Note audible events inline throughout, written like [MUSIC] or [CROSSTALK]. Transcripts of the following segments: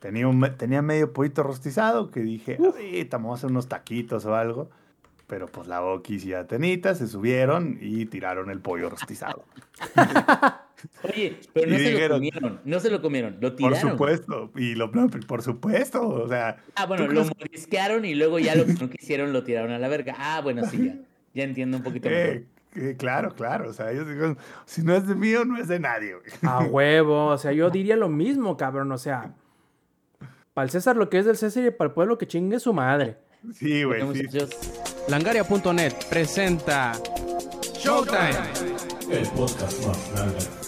tenía, un, tenía medio pollito rostizado que dije, ahorita vamos a hacer unos taquitos o algo. Pero pues la Okis y Atenita se subieron y tiraron el pollo rostizado. [LAUGHS] Oye, pero no se lo comieron, no se lo comieron, lo tiraron. Por supuesto, y lo, por supuesto, o sea. Ah, bueno, lo morisquearon y luego ya lo que [LAUGHS] no quisieron lo tiraron a la verga. Ah, bueno, sí, ya, ya entiendo un poquito eh, mejor. claro, claro, o sea, ellos dijeron, si no es de mío, no es de nadie. A huevo, o sea, yo diría lo mismo, cabrón, o sea, para el César lo que es del César y para el pueblo que chingue su madre. Sí, güey. Sí. Langaria.net presenta Showtime. El podcast más grande.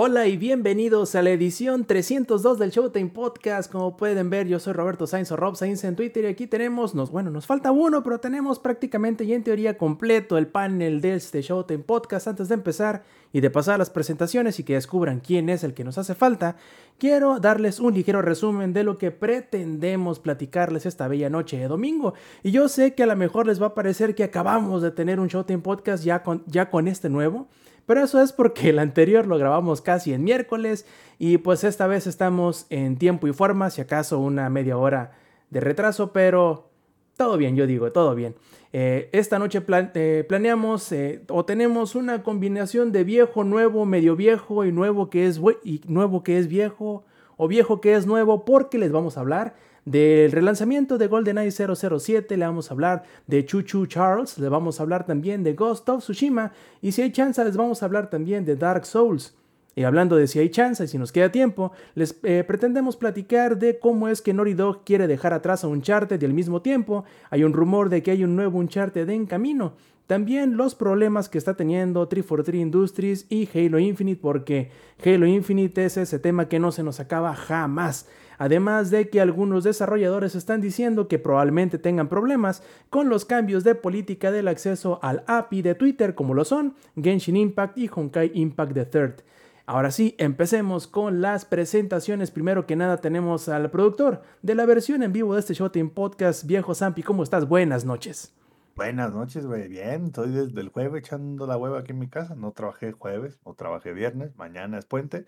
Hola y bienvenidos a la edición 302 del Showtime Podcast. Como pueden ver, yo soy Roberto Sainz o Rob Sainz en Twitter y aquí tenemos, nos, bueno, nos falta uno, pero tenemos prácticamente y en teoría completo el panel de este Showtime Podcast. Antes de empezar y de pasar a las presentaciones y que descubran quién es el que nos hace falta, quiero darles un ligero resumen de lo que pretendemos platicarles esta bella noche de domingo. Y yo sé que a lo mejor les va a parecer que acabamos de tener un Showtime Podcast ya con, ya con este nuevo. Pero eso es porque el anterior lo grabamos casi en miércoles y pues esta vez estamos en tiempo y forma, si acaso una media hora de retraso, pero todo bien, yo digo, todo bien. Eh, esta noche eh, planeamos eh, o tenemos una combinación de viejo, nuevo, medio viejo y nuevo que es, y nuevo que es viejo o viejo que es nuevo porque les vamos a hablar del relanzamiento de GoldenEye 007 le vamos a hablar de Chuchu Charles, le vamos a hablar también de Ghost of Tsushima y si hay chance les vamos a hablar también de Dark Souls. Y hablando de si hay chance y si nos queda tiempo, les eh, pretendemos platicar de cómo es que Naughty Dog quiere dejar atrás a Uncharted y al mismo tiempo hay un rumor de que hay un nuevo Uncharted en camino. También los problemas que está teniendo 343 Industries y Halo Infinite porque Halo Infinite es ese tema que no se nos acaba jamás. Además de que algunos desarrolladores están diciendo que probablemente tengan problemas con los cambios de política del acceso al API de Twitter como lo son Genshin Impact y Honkai Impact Third. Ahora sí, empecemos con las presentaciones. Primero que nada tenemos al productor de la versión en vivo de este Showtime Podcast, Viejo Zampi. ¿Cómo estás? Buenas noches. Buenas noches, güey. Bien, estoy desde el jueves echando la hueva aquí en mi casa. No trabajé jueves, no trabajé viernes, mañana es puente.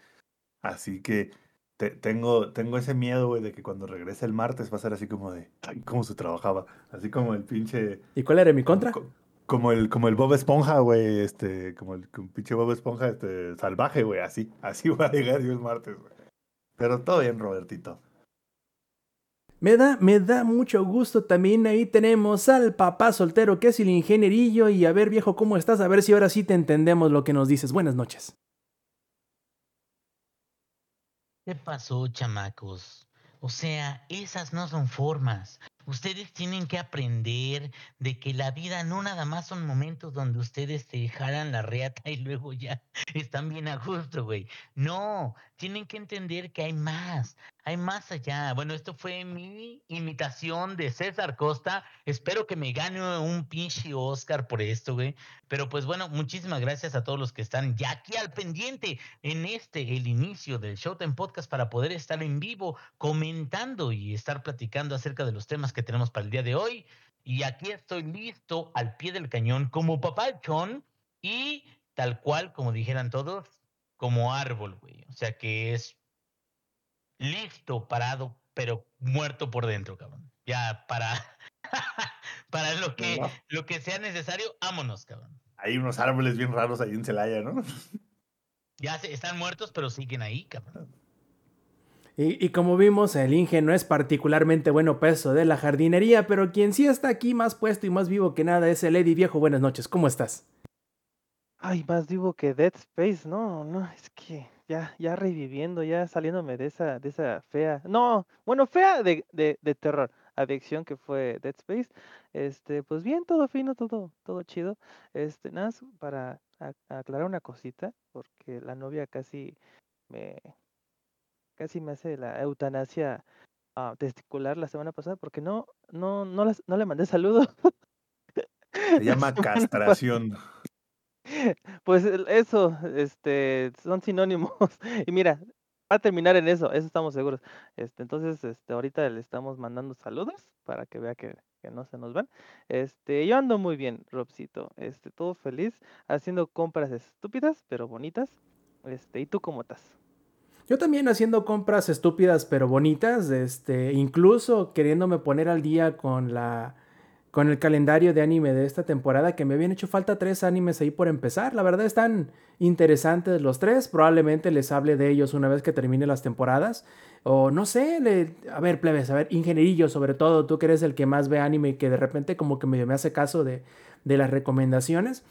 Así que tengo, tengo ese miedo, güey, de que cuando regrese el martes va a ser así como de, ay, cómo se trabajaba. Así como el pinche. ¿Y cuál era mi contra? Como, el, como el Bob Esponja, güey, este, como el, pinche Bob Esponja, este, salvaje, güey, así. Así [LAUGHS] va a llegar yo el martes, güey. Pero todo bien, Robertito. Me da, me da mucho gusto también. Ahí tenemos al papá soltero que es el ingenierillo. Y a ver, viejo, ¿cómo estás? A ver si ahora sí te entendemos lo que nos dices. Buenas noches. ¿Qué pasó, chamacos? O sea, esas no son formas. Ustedes tienen que aprender de que la vida no nada más son momentos donde ustedes se jalan la reata y luego ya [LAUGHS] están bien a gusto, güey. No, tienen que entender que hay más, hay más allá. Bueno, esto fue mi imitación de César Costa. Espero que me gane un pinche Oscar por esto, güey. Pero pues bueno, muchísimas gracias a todos los que están ya aquí al pendiente en este, el inicio del Showtime Podcast para poder estar en vivo comentando y estar platicando acerca de los temas que tenemos para el día de hoy. Y aquí estoy listo al pie del cañón como papá Chon y tal cual, como dijeran todos, como árbol, güey. O sea que es listo, parado, pero muerto por dentro, cabrón. Ya para, [LAUGHS] para lo que, lo que sea necesario, vámonos, cabrón. Hay unos árboles bien raros ahí en Celaya, ¿no? Ya están muertos, pero siguen ahí, cabrón. Y, y, como vimos, el Inge no es particularmente bueno peso de la jardinería, pero quien sí está aquí más puesto y más vivo que nada es el Eddie Viejo. Buenas noches, ¿cómo estás? Ay, más vivo que Dead Space, no, no, es que ya, ya reviviendo, ya saliéndome de esa, de esa fea, no, bueno, fea de, de, de terror, adicción que fue Dead Space. Este, pues bien, todo fino, todo, todo chido. Este, nada, para aclarar una cosita, porque la novia casi me, casi me hace la eutanasia ah, testicular la semana pasada, porque no, no, no, las, no le mandé saludo. Se [LAUGHS] llama castración. Pues eso, este, son sinónimos. [LAUGHS] Y mira, va a terminar en eso, eso estamos seguros. Este, entonces, este, ahorita le estamos mandando saludos para que vea que, que no se nos van. Este, yo ando muy bien, Robcito. Este, todo feliz, haciendo compras estúpidas, pero bonitas. Este, ¿y tú cómo estás? Yo también haciendo compras estúpidas pero bonitas, este, incluso queriéndome poner al día con la con el calendario de anime de esta temporada, que me habían hecho falta tres animes ahí por empezar. La verdad están interesantes los tres. Probablemente les hable de ellos una vez que termine las temporadas. O no sé, a ver, plebes, a ver, ingenierillo sobre todo, tú que eres el que más ve anime y que de repente como que medio me hace caso de, de las recomendaciones.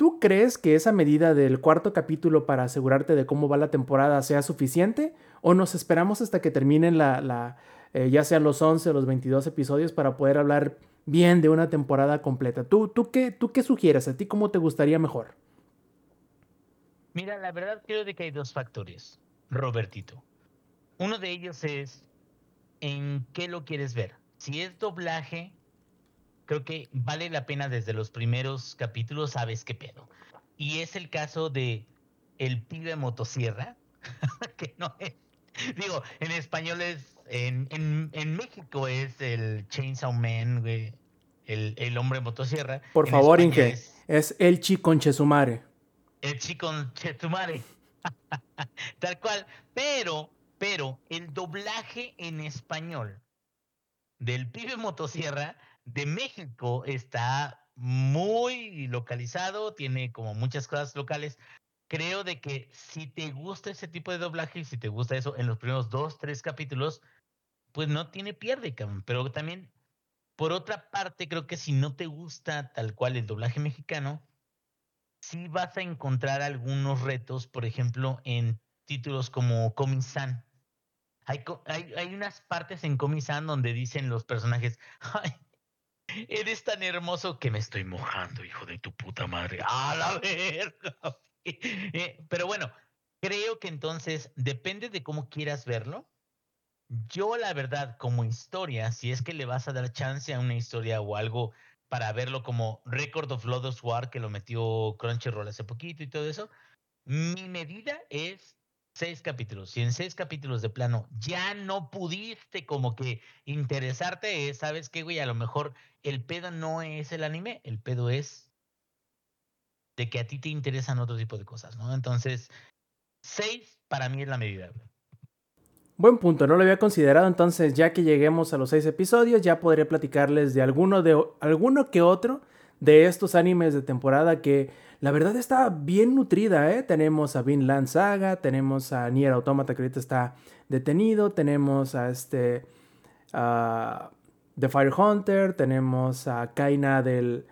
¿Tú crees que esa medida del cuarto capítulo para asegurarte de cómo va la temporada sea suficiente? ¿O nos esperamos hasta que terminen la, eh, ya sean los 11 o los 22 episodios para poder hablar bien de una temporada completa? ¿Tú, tú, qué, ¿Tú qué sugieres? ¿A ti cómo te gustaría mejor? Mira, la verdad creo que hay dos factores, Robertito. Uno de ellos es en qué lo quieres ver. Si es doblaje, creo que vale la pena desde los primeros capítulos, sabes qué pedo. Y es el caso de El pibe motosierra, [LAUGHS] que no es, digo, en español es, en, en, México es el Chainsaw Man, güey, el, el, hombre motosierra. Por favor, Inge, es, es, el chiconchesumare. El chiconchesumare. [LAUGHS] Tal cual, pero, pero el doblaje en español del pibe motosierra de México está muy localizado, tiene como muchas cosas locales. Creo de que si te gusta ese tipo de doblaje y si te gusta eso en los primeros dos, tres capítulos, pues no tiene pierde. Pero también, por otra parte, creo que si no te gusta tal cual el doblaje mexicano, sí vas a encontrar algunos retos, por ejemplo, en títulos como Comisan. Hay, hay, hay unas partes en Comisan donde dicen los personajes, [LAUGHS] Eres tan hermoso que me estoy mojando, hijo de tu puta madre. A la verga. [LAUGHS] Eh, pero bueno, creo que entonces depende de cómo quieras verlo. Yo, la verdad, como historia, si es que le vas a dar chance a una historia o algo para verlo como Record of Lodos War, que lo metió Crunchyroll hace poquito y todo eso, mi medida es seis capítulos. Si en seis capítulos de plano ya no pudiste como que interesarte, ¿sabes qué, güey? A lo mejor el pedo no es el anime, el pedo es de que a ti te interesan otro tipo de cosas, ¿no? Entonces, seis para mí es la medida. Buen punto, no lo había considerado, entonces ya que lleguemos a los seis episodios, ya podría platicarles de alguno, de, alguno que otro de estos animes de temporada que la verdad está bien nutrida, ¿eh? Tenemos a Vinland Saga, tenemos a Nier Automata que ahorita está detenido, tenemos a este... The Fire Hunter, tenemos a Kaina del,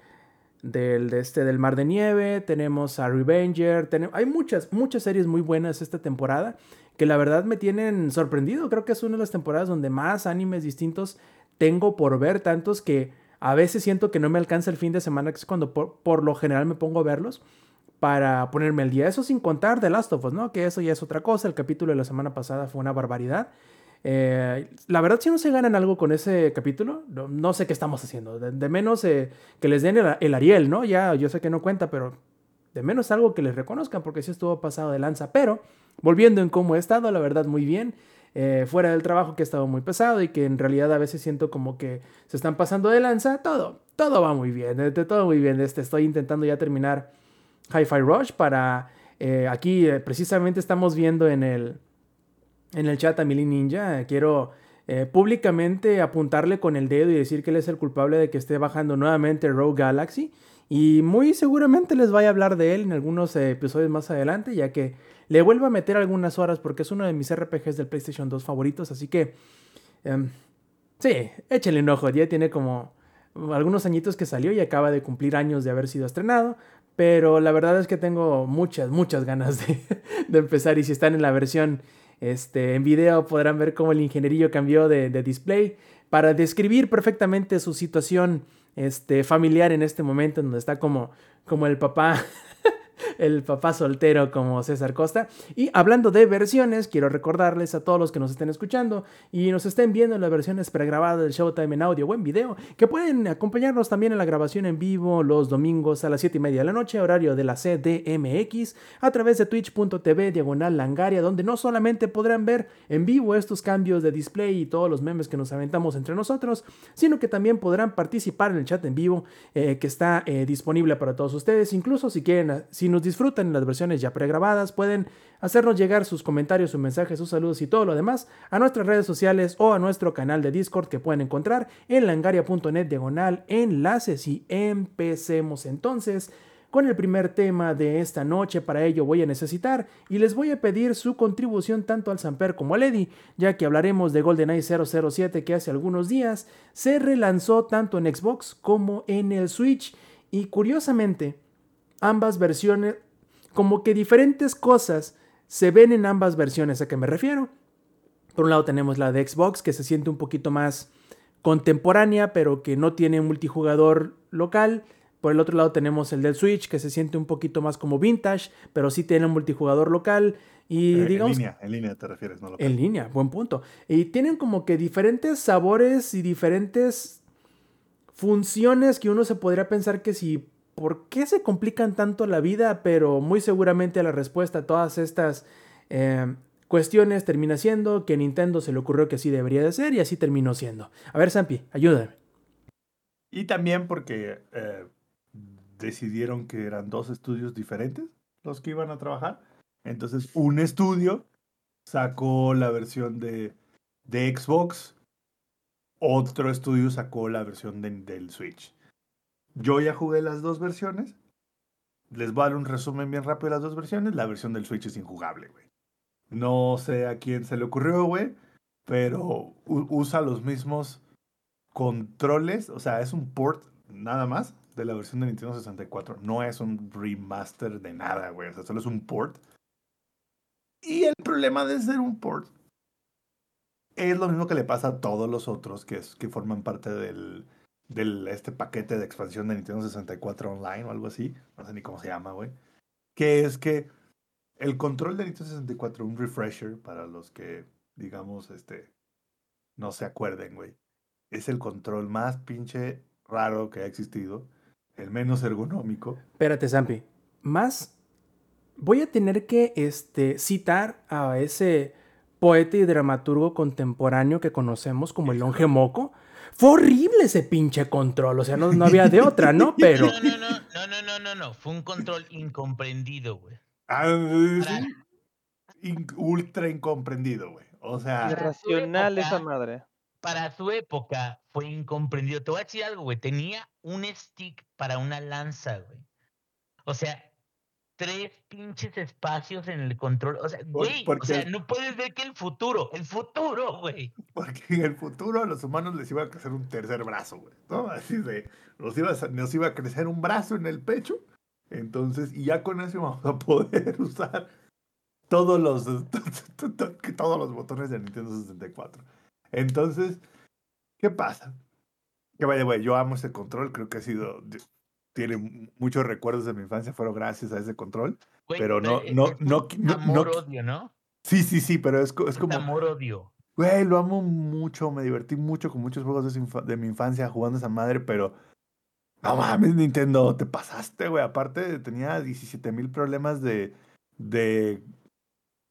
del, de este, del Mar de Nieve, tenemos a Revenger, hay muchas, muchas series muy buenas esta temporada que la verdad me tienen sorprendido. Creo que es una de las temporadas donde más animes distintos tengo por ver, tantos que a veces siento que no me alcanza el fin de semana, que es cuando por, lo general me pongo a verlos para ponerme al día. Eso sin contar The Last of Us, ¿no? Que eso ya es otra cosa. El capítulo de la semana pasada fue una barbaridad. Eh, la verdad, si no se ganan algo con ese capítulo, no, sé qué estamos haciendo. De, menos eh, que les den el, Ariel, ¿no? Ya, yo sé que no cuenta, pero de menos algo que les reconozcan, porque sí estuvo pasado de lanza. Pero, volviendo en cómo he estado, la verdad, muy bien. Eh, fuera del trabajo que ha estado muy pesado y que en realidad a veces siento como que se están pasando de lanza, todo, todo va muy bien, de, todo muy bien. Este, estoy intentando ya terminar Hi-Fi Rush para... Eh, aquí eh, precisamente estamos viendo en el, en el chat a Mili Ninja, quiero... públicamente apuntarle con el dedo y decir que él es el culpable de que esté bajando nuevamente Rogue Galaxy. Y muy seguramente les voy a hablar de él en algunos episodios más adelante, ya que le vuelvo a meter algunas horas porque es uno de mis RPGs del PlayStation 2 favoritos, así que... Em, sí, échenle un ojo, ya tiene como algunos añitos que salió y acaba de cumplir años de haber sido estrenado, pero la verdad es que tengo muchas, muchas ganas de, [LAUGHS] empezar y si están en la versión este, en video podrán ver cómo el ingenierillo cambió de, display para describir perfectamente su situación este, familiar en este momento, en donde está como, como el papá [LAUGHS] el papá soltero como César Costa. Y hablando de versiones, quiero recordarles a todos los que nos estén escuchando y nos estén viendo en las versiones pregrabadas del Showtime en audio o en video, que pueden acompañarnos también en la grabación en vivo los domingos a las 7 y media de la noche, horario de la CDMX, a través de twitch.tv diagonal langaria, donde no solamente podrán ver en vivo estos cambios de display y todos los memes que nos aventamos entre nosotros, sino que también podrán participar en el chat en vivo eh, que está eh, disponible para todos ustedes, incluso si quieren, si nos disfrutan las versiones ya pregrabadas, pueden hacernos llegar sus comentarios, sus mensajes, sus saludos y todo lo demás a nuestras redes sociales o a nuestro canal de Discord que pueden encontrar en langaria.net diagonal enlaces y empecemos entonces con el primer tema de esta noche. Para ello voy a necesitar y les voy a pedir su contribución tanto al Samper como al Eddy, ya que hablaremos de GoldenEye 007 que hace algunos días se relanzó tanto en Xbox como en el Switch y curiosamente ambas versiones, como que diferentes cosas se ven en ambas versiones. ¿A qué me refiero? Por un lado tenemos la de Xbox que se siente un poquito más contemporánea, pero que no tiene multijugador local. Por el otro lado tenemos el del Switch, que se siente un poquito más como vintage, pero sí tiene un multijugador local. Y Eh, digamos, En línea, en línea te refieres, no lo en línea, buen punto. Y tienen como que diferentes sabores y diferentes funciones que uno se podría pensar que si, ¿por qué se complican tanto la vida? Pero muy seguramente la respuesta a todas estas eh, cuestiones termina siendo que a Nintendo se le ocurrió que así debería de ser y así terminó siendo. A ver, Zampi, ayúdame. Y también porque eh, decidieron que eran dos estudios diferentes los que iban a trabajar. Entonces, un estudio sacó la versión de, de Xbox, otro estudio sacó la versión de- del Switch. Yo ya jugué las dos versiones. Les voy a dar un resumen bien rápido de las dos versiones. La versión del Switch es injugable, güey. No sé a quién se le ocurrió, güey, pero usa los mismos controles, o sea, es un port nada más de la versión de Nintendo 64. No es un remaster de nada, güey. O sea, solo es un port. Y el problema de ser un port es lo mismo que le pasa a todos los otros que, que forman parte del, del este paquete de expansión de Nintendo 64 Online o algo así. No sé ni cómo se llama, güey. Que es que el control de Nintendo 64, un refresher para los que, digamos, este, no se acuerden, güey es el control más pinche raro que ha existido, el menos ergonómico. Espérate, Zampi. Más voy a tener que este, citar a ese poeta y dramaturgo contemporáneo que conocemos como el Longe Moco. Fue horrible ese pinche control, o sea, no, no había de otra, ¿no? [LAUGHS] Pero No, no, no, no, no, no, no, no. Fue un control incomprendido, güey. Ah, Para- sí. In- ultra incomprendido, güey. O sea, Irracional esa madre. Para su época fue incomprendido. Te voy a decir algo, güey. Tenía un stick para una lanza, güey. O sea, tres pinches espacios en el control. O sea, güey, o sea, no puedes ver que el futuro, el futuro, güey. porque en el futuro a los humanos les iba a crecer un tercer brazo, güey. ¿no? Así de, nos iba, a, nos iba a crecer un brazo en el pecho. Entonces, y ya con eso vamos a poder [LAUGHS] usar todos los, todos los botones de Nintendo 64. Entonces, ¿qué pasa? Que vaya, güey, yo amo ese control, creo que ha sido, tiene muchos recuerdos de mi infancia, fueron gracias a ese control. Güey, Pero no- eh, no- es no no- no qui- Amor-odio, ¿no? Sí, sí, sí, pero es, es como, amor-odio. güey, lo amo mucho, me divertí mucho con muchos juegos de, mi infancia jugando esa madre, pero no mames, Nintendo, te pasaste, güey. Aparte, tenía 17 mil problemas de, de,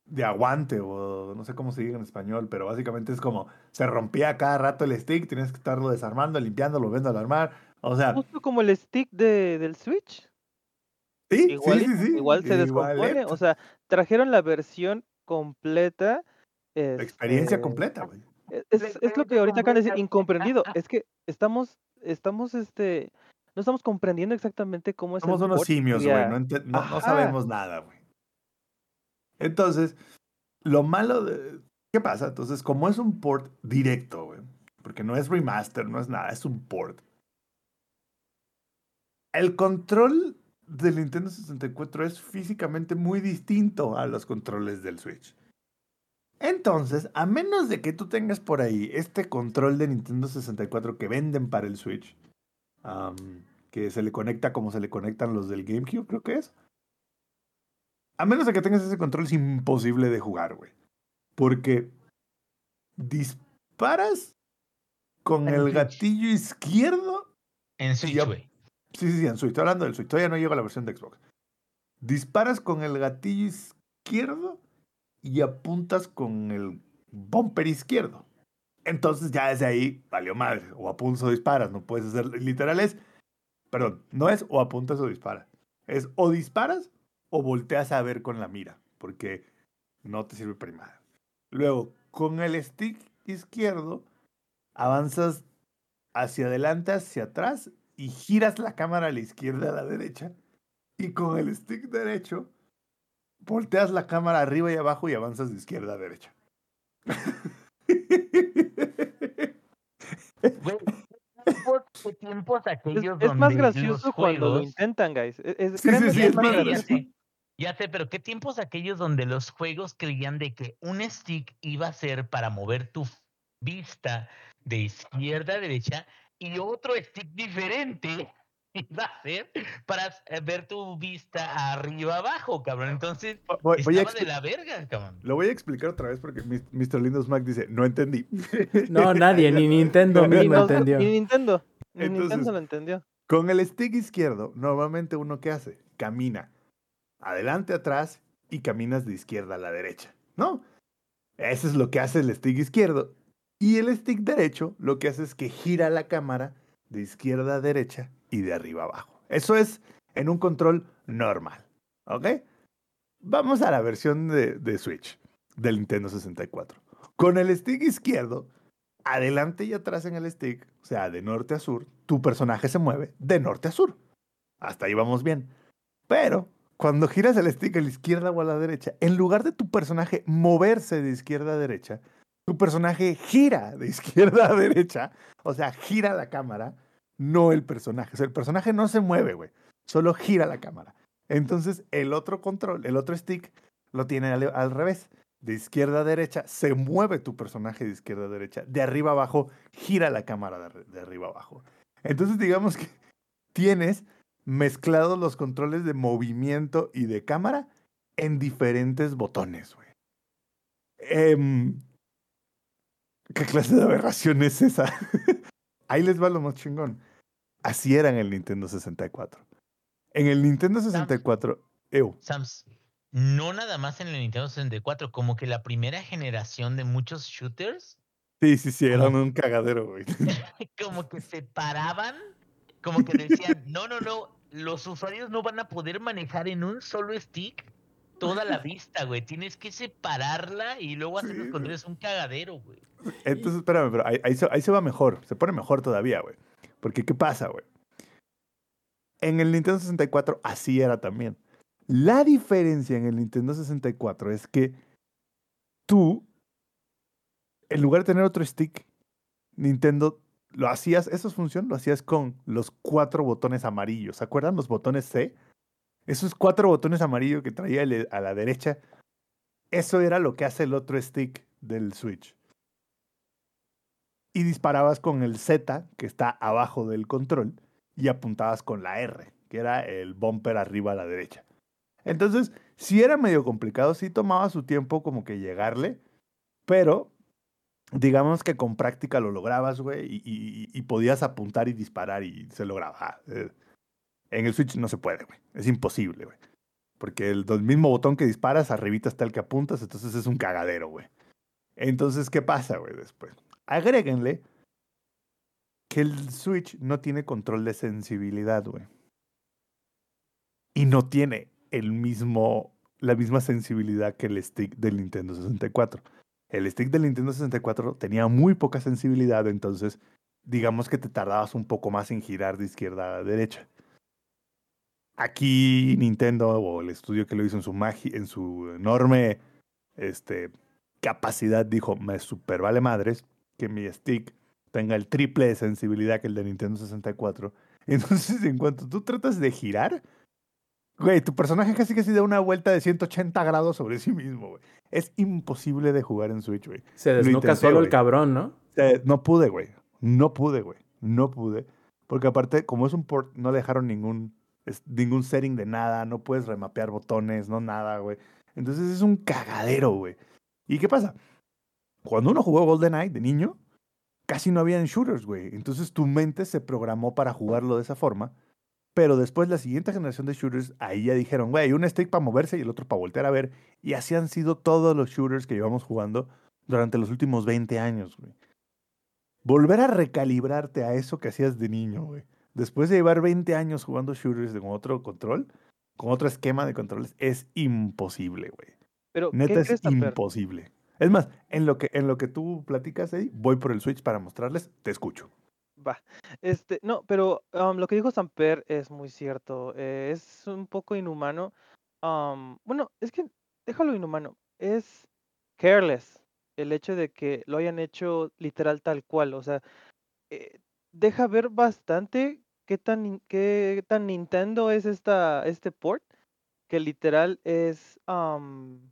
de aguante, o no sé cómo se diga en español, pero básicamente es como se rompía cada rato el stick, tienes que estarlo desarmando, limpiando, volviendo a armar. O sea, Justo como el stick de, del Switch. sí, Igual, sí, sí, sí. igual se descompone. igualito. O sea, trajeron la versión completa. Experiencia este, completa, güey. Es, es- es lo que ahorita acaban de decir, incomprendido. Es que estamos, estamos, este, no estamos comprendiendo exactamente cómo es Somos el unos port simios, güey. No, no, no sabemos nada, güey. Entonces, lo malo de. ¿Qué pasa? Entonces, como es un port directo, güey. Porque no es remaster, no es nada, es un port. El control del Nintendo 64 es físicamente muy distinto a los controles del Switch. Entonces, a menos de que tú tengas por ahí este control de Nintendo 64 que venden para el Switch, que se le conecta como se le conectan los del GameCube, creo que es. A menos de que tengas ese control, es imposible de jugar, güey. Porque disparas con el gatillo izquierdo. En Switch, güey. Sí, sí, sí, en Switch. Estoy hablando del Switch. Todavía no llego a la versión de Xbox. Disparas con el gatillo izquierdo y apuntas con el bumper izquierdo. Entonces ya desde ahí valió madre. O apuntas o disparas. No puedes hacer. Literal es. Perdón, no es o apuntas o disparas. Es o disparas o volteas a ver con la mira, porque no te sirve para. Luego, con el stick izquierdo, avanzas hacia adelante, hacia atrás y giras la cámara a la izquierda, a la derecha. Y con el stick derecho, volteas la cámara arriba y abajo y avanzas de izquierda a derecha. ¿Qué tiempos aquellos Es, es más gracioso cuando lo intentan, guys. Es, es- Sí, créeme sí, que sí, es es más Ya gracioso. sé, ya sé, pero ¿qué tiempos aquellos donde los juegos creían de que un stick iba a ser para mover tu vista de izquierda a derecha y otro stick diferente [LAUGHS] iba a ser para eh, ver tu vista arriba abajo, cabrón? Entonces, Voy, voy estaba de la verga, cabrón. Lo voy a explicar otra vez porque Mr. Lindos Mac dice, no entendí. [LAUGHS] No, nadie, ni [LAUGHS] Nintendo Ni, mismo nos- entendió. ni Nintendo. Ni Entonces- Nintendo lo entendió. Con el stick izquierdo, normalmente uno qué hace? Camina adelante, atrás y caminas de izquierda a la derecha, ¿no? Eso es lo que hace el stick izquierdo. Y el stick derecho lo que hace es que gira la cámara de izquierda a derecha y de arriba a abajo. Eso es en un control normal, ¿ok? Vamos a la versión de, de Switch del Nintendo 64. Con el stick izquierdo, adelante y atrás en el stick, o sea, de norte a sur, tu personaje se mueve de norte a sur. Hasta ahí vamos bien. Pero cuando giras el stick a la izquierda o a la derecha, en lugar de tu personaje moverse de izquierda a derecha, tu personaje gira de izquierda a derecha, o sea, gira la cámara, no el personaje. O sea, el personaje no se mueve, güey, solo gira la cámara. Entonces, el otro control, el otro stick, lo tiene al, revés. De izquierda a derecha, se mueve tu personaje de izquierda a derecha. De arriba abajo, gira la cámara de, de arriba abajo. Entonces, digamos que tienes mezclados los controles de movimiento y de cámara en diferentes botones, güey. Em, ¿Qué clase de aberración es esa? [LAUGHS] Ahí les va lo más chingón. Así era en el Nintendo 64. En el Nintendo 64, ew, Sams, no nada más en el Nintendo 64, como que la primera generación de muchos shooters, sí, sí, sí, eran un cagadero, güey. [LAUGHS] [LAUGHS] como que se paraban, como que decían, no, no, no, los usuarios no van a poder manejar en un solo stick toda la vista, güey. Tienes que separarla y luego hacer los controles un cagadero, güey. Entonces, espérame, pero ahí, ahí se, ahí se va mejor. Se pone mejor todavía, güey. Porque, ¿qué pasa, güey? En el Nintendo 64 así era también. La diferencia en el Nintendo 64 es que tú, en lugar de tener otro stick, Nintendo lo hacías, esa función lo hacías con los cuatro botones amarillos. ¿Se acuerdan los botones C? Esos cuatro botones amarillos que traía a la derecha, eso era lo que hace el otro stick del Switch y disparabas con el Z, que está abajo del control, y apuntabas con la R, que era el bumper arriba a la derecha. Entonces, sí era medio complicado, sí tomaba su tiempo como que llegarle, pero digamos que con práctica lo lograbas, güey, y, y- y podías apuntar y disparar y se lograba. En el Switch no se puede, güey. Es imposible, güey. Porque el, el mismo botón que disparas, arribita está el que apuntas, entonces es un cagadero, güey. Entonces, ¿qué pasa, güey, después? Agréguenle que el Switch no tiene control de sensibilidad, güey. Y no tiene el mismo, la misma sensibilidad que el stick del Nintendo 64. El stick del Nintendo 64 tenía muy poca sensibilidad, entonces digamos que te tardabas un poco más en girar de izquierda a derecha. Aquí Nintendo o el estudio que lo hizo en su magi en su enorme este, capacidad dijo, me super vale madres que mi stick tenga el triple de sensibilidad que el de Nintendo 64. [LAUGHS] Entonces, en cuanto tú tratas de girar, güey, tu personaje casi casi da una vuelta de 180 grados sobre sí mismo, güey. Es imposible de jugar en Switch, güey. Se desnuca solo el cabrón, ¿no? No pude, güey. No pude, güey. No pude. Porque aparte, como es un port, no le dejaron ningún, es- ningún setting de nada. No puedes remapear botones, no nada, güey. Entonces es un cagadero, güey. ¿Y qué pasa? Cuando uno jugó GoldenEye de niño, casi no habían shooters, güey. Entonces tu mente se programó para jugarlo de esa forma. Pero después la siguiente generación de shooters, ahí ya dijeron, güey, un stick para moverse y el otro para voltear a ver. Y así han sido todos los shooters que llevamos jugando durante los últimos 20 años, güey. Volver a recalibrarte a eso que hacías de niño, güey. Después de llevar 20 años jugando shooters con otro control, con otro esquema de controles es imposible, güey. Pero, ¿qué Neta es crees, imposible. Es más, en lo que, en lo que tú platicas ahí, voy por el Switch para mostrarles, te escucho. Va. Este, no, pero am, lo que dijo Samper es muy cierto. eh, es un poco inhumano. am, bueno, es que déjalo inhumano. Es careless el hecho de que lo hayan hecho literal tal cual. O sea, eh, deja ver bastante qué tan, qué tan Nintendo es esta, este port. Que literal es, am,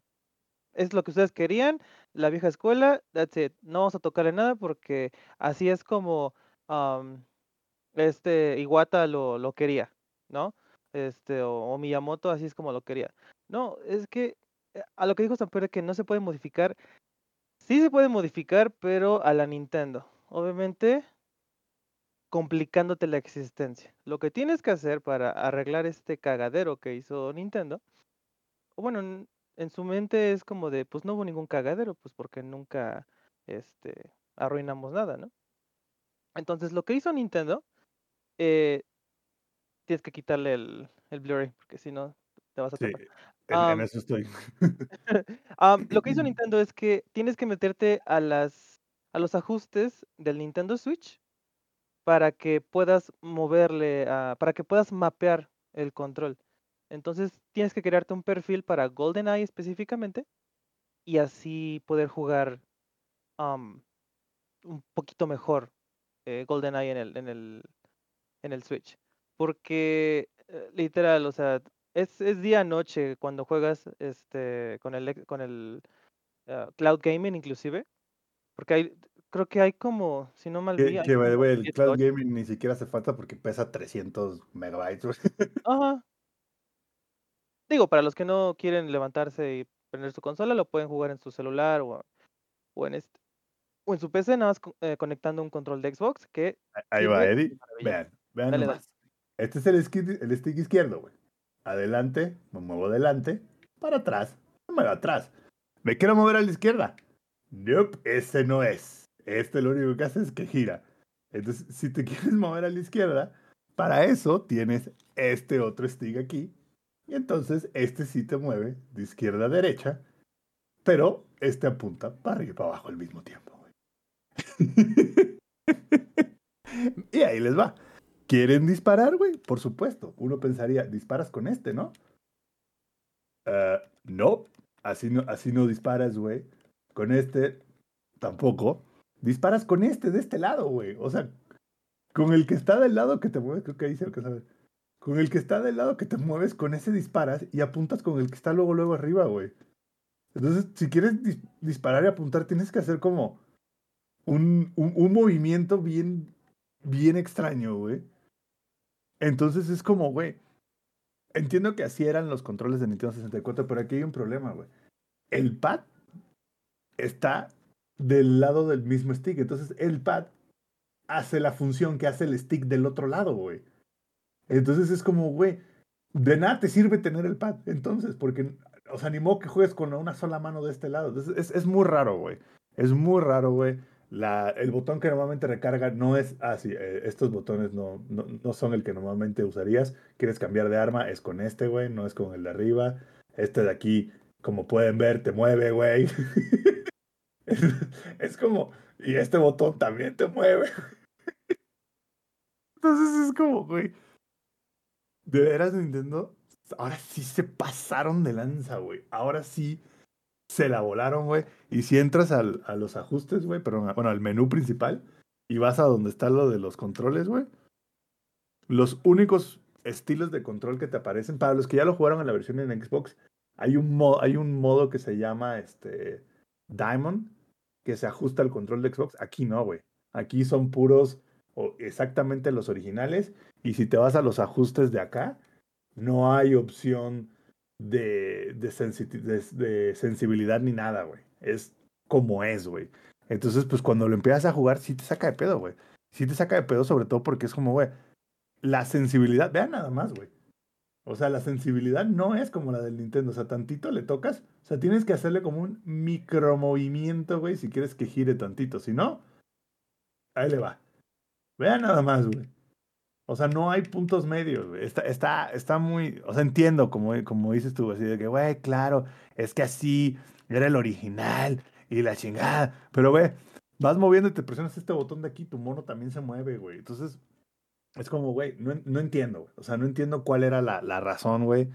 es lo que ustedes querían. La vieja escuela, that's it. No vamos a tocarle nada porque así es como am, este Iwata lo, lo quería, ¿no? Este, o, o Miyamoto así es como lo quería. No, es que eh, a lo que dijo Samper que no se puede modificar, sí se puede modificar, pero a la Nintendo. Obviamente, complicándote la existencia. Lo que tienes que hacer para arreglar este cagadero que hizo Nintendo, bueno, en, en su mente es como de, pues no hubo ningún cagadero, pues porque nunca, este, arruinamos nada, ¿no? Entonces, lo que hizo Nintendo, eh, tienes que quitarle el, el Blu-ray, porque si no, te vas a Sí, en, eso estoy. [LAUGHS] lo que hizo [LAUGHS] Nintendo es que tienes que meterte a las a los ajustes del Nintendo Switch para que puedas moverle, a- para que puedas mapear el control. Entonces tienes que crearte un perfil para GoldenEye específicamente y así poder jugar un poquito mejor eh, GoldenEye en el, en el, en el Switch. Porque eh, literal, o sea, es, es día-noche cuando juegas este con el con el ah, Cloud Gaming inclusive. Porque hay, creo que hay como, si no mal Que, que como el 7, Cloud 8. Gaming ni siquiera hace falta porque pesa 300 megabytes. Ajá. Digo, para los que no quieren levantarse y prender su consola, lo pueden jugar en su celular o, o en este o en su PC, nada más eh, conectando un control de Xbox que Ahí va, Eddie. Vean, vean Dale, nomás. Este es el stick, el stick izquierdo, güey. Adelante, me muevo adelante, para atrás, me muevo atrás. ¿Me quiero mover a la izquierda? Nope, ese no es. Este lo único que hace es que gira. Entonces, si te [LAUGHS] quieres mover a la izquierda, para eso tienes este otro stick aquí. Y entonces este sí te mueve de izquierda a derecha, pero este apunta para arriba y para abajo al mismo tiempo, [LAUGHS] y ahí les va. ¿Quieren disparar, güey? Por supuesto. Uno pensaría, disparas con este, ¿no? Ah, no, así no, así no disparas, güey. Con este tampoco. Disparas con este de este lado, güey. O sea, con el que está del lado que te mueves, creo que ahí se alcanza a ver. Con el que está del lado que te mueves, con ese disparas y apuntas con el que está luego, luego arriba, güey. Entonces, si quieres dis- disparar y apuntar, tienes que hacer como un, un, un movimiento bien, bien extraño, güey. Entonces es como, güey. Entiendo que así eran los controles de Nintendo 64, pero aquí hay un problema, güey. El pad está del lado del mismo stick. Entonces el pad hace la función que hace el stick del otro lado, güey. Entonces es como, güey, de nada te sirve tener el pad. Entonces, porque, o sea, ni modo que juegues con una sola mano de este lado. Entonces es, es muy raro, güey. Es muy raro, güey. La, el botón que normalmente recarga no es así. estos botones no, no, no son el que normalmente usarías. Quieres cambiar de arma, es con este, güey, no es con el de arriba. Este de aquí, como pueden ver, te mueve, güey. [LAUGHS] [LAUGHS] es, como, y este botón también te mueve. [LAUGHS] Entonces es como, güey. De veras, Nintendo. Ahora sí se pasaron de lanza, güey. Ahora sí se la volaron, güey. Y si entras al, a los ajustes, güey, a- bueno, al menú principal y vas a donde está lo de los controles, güey. Los únicos estilos de control que te aparecen, para los que ya lo jugaron en la versión en Xbox, hay un, mo- hay un modo que se llama este Diamond, que se ajusta al control de Xbox. Aquí no, güey. Aquí son puros o exactamente los originales. Y si te vas a los ajustes de acá, no hay opción de, de, de sensibilidad ni nada, güey. Es como es, güey. Entonces, pues cuando lo empiezas a jugar, sí te saca de pedo, güey. Sí te saca de pedo, sobre todo porque es como, güey, la sensibilidad, vean nada más, güey. O sea, la sensibilidad no es como la del Nintendo. O sea, tantito le tocas. O sea, tienes que hacerle como un micromovimiento, güey, si quieres que gire tantito. Si no, ahí le va. Vean nada más, güey. O sea, no hay puntos medios, güey. Está, está, está muy. O sea, entiendo, como, como dices tú, así de que, güey, claro, es que así era el original y la chingada. Pero, güey, vas moviendo y te presionas este botón de aquí, tu mono también se mueve, güey. Entonces, es como, güey, no, no entiendo. O sea, no entiendo cuál era la, la razón, güey,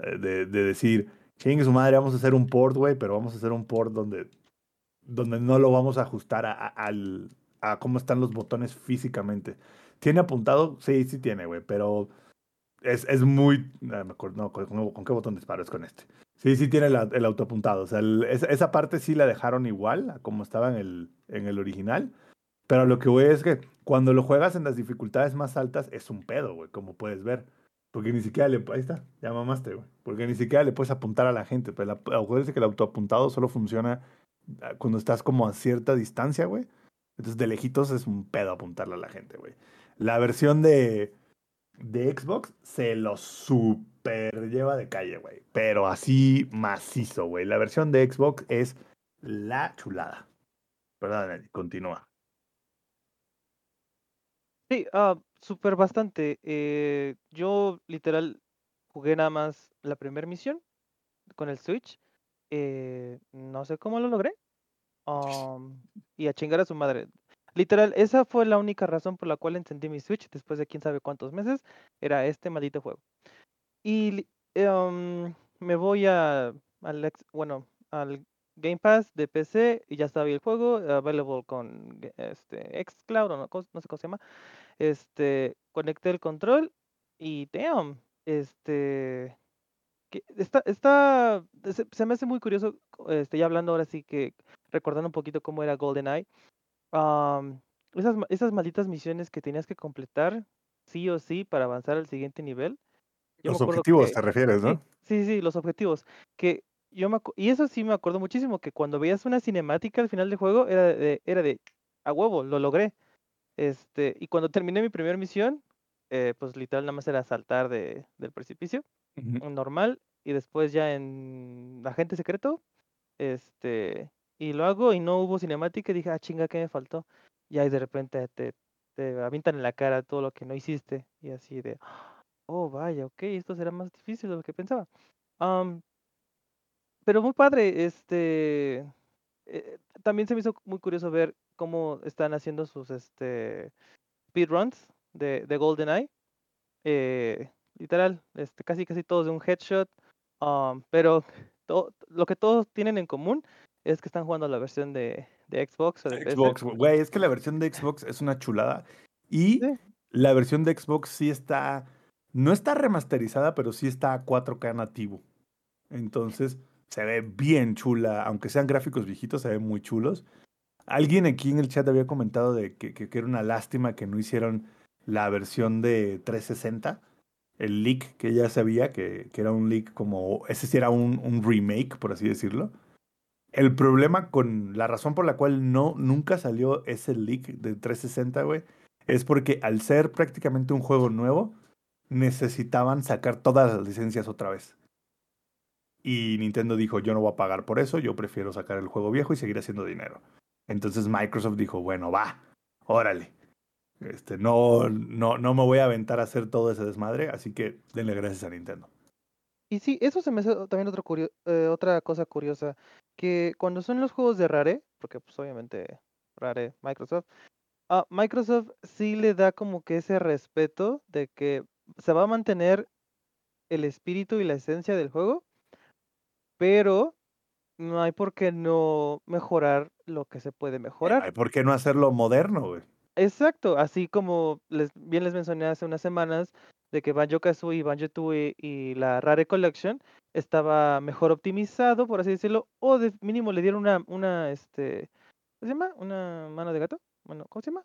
eh, de, de decir, chingue su madre, vamos a hacer un port, güey, pero vamos a hacer un port donde, donde no lo vamos a ajustar a, a, al, a cómo están los botones físicamente. ¿Tiene apuntado? Sí, sí tiene, güey, pero es, es muy... No, me acuerdo, ¿con, ¿con, qué botón disparo? Es con este. Sí, sí tiene la, el autoapuntado. O sea, esa, parte sí la dejaron igual a como estaba en el, en el original. Pero lo que voy es que cuando lo juegas en las dificultades más altas es un pedo, güey, como puedes ver. Porque ni siquiera le... Ahí está, ya mamaste, güey. Porque ni siquiera le puedes apuntar a la gente. Pero acuérdense que el autoapuntado solo funciona ah, cuando estás como a cierta distancia, güey. Entonces de lejitos es un pedo apuntarle a la gente, güey. La versión de, de Xbox se lo super lleva de calle, güey. Pero así macizo, güey. La versión de Xbox es la chulada. Perdón, continúa. Sí, uh, súper bastante. Eh, yo literal jugué nada más la primera misión con el Switch. Eh, no sé cómo lo logré. Um, y a chingar a su madre. Literal, esa fue la única razón por la cual encendí mi Switch después de quién sabe cuántos meses. Era este maldito juego. Y um, me voy a, al, bueno, al Game Pass de PC y ya estaba el juego, available con este Xcloud o no, no sé cómo se llama. Este, conecté el control y damn, este que está, está se, se, me hace muy curioso, este, ya hablando ahora sí que recordando un poquito cómo era GoldenEye. Um, esas, esas malditas misiones que tenías que completar sí o sí para avanzar al siguiente nivel. Yo los objetivos que, te refieres, ¿no? Sí, sí, sí, los objetivos. Que yo me, y eso sí me acuerdo muchísimo, que cuando veías una cinemática al final del juego era de, era de a huevo, lo logré. Este, y cuando terminé mi primera misión, eh, pues literal nada más era saltar de, del precipicio, uh -huh. normal, y después ya en agente secreto, este, y lo hago y no hubo cinemática y dije, ah, chinga, ¿qué me faltó? Y ahí de repente te, te avientan en la cara todo lo que no hiciste, y así de, oh, vaya, ok, esto será más difícil de lo que pensaba. Um, pero muy padre, este, eh, también se me hizo muy curioso ver cómo están haciendo sus este, speedruns de, de GoldenEye. Eh, literal, este, casi casi todos de un headshot. Um, pero to, lo que todos tienen en común es que están jugando la versión de, de Xbox o de Xbox, güey, es que la versión de Xbox es una chulada. Y sí. la versión de Xbox sí está. No está remasterizada, pero sí está a 4K nativo. Entonces, se ve bien chula. Aunque sean gráficos viejitos, se ven muy chulos. Alguien aquí en el chat había comentado de que, que, que, era una lástima que no hicieron la versión de 360. El leak que ya sabía, que, que era un leak como. Ese sí era un, un, remake, por así decirlo. El problema con. La razón por la cual no, nunca salió ese leak de 360, güey, es porque al ser prácticamente un juego nuevo, necesitaban sacar todas las licencias otra vez. Y Nintendo dijo: Yo no voy a pagar por eso, yo prefiero sacar el juego viejo y seguir haciendo dinero. Entonces Microsoft dijo, bueno, va, órale. Este, no, no, no me voy a aventar a hacer todo ese desmadre, así que denle gracias a Nintendo. Y sí, eso se me hace también otro curio eh, otra cosa curiosa, que cuando son los juegos de Rare, porque pues obviamente Rare, Microsoft, uh, Microsoft sí le da como que ese respeto de que se va a mantener el espíritu y la esencia del juego, pero no hay por qué no mejorar lo que se puede mejorar. Hay por qué no hacerlo moderno, güey. Exacto, así como les, bien les mencioné hace unas semanas de que Banjo Kazooie, Banjo Tooie y la Rare Collection estaba mejor optimizado, por así decirlo, o de mínimo le dieron una, una, este, ¿cómo se llama? Una mano de gato. Bueno, ¿cómo se llama?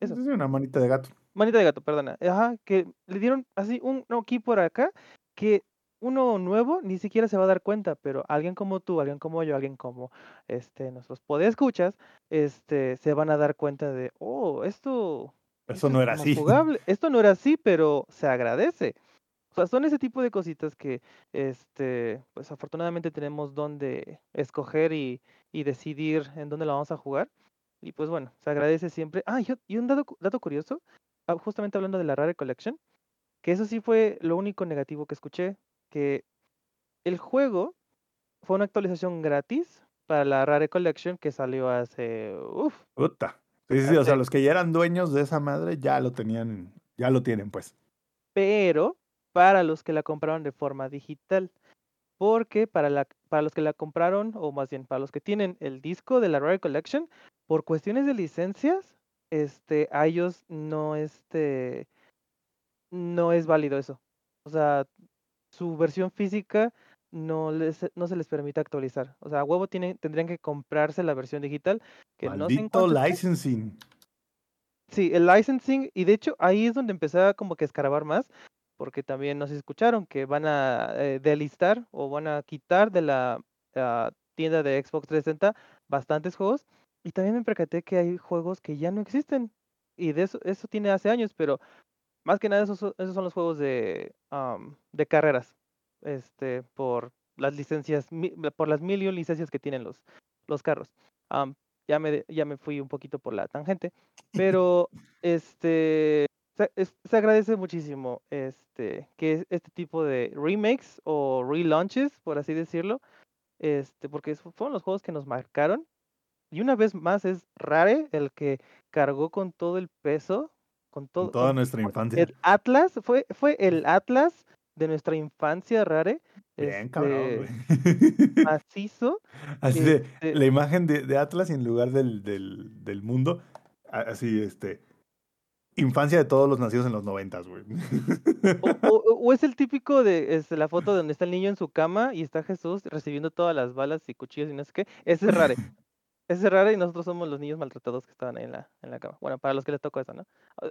Eso. Sí, una manita de gato. Manita de gato, perdona. Ajá, que le dieron así un no, aquí por acá que uno nuevo ni siquiera se va a dar cuenta, pero alguien como tú, alguien como yo, alguien como este nuestros escuchas, este se van a dar cuenta de, "Oh, esto eso no era así. Jugable. [LAUGHS] Esto no era así, pero se agradece." O sea, son ese tipo de cositas que este pues afortunadamente tenemos donde escoger y, y decidir en dónde la vamos a jugar. Y pues bueno, se agradece siempre. Ah, y, y un dato, dato curioso, ah, justamente hablando de la Rare Collection, que eso sí fue lo único negativo que escuché, que el juego fue una actualización gratis para la Rare Collection que salió hace... Uf, Puta. Sí, sí, sí, o sea, los que ya eran dueños de esa madre ya lo tenían, ya lo tienen, pues. pero para los que la compraron de forma digital. Porque para, la, para los que la compraron, o más bien para los que tienen el disco de la Rare Collection, por cuestiones de licencias, este, a ellos no, este, no es válido eso. O sea, su versión física no, les, no se les permite actualizar. O sea, a huevo tienen, tendrían que comprarse la versión digital. Que no Maldito cuánto esté. licensing. Sí, el licensing, y de hecho ahí es donde empecé a como que escarbar más, porque también nos escucharon que van a eh, delistar o van a quitar de la ah, tienda de Xbox 360 bastantes juegos, y también me percaté que hay juegos que ya no existen, y de eso, eso tiene hace años, pero más que nada esos, esos son los juegos de, am, de carreras, este, por las licencias, por las mil y un licencias que tienen los, los carros. Am, ya me, ya me fui un poquito por la tangente, [LAUGHS] pero este se, es- se agradece muchísimo este que este tipo de remakes o relaunches, por así decirlo, este, porque fueron los juegos que nos marcaron. Y una vez más es Rare el que cargó con todo el peso, con todo, Toda con- nuestra infancia. el Atlas, fue, fue el Atlas de nuestra infancia, Rare. Bien, cabrón, este, güey. [LAUGHS] macizo. Así de, este, la imagen de, de Atlas y en lugar del, del, del mundo, así, este, infancia de todos los nacidos en los noventas, güey. O, [LAUGHS] o- o es el típico de este, la foto donde está el niño en su cama y está Jesús recibiendo todas las balas y cuchillos y no sé qué. Ese es rare. [LAUGHS] Es rare y nosotros somos los niños maltratados que estaban ahí en la, en la cama. Bueno, para los que les tocó eso, ¿no?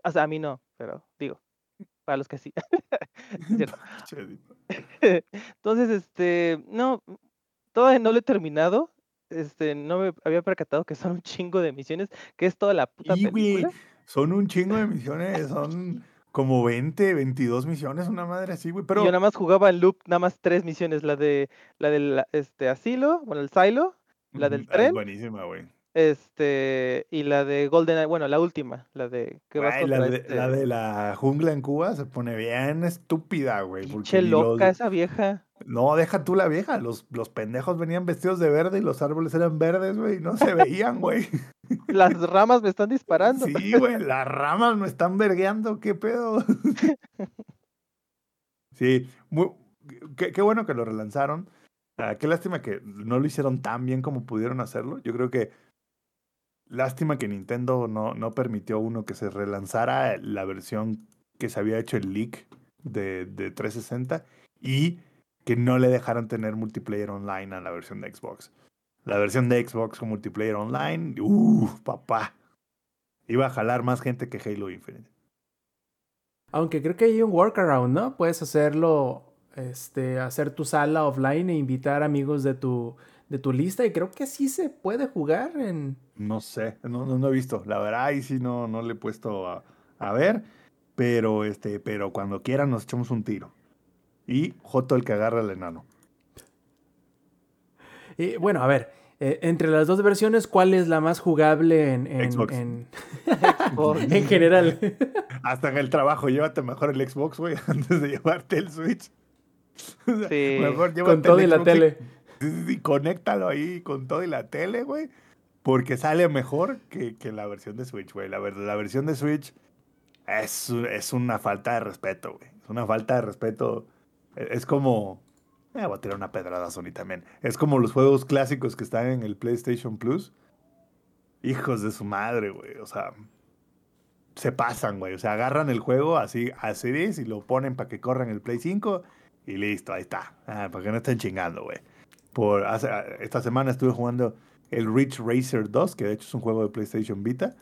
O- sea, a mí no, pero digo, para los que sí. [LAUGHS] [LAUGHS] [LAUGHS] Entonces, este, no, todavía no lo he terminado. Este, no me había percatado que son un chingo de misiones, que es toda la puta Y, son un chingo de misiones, son como 20, 22 misiones, una madre así, güey. Pero yo nada más jugaba en loop, nada más tres misiones, la de la del este asilo, bueno, el silo, la del ah, es tren. buenísima, güey. Este, y la de GoldenEye, bueno, la última, la de que vas Güey, la, de, este, la de la jungla en Cuba se pone bien estúpida, güey. pinche loca los- esa vieja. No, deja tú la vieja. Los, los pendejos venían vestidos de verde y los árboles eran verdes, güey. y No se veían, güey. Las ramas me están disparando. Sí, güey. Las ramas me están vergueando. ¿Qué pedo? [LAUGHS] Sí, muy, qué, qué bueno que lo relanzaron. Ah, qué lástima que no lo hicieron tan bien como pudieron hacerlo. Yo creo que lástima que Nintendo no, no permitió uno que se relanzara la versión que se había hecho el leak de, de 360 y que no le dejaran tener multiplayer online a la versión de Xbox. La versión de Xbox con multiplayer online, uff, papá. Iba a jalar más gente que Halo Infinite. Aunque creo que hay un workaround, ¿no? Puedes hacerlo, este, hacer tu sala offline e invitar amigos de tu, de tu lista y creo que sí se puede jugar en... No sé, no, no, no he visto. La verdad, ahí sí no, no le he puesto a, a ver. Pero este, pero cuando quieran nos echamos un tiro. Y Joto el que agarra al enano. Y, bueno, a ver, eh, entre las dos versiones, ¿cuál es la más jugable en, en, Xbox. en, [LAUGHS] en general? Hasta en el trabajo, llévate mejor el Xbox, güey, [LAUGHS] antes de llevarte el Switch. [LAUGHS] O sea, Sí. Mejor Con todo y la tele. Sí, sí, conéctalo ahí con todo y la tele, güey. Porque sale mejor que, que la versión de Switch, güey. La, la versión de Switch es, es una falta de respeto, güey. Es una falta de respeto. E- Es como... Eh, voy a tirar una pedrada a Sony también. Es como los juegos clásicos que están en el PlayStation Plus. Hijos de su madre, güey. O sea, se pasan, güey. O sea, agarran el juego así, así es, y lo ponen para que corran el Play 5 y listo, ahí está. Ah, para que no estén chingando, güey. Por, hace- esta semana estuve jugando el Ridge Racer 2, que de hecho es un juego de PlayStation Vita.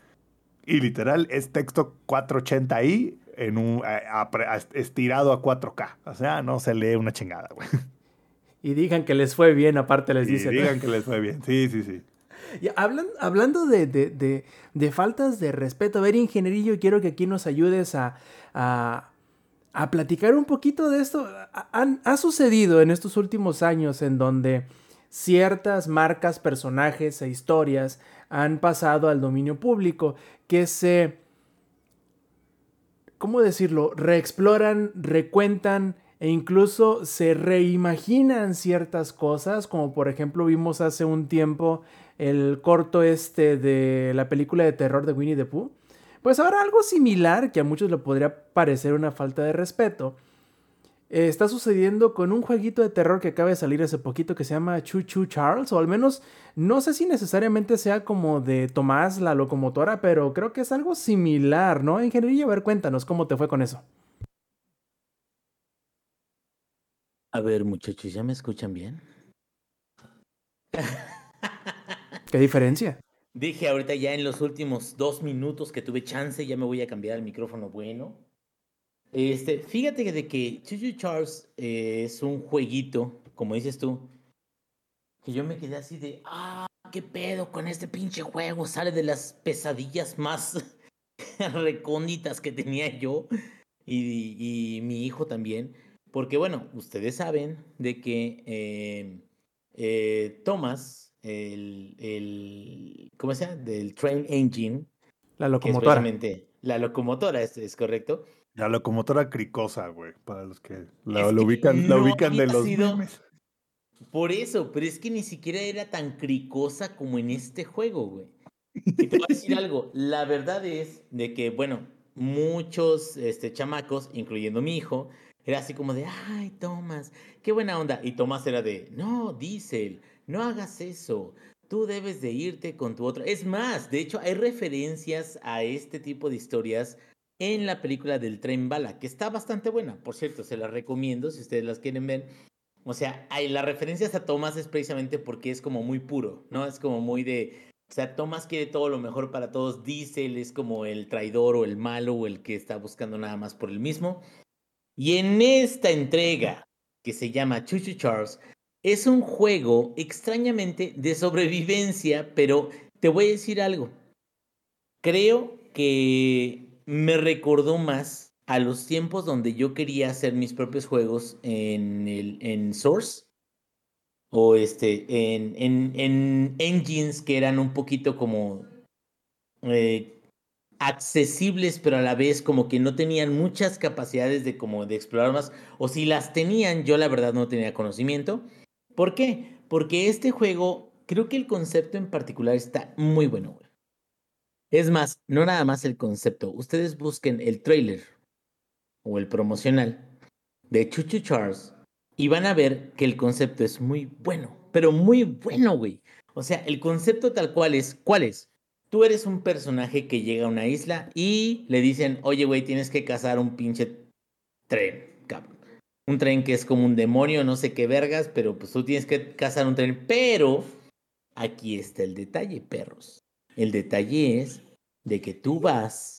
Y literal es texto 480i en un, a- a- a- estirado a 4K. O sea, no se lee una chingada, güey. [LAUGHS] Y digan que les fue bien, aparte les Y dicen. digan que les fue bien. Sí, sí, sí. Y hablan- hablando de, de- de- de faltas de respeto, a ver, ingenierillo, quiero que aquí nos ayudes a, a- a platicar un poquito de esto. Ha, sucedido en estos últimos años en donde ciertas marcas, personajes e historias han pasado al dominio público, que se, ¿cómo decirlo?, reexploran, recuentan e incluso se reimaginan ciertas cosas, como por ejemplo vimos hace un tiempo el corto este de la película de terror de Winnie the Pooh. Pues ahora algo similar, que a muchos le podría parecer una falta de respeto, eh, está sucediendo con un jueguito de terror que acaba de salir hace poquito que se llama Choo Choo Charles, o al menos no sé si necesariamente sea como de Tomás la locomotora, pero creo que es algo similar, ¿no? Ingeniería, a ver, cuéntanos cómo te fue con eso. A ver, muchachos, ¿ya me escuchan bien? ¿Qué diferencia? Dije ahorita ya en los últimos dos minutos que tuve chance, ya me voy a cambiar el micrófono bueno. Este, fíjate que de que Chuchu Charles eh, es un jueguito, como dices tú, que yo me quedé así de, ah, qué pedo con este pinche juego, sale de las pesadillas más [LAUGHS] recónditas que tenía yo y, mi hijo también, porque bueno, ustedes saben de que eh, eh, Thomas, el, el, ¿cómo se llama? Del Train Engine, la locomotora. la locomotora, es, es correcto la locomotora cricosa, güey, para los que lo, ubican, lo ubican de los Por eso, pero es que ni siquiera era tan cricosa como en este juego, güey. Y te voy a [LAUGHS] decir algo, la verdad es de que, bueno, muchos este, chamacos, incluyendo mi hijo, era así como de, ay, Tomás, qué buena onda. Y Tomás era de, no, Diesel, no hagas eso. Tú debes de irte con tu otro. Es más, de hecho, hay referencias a este tipo de historias en la película del tren bala, que está bastante buena, por cierto, se la recomiendo si ustedes las quieren ver. O sea, hay, la referencia a Thomas es precisamente porque es como muy puro, ¿no? Es como muy de, o sea, Thomas quiere todo lo mejor para todos, Diesel es como el traidor o el malo o el que está buscando nada más por el mismo. Y en esta entrega, que se llama Chuchu Charles, es un juego extrañamente de sobrevivencia, pero te voy a decir algo. Creo que me recordó más a los tiempos donde yo quería hacer mis propios juegos en, el, en Source o este, en, en, en engines que eran un poquito como eh, accesibles, pero a la vez como que no tenían muchas capacidades de como de explorar más, o si las tenían, yo la verdad no tenía conocimiento. ¿Por qué? Porque este juego, creo que el concepto en particular está muy bueno, es más, no nada más el concepto. Ustedes busquen el trailer o el promocional de Chuchu Charles y van a ver que el concepto es muy bueno, pero muy bueno, güey. O sea, el concepto tal cual es, ¿cuál es? Tú eres un personaje que llega a una isla y le dicen, oye, güey, tienes que cazar un pinche tren. Un tren que es como un demonio, no sé qué vergas, pero pues tú tienes que cazar un tren. Pero aquí está el detalle, perros. El detalle es de que tú vas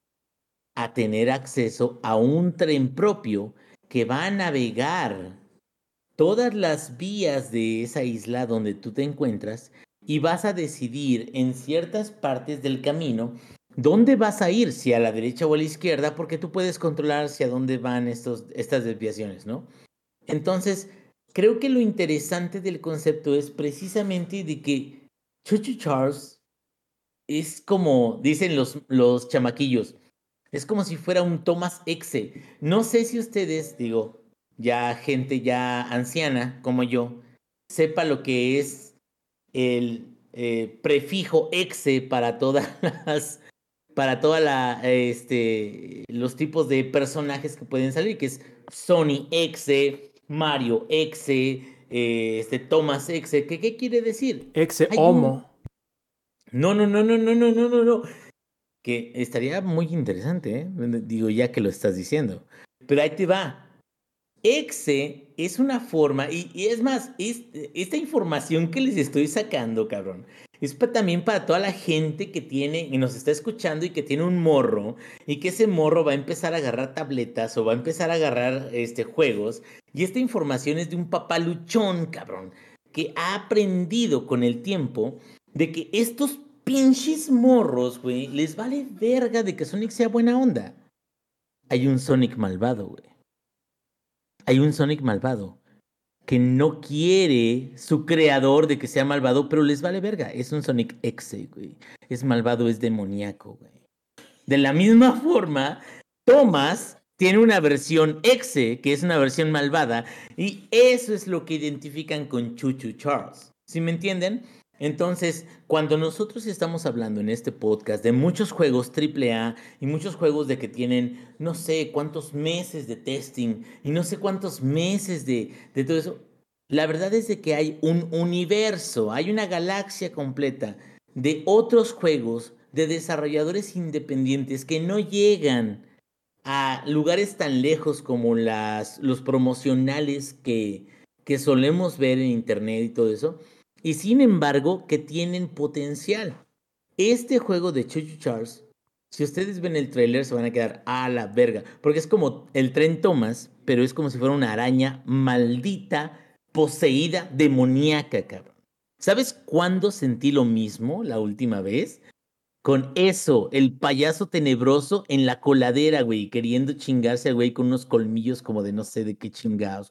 a tener acceso a un tren propio que va a navegar todas las vías de esa isla donde tú te encuentras y vas a decidir en ciertas partes del camino dónde vas a ir, si a la derecha o a la izquierda, porque tú puedes controlar hacia dónde van estos, estas desviaciones, ¿no? Entonces, creo que lo interesante del concepto es precisamente de que Chuchu Charles es como, dicen los, los chamaquillos, es como si fuera un Thomas Exe. No sé si ustedes, digo, ya gente ya anciana como yo, sepa lo que es el eh, prefijo exe para todas [LAUGHS] las para toda la este los tipos de personajes que pueden salir que es Sony exe Mario exe eh, este Thomas exe ¿qué, qué quiere decir exe homo no, no, no, no, no, no, no, no, no. Que estaría muy interesante, ¿eh? Digo, ya que lo estás diciendo. Pero ahí te va. Exe es una forma, y, es más, esta información que les estoy sacando, cabrón, es también para toda la gente que tiene y nos está escuchando y que tiene un morro y que ese morro va a empezar a agarrar tabletas o va a empezar a agarrar este, juegos. Y esta información es de un papá luchón, cabrón, que ha aprendido con el tiempo de que estos pinches morros, güey, les vale verga de que Sonic sea buena onda. Hay un Sonic malvado, güey. Hay un Sonic malvado que no quiere su creador de que sea malvado, pero les vale verga. Es un Sonic X, güey. Es malvado, es demoníaco, güey. De la misma [LAUGHS] forma, Thomas tiene una versión Exe, que es una versión malvada, y eso es lo que identifican con Chuchu Charles. ¿Sí me entienden? Entonces, cuando nosotros estamos hablando en este podcast de muchos juegos AAA y muchos juegos de que tienen no sé cuántos meses de testing y no sé cuántos meses de, de todo eso, la verdad es de que hay un universo, hay una galaxia completa de otros juegos de desarrolladores independientes que no llegan a lugares tan lejos como las, los promocionales que, que solemos ver en internet y todo eso, y sin embargo que tienen potencial. Este juego de Chuchu Charles, si ustedes ven el trailer se van a quedar a la verga, porque es como el tren Thomas, pero es como si fuera una araña maldita, poseída, demoníaca, cabrón. ¿Sabes cuándo sentí lo mismo la última vez? Con eso, el payaso tenebroso en la coladera, güey, queriendo chingarse al güey con unos colmillos como de no sé de qué chingados,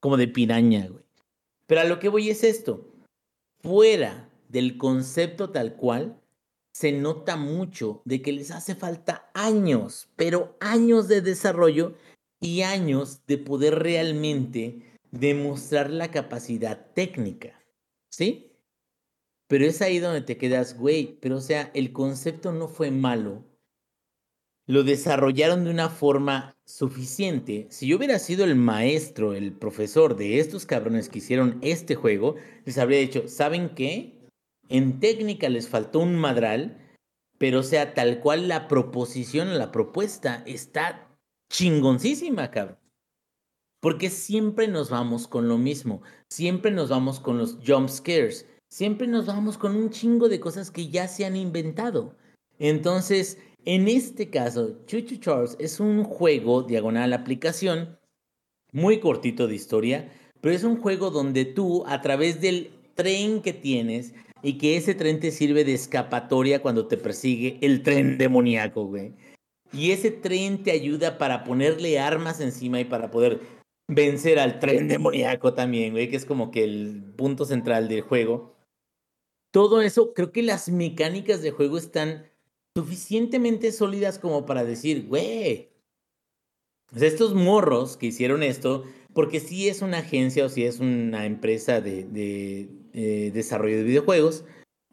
como de piraña, güey. Pero a lo que voy es esto. Fuera del concepto tal cual, se nota mucho de que les hace falta años, pero años de desarrollo y años de poder realmente demostrar la capacidad técnica. ¿Sí? Pero es ahí donde te quedas, güey, pero o sea, el concepto no fue malo. Lo desarrollaron de una forma suficiente. Si yo hubiera sido el maestro, el profesor de estos cabrones que hicieron este juego, les habría dicho, ¿saben qué? En técnica les faltó un madral, pero sea, tal cual la proposición, la propuesta está chingoncísima, cabrón. Porque siempre nos vamos con lo mismo, siempre nos vamos con los jump scares siempre nos vamos con un chingo de cosas que ya se han inventado. Entonces, en este caso, Chuchu Charles es un juego diagonal aplicación, muy cortito de historia, pero es un juego donde tú, a través del tren que tienes, y que ese tren te sirve de escapatoria cuando te persigue el tren demoníaco, güey. Y ese tren te ayuda para ponerle armas encima y para poder vencer al tren demoníaco también, güey, que es como que el punto central del juego todo eso, creo que las mecánicas de juego están suficientemente sólidas como para decir, güey, estos morros que hicieron esto, porque sí es una agencia o sí es una empresa de, de eh, desarrollo de videojuegos,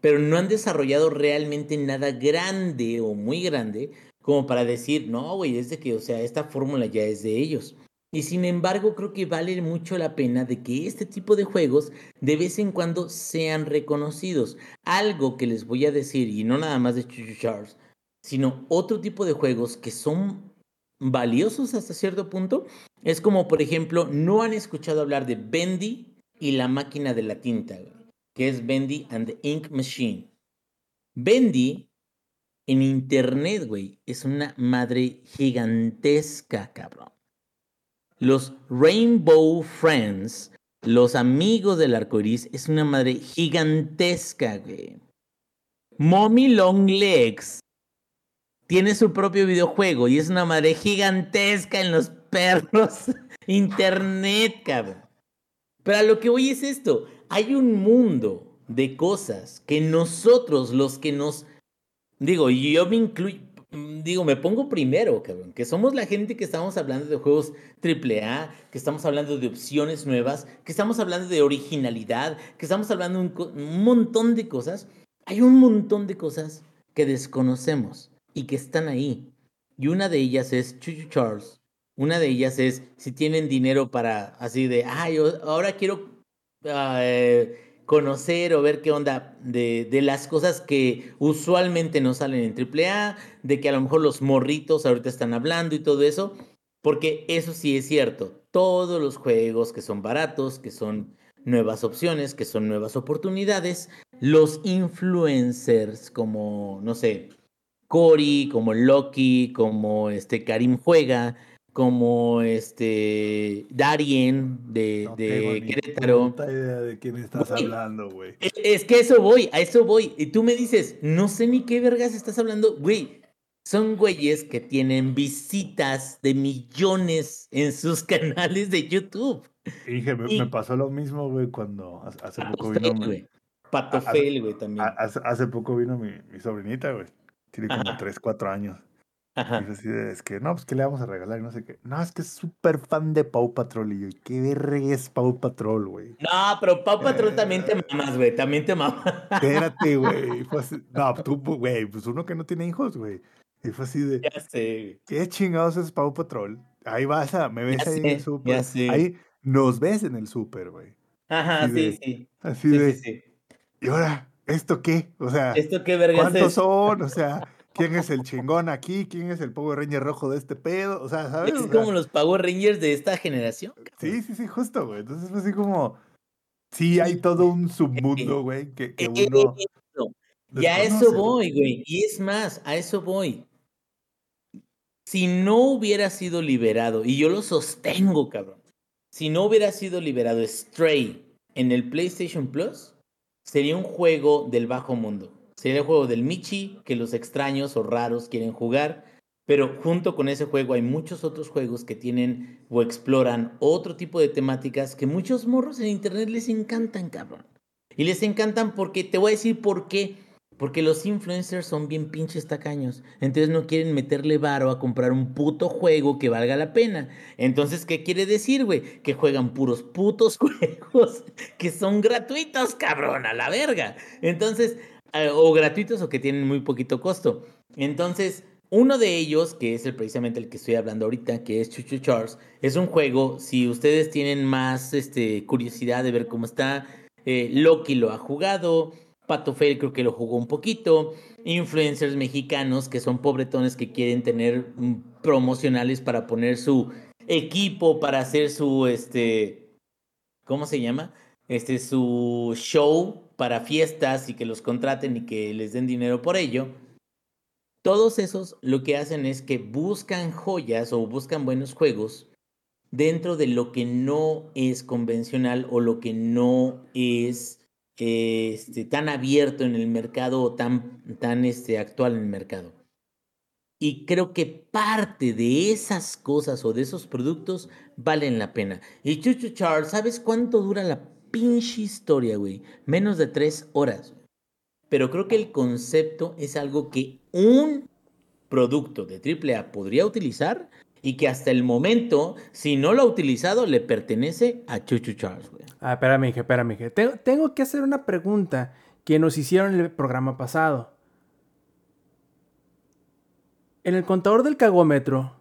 pero no han desarrollado realmente nada grande o muy grande como para decir, no, güey, es de que, o sea, esta fórmula ya es de ellos. Y sin embargo, creo que vale mucho la pena de que este tipo de juegos de vez en cuando sean reconocidos. Algo que les voy a decir, y no nada más de Chuchu Charles, sino otro tipo de juegos que son valiosos hasta cierto punto, es como, por ejemplo, no han escuchado hablar de Bendy y la máquina de la tinta, que es Bendy and the Ink Machine. Bendy en internet, güey, es una madre gigantesca, cabrón. Los Rainbow Friends, los amigos del arco iris, es una madre gigantesca, güey. Mommy Long Legs tiene su propio videojuego y es una madre gigantesca en los perros. [LAUGHS] Internet, cabrón. Pero a lo que voy es esto. Hay un mundo de cosas que nosotros, los que nos... Digo, yo me incluyo, digo, me pongo primero, cabrón, que somos la gente que estamos hablando de juegos AAA, que estamos hablando de opciones nuevas, que estamos hablando de originalidad, que estamos hablando de un, montón de cosas. Hay un montón de cosas que desconocemos y que están ahí. Y una de ellas es Chuchu Charles. Una de ellas es si tienen dinero para así de, ay, ahora quiero ah, eh, conocer o ver qué onda de, de, las cosas que usualmente no salen en AAA, de que a lo mejor los morritos ahorita están hablando y todo eso, porque eso sí es cierto, todos los juegos que son baratos, que son nuevas opciones, que son nuevas oportunidades, los influencers como, no sé, Cory, como Loki, como este Karim Juega, como este Darien de, de Querétaro. idea de quién estás hablando, güey. Es, es, que eso voy, a eso voy. Y tú me dices, no sé ni qué vergas estás hablando, güey. Son güeyes que tienen visitas de millones en sus [LAUGHS] canales de YouTube. Dije, me, pasó lo mismo, güey, cuando hace- hace poco vino mi, güey. Patofel, güey, también. a- hace, hace poco vino mi, mi sobrinita, güey. Tiene como Ajá. 3, 4 años. Ajá. es así de, es que, no, pues, ¿qué le vamos a regalar? Y no sé qué. No, es que es súper fan de Paw Patrol. Y yo, ¿qué verga es Paw Patrol, güey? No, pero Pau Patrón también te mamas, güey. También te mamas. Espérate, [LAUGHS] güey. Fue así- No, tú, pues, güey, pues uno que no tiene hijos, güey. Y fue así de, ya sé, ¿qué chingados es Paw Patrol? Ahí vas a, me ves Ya ahí en el súper. ya sé. Ahí nos ves en el súper, güey. Ajá, Sí, sí, de- sí. Así Sí, de, sí, sí. ¿y ahora? ¿Esto qué? O sea, ¿Esto qué vergas ¿cuántos es? son? O sea, ¿quién es el chingón aquí? ¿Quién es el Power Ranger rojo de este pedo? O sea, ¿sabes? Es O sea, como los Power Rangers de esta generación. cabrón. Sí, sí, sí, justo, güey. Entonces fue así como. Sí, hay todo un submundo, güey, que, que Eh, uno. eso. Y a eso voy, güey. Y es más, a eso voy. Si no hubiera sido liberado, y yo lo sostengo, cabrón. Si no hubiera sido liberado Stray en el PlayStation Plus, sería un juego del bajo mundo. Sería el juego del Michi que los extraños o raros quieren jugar. Pero junto con ese juego hay muchos otros juegos que tienen o exploran otro tipo de temáticas que muchos morros en internet les encantan, cabrón. Y les encantan porque, te voy a decir por qué. Porque los influencers son bien pinches tacaños. Entonces no quieren meterle varo a comprar un puto juego que valga la pena. Entonces, ¿qué quiere decir, güey? Que juegan puros putos [LAUGHS] juegos que son gratuitos, cabrón, a la verga. Entonces, o gratuitos o que tienen muy poquito costo. Entonces, uno de ellos, que es el, precisamente el que estoy hablando ahorita, que es Chuchu Charles, es un juego, si ustedes tienen más este, curiosidad de ver cómo está, eh, Loki lo ha jugado, Pato Fel creo que lo jugó un poquito, influencers mexicanos que son pobretones que quieren tener mm, promocionales para poner su equipo, para hacer su, este, ¿cómo se llama? Este, su show para fiestas y que los contraten y que les den dinero por ello. Todos esos lo que hacen es que buscan joyas o buscan buenos juegos dentro de lo que no es convencional o lo que no es este, tan abierto en el mercado o tan, tan este, actual en el mercado. Y creo que parte de esas cosas o de esos productos valen la pena. Y Chuchu Charles, ¿sabes cuánto dura la pinche historia, güey? Menos de tres horas. Pero creo que el concepto es algo que un producto de AAA podría utilizar y que hasta el momento, si no lo ha utilizado, le pertenece a Chuchu Charles, güey. Ah, espérame, hija, espérame, hija. Tengo, tengo que hacer una pregunta que nos hicieron en el programa pasado. En el contador del cagómetro,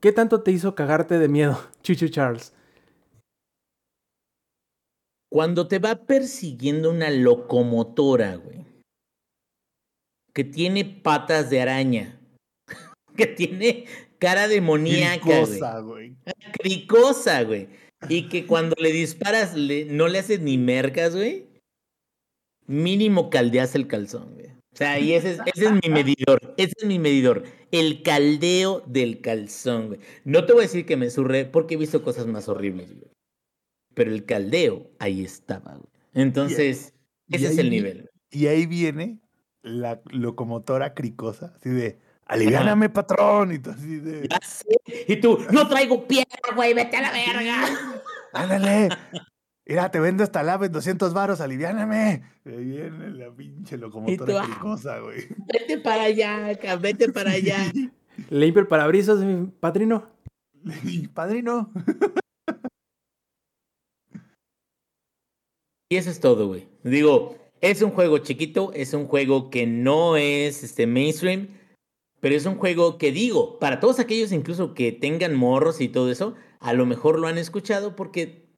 ¿qué tanto te hizo cagarte de miedo, [LAUGHS] Chuchu Charles? Cuando te va persiguiendo una locomotora, güey, que tiene patas de araña, [LAUGHS] que tiene cara demoníaca, güey. Cosa, güey. cricosa, güey. Y que cuando le disparas le- no le haces ni mercas, güey. Mínimo caldeas el calzón, güey. O sea, y ese es, ese es mi medidor. Ese es mi medidor. El caldeo del calzón, güey. No te voy a decir que me surré porque he visto cosas más horribles, güey. Pero el caldeo, ahí estaba, güey. Entonces, y ese es el nivel. Y ahí viene la locomotora cricosa, así de, aliviáname, patrón. Y tú así de, Ya sé. Y tú, no traigo piedra, güey, vete a la verga. ándale. Mira, te vendo esta lave en 200 varos, aliviáname. Ahí viene la pinche locomotora ah. cricosa, güey. Vete para allá, ca- vete para allá. ¿Le limpio el parabrisas, mi padrino? [LAUGHS] Padrino. Y eso es todo, güey. Digo, es un juego chiquito, es un juego que no es este mainstream, pero es un juego que digo, para todos aquellos incluso que tengan morros y todo eso, a lo mejor lo han escuchado porque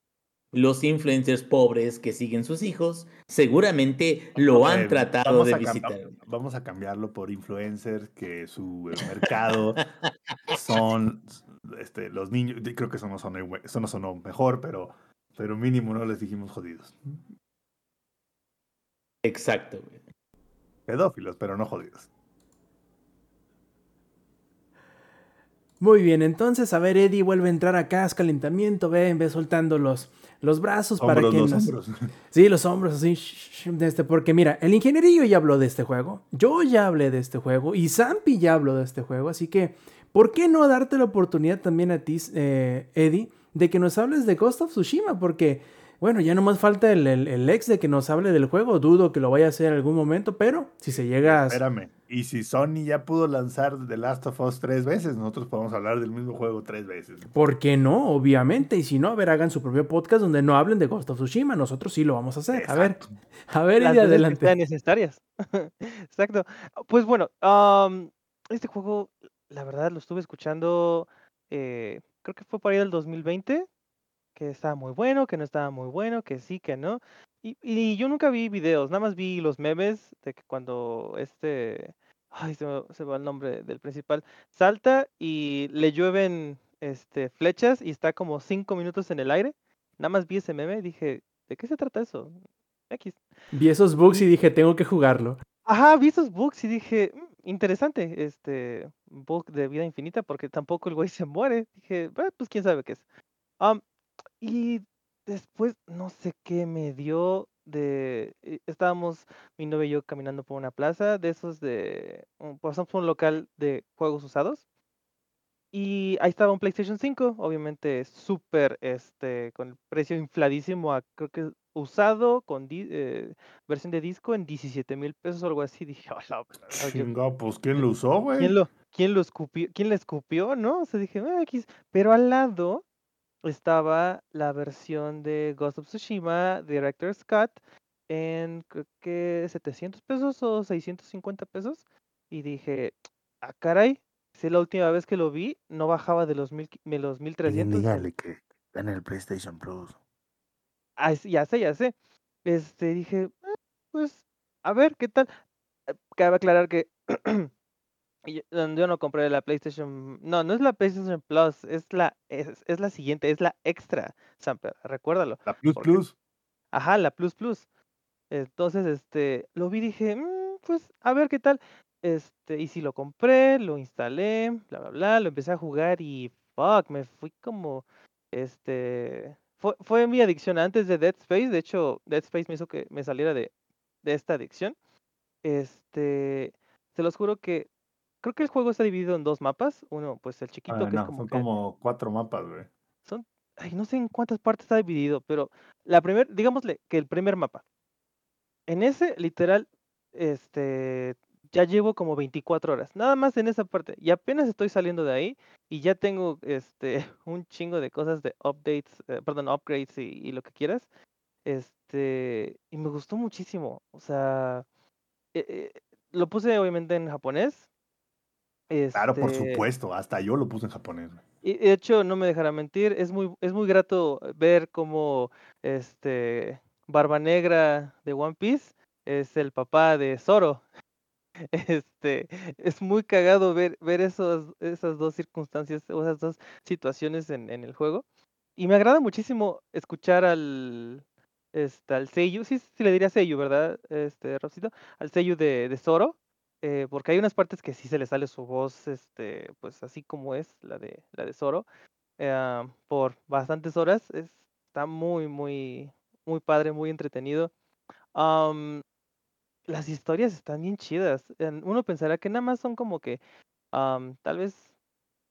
los influencers pobres que siguen sus hijos seguramente lo han tratado de visitar. Vamos a cambiarlo por influencers que su eh, mercado [LAUGHS] son este, los niños. Creo que eso no sonó, eso no sonó mejor, pero, pero mínimo no les dijimos jodidos. Exacto, güey. Pedófilos, pero no jodidos. Muy bien, entonces, a ver, Eddie vuelve a entrar acá, haz calentamiento, ve, ve soltando los, los brazos para que los nos- hombros. [LAUGHS] Sí, los hombros así. sh- sh- de este, porque mira, el ingenierillo ya habló de este juego. Yo ya hablé de este juego. Y Zampi ya habló de este juego. Así que, ¿por qué no darte la oportunidad también a ti, eh, Eddie, de que nos hables de Ghost of Tsushima, porque, bueno, ya nomás falta el, el, el ex de que nos hable del juego. Dudo que lo vaya a hacer en algún momento, pero si se llega a. Espérame. Y si Sony ya pudo lanzar The Last of Us tres veces, nosotros podemos hablar del mismo juego tres veces. ¿Por qué no? Obviamente. Y si no, a ver, hagan su propio podcast donde no hablen de Ghost of Tsushima. Nosotros sí lo vamos a hacer. A ver, [LAUGHS] a ver, Las y de adelante. sean necesarias. [LAUGHS] Exacto. Pues bueno, am, este juego, la verdad, lo estuve escuchando, eh, creo que fue por ahí del 2020, que estaba muy bueno, que no estaba muy bueno, que sí, que no. Y, y yo nunca vi videos, nada más vi los memes de que cuando este, ay, se me, se me va el nombre del principal, salta y le llueven este, flechas y está como cinco minutos en el aire. Nada más vi ese meme y dije, ¿de qué se trata eso? X. Vi esos bugs y dije, tengo que jugarlo. Ajá, vi esos bugs y dije, "Mm, interesante, este bug de vida infinita, porque tampoco el güey se muere. Dije, "Ah, pues quién sabe qué es. Am, y después, no sé qué me dio de... eh, Estábamos, mi novio y yo, caminando por una plaza, de esos de... Pasamos por un local de juegos usados. Y ahí estaba un PlayStation 5, obviamente súper, este, con el precio infladísimo, a, creo que usado, con eh, versión de disco en 17 mil pesos o algo así. [LAUGHS] Dije, hola, Chinga, pues ¿quién lo usó, güey? ¿quién lo, quién lo escupió? ¿Quién le escupió? ¿No? O sea, dije, "Ah, X". Pero al lado estaba la versión de Ghost of Tsushima Director Scott en creo que 700 pesos o 650 pesos. Y dije, ah, caray, si la última vez que lo vi no bajaba de los, mil, de los 1300. dígale que está en el PlayStation Plus. Ah, ya sé, ya sé. Este, dije, "Ah, pues, a ver, ¿qué tal? Eh, Cabe aclarar que [CLEARS THROAT] yo, mm, yo no compré la PlayStation, no, no es la PlayStation Plus, es la, es, es la siguiente, es la Extra, Samper, recuérdalo. La Plus Porque- Plus. Ajá, la Plus Plus. Entonces, este, lo vi y dije, "Mm, pues, a ver qué tal. Este, y si lo compré, lo instalé, bla, bla, bla, lo empecé a jugar y, fuck, me fui como, este, fue, fue mi adicción antes de Dead Space, de hecho, Dead Space me hizo que me saliera de, de esta adicción. Este, se los juro que, creo que el juego está dividido en dos mapas, uno, pues, el chiquito, Ah, que es como son que como cuatro mapas, güey. son, ay, no sé en cuántas partes está dividido, pero la primer, digámosle que el primer mapa. En ese, literal, este, ya llevo como 24 horas, nada más en esa parte, y apenas estoy saliendo de ahí, y ya tengo, este, [LAUGHS] un chingo de cosas de updates, eh, perdón, upgrades y, y lo que quieras, este, y me gustó muchísimo, o sea, eh, eh, lo puse obviamente en japonés. Claro, por este, supuesto. Hasta yo lo puse en japonés, y de hecho, no me dejará mentir, es muy, es muy grato ver cómo este Barba Negra de One Piece es el papá de Zoro. [LAUGHS] Este, es muy cagado ver, ver esos, esas dos circunstancias o esas dos situaciones en, en el juego. Y me agrada muchísimo escuchar al, este, al Seiyu, sí, sí le diría Seiyu, ¿verdad? Este, Robcito, al Seiyu de, de Zoro, eh, porque hay unas partes que sí se le sale su voz, este, pues así como es la de, la de Zoro, eh, por bastantes horas. Es, está muy, muy, muy padre, muy entretenido. Las historias están bien chidas. Uno pensará que nada más son como que tal vez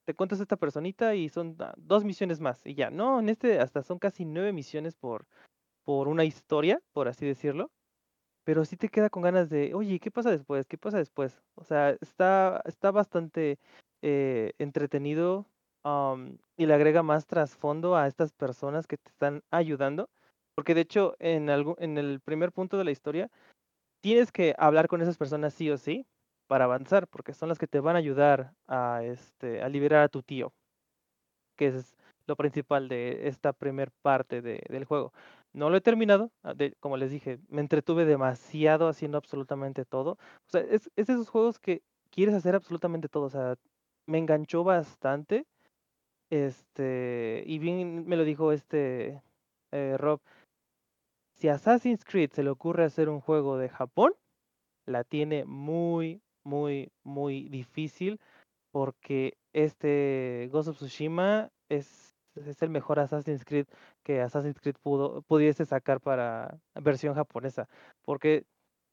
te cuentas esta personita y son ah, dos misiones más y ya. No, en este hasta son casi nueve misiones por, por una historia, por así decirlo. Pero sí te queda con ganas de, oye, ¿qué pasa después? ¿Qué pasa después? O sea, está, está bastante eh, entretenido am, y le agrega más trasfondo a estas personas que te están ayudando. Porque de hecho, en, algún, en el primer punto de la historia, tienes que hablar con esas personas sí o sí para avanzar, porque son las que te van a ayudar a, este, a liberar a tu tío, que es lo principal de esta primer parte de- del juego. No lo he terminado, ah, como les dije, me entretuve demasiado haciendo absolutamente todo. O sea, es, es de esos juegos que quieres hacer absolutamente todo, o sea, me enganchó bastante. Este, y bien me lo dijo este eh, Rob, si a Assassin's Creed se le ocurre hacer un juego de Japón, la tiene muy, muy, muy difícil porque este Ghost of Tsushima es, es el mejor Assassin's Creed que Assassin's Creed pudo, pudiese sacar para versión japonesa. Porque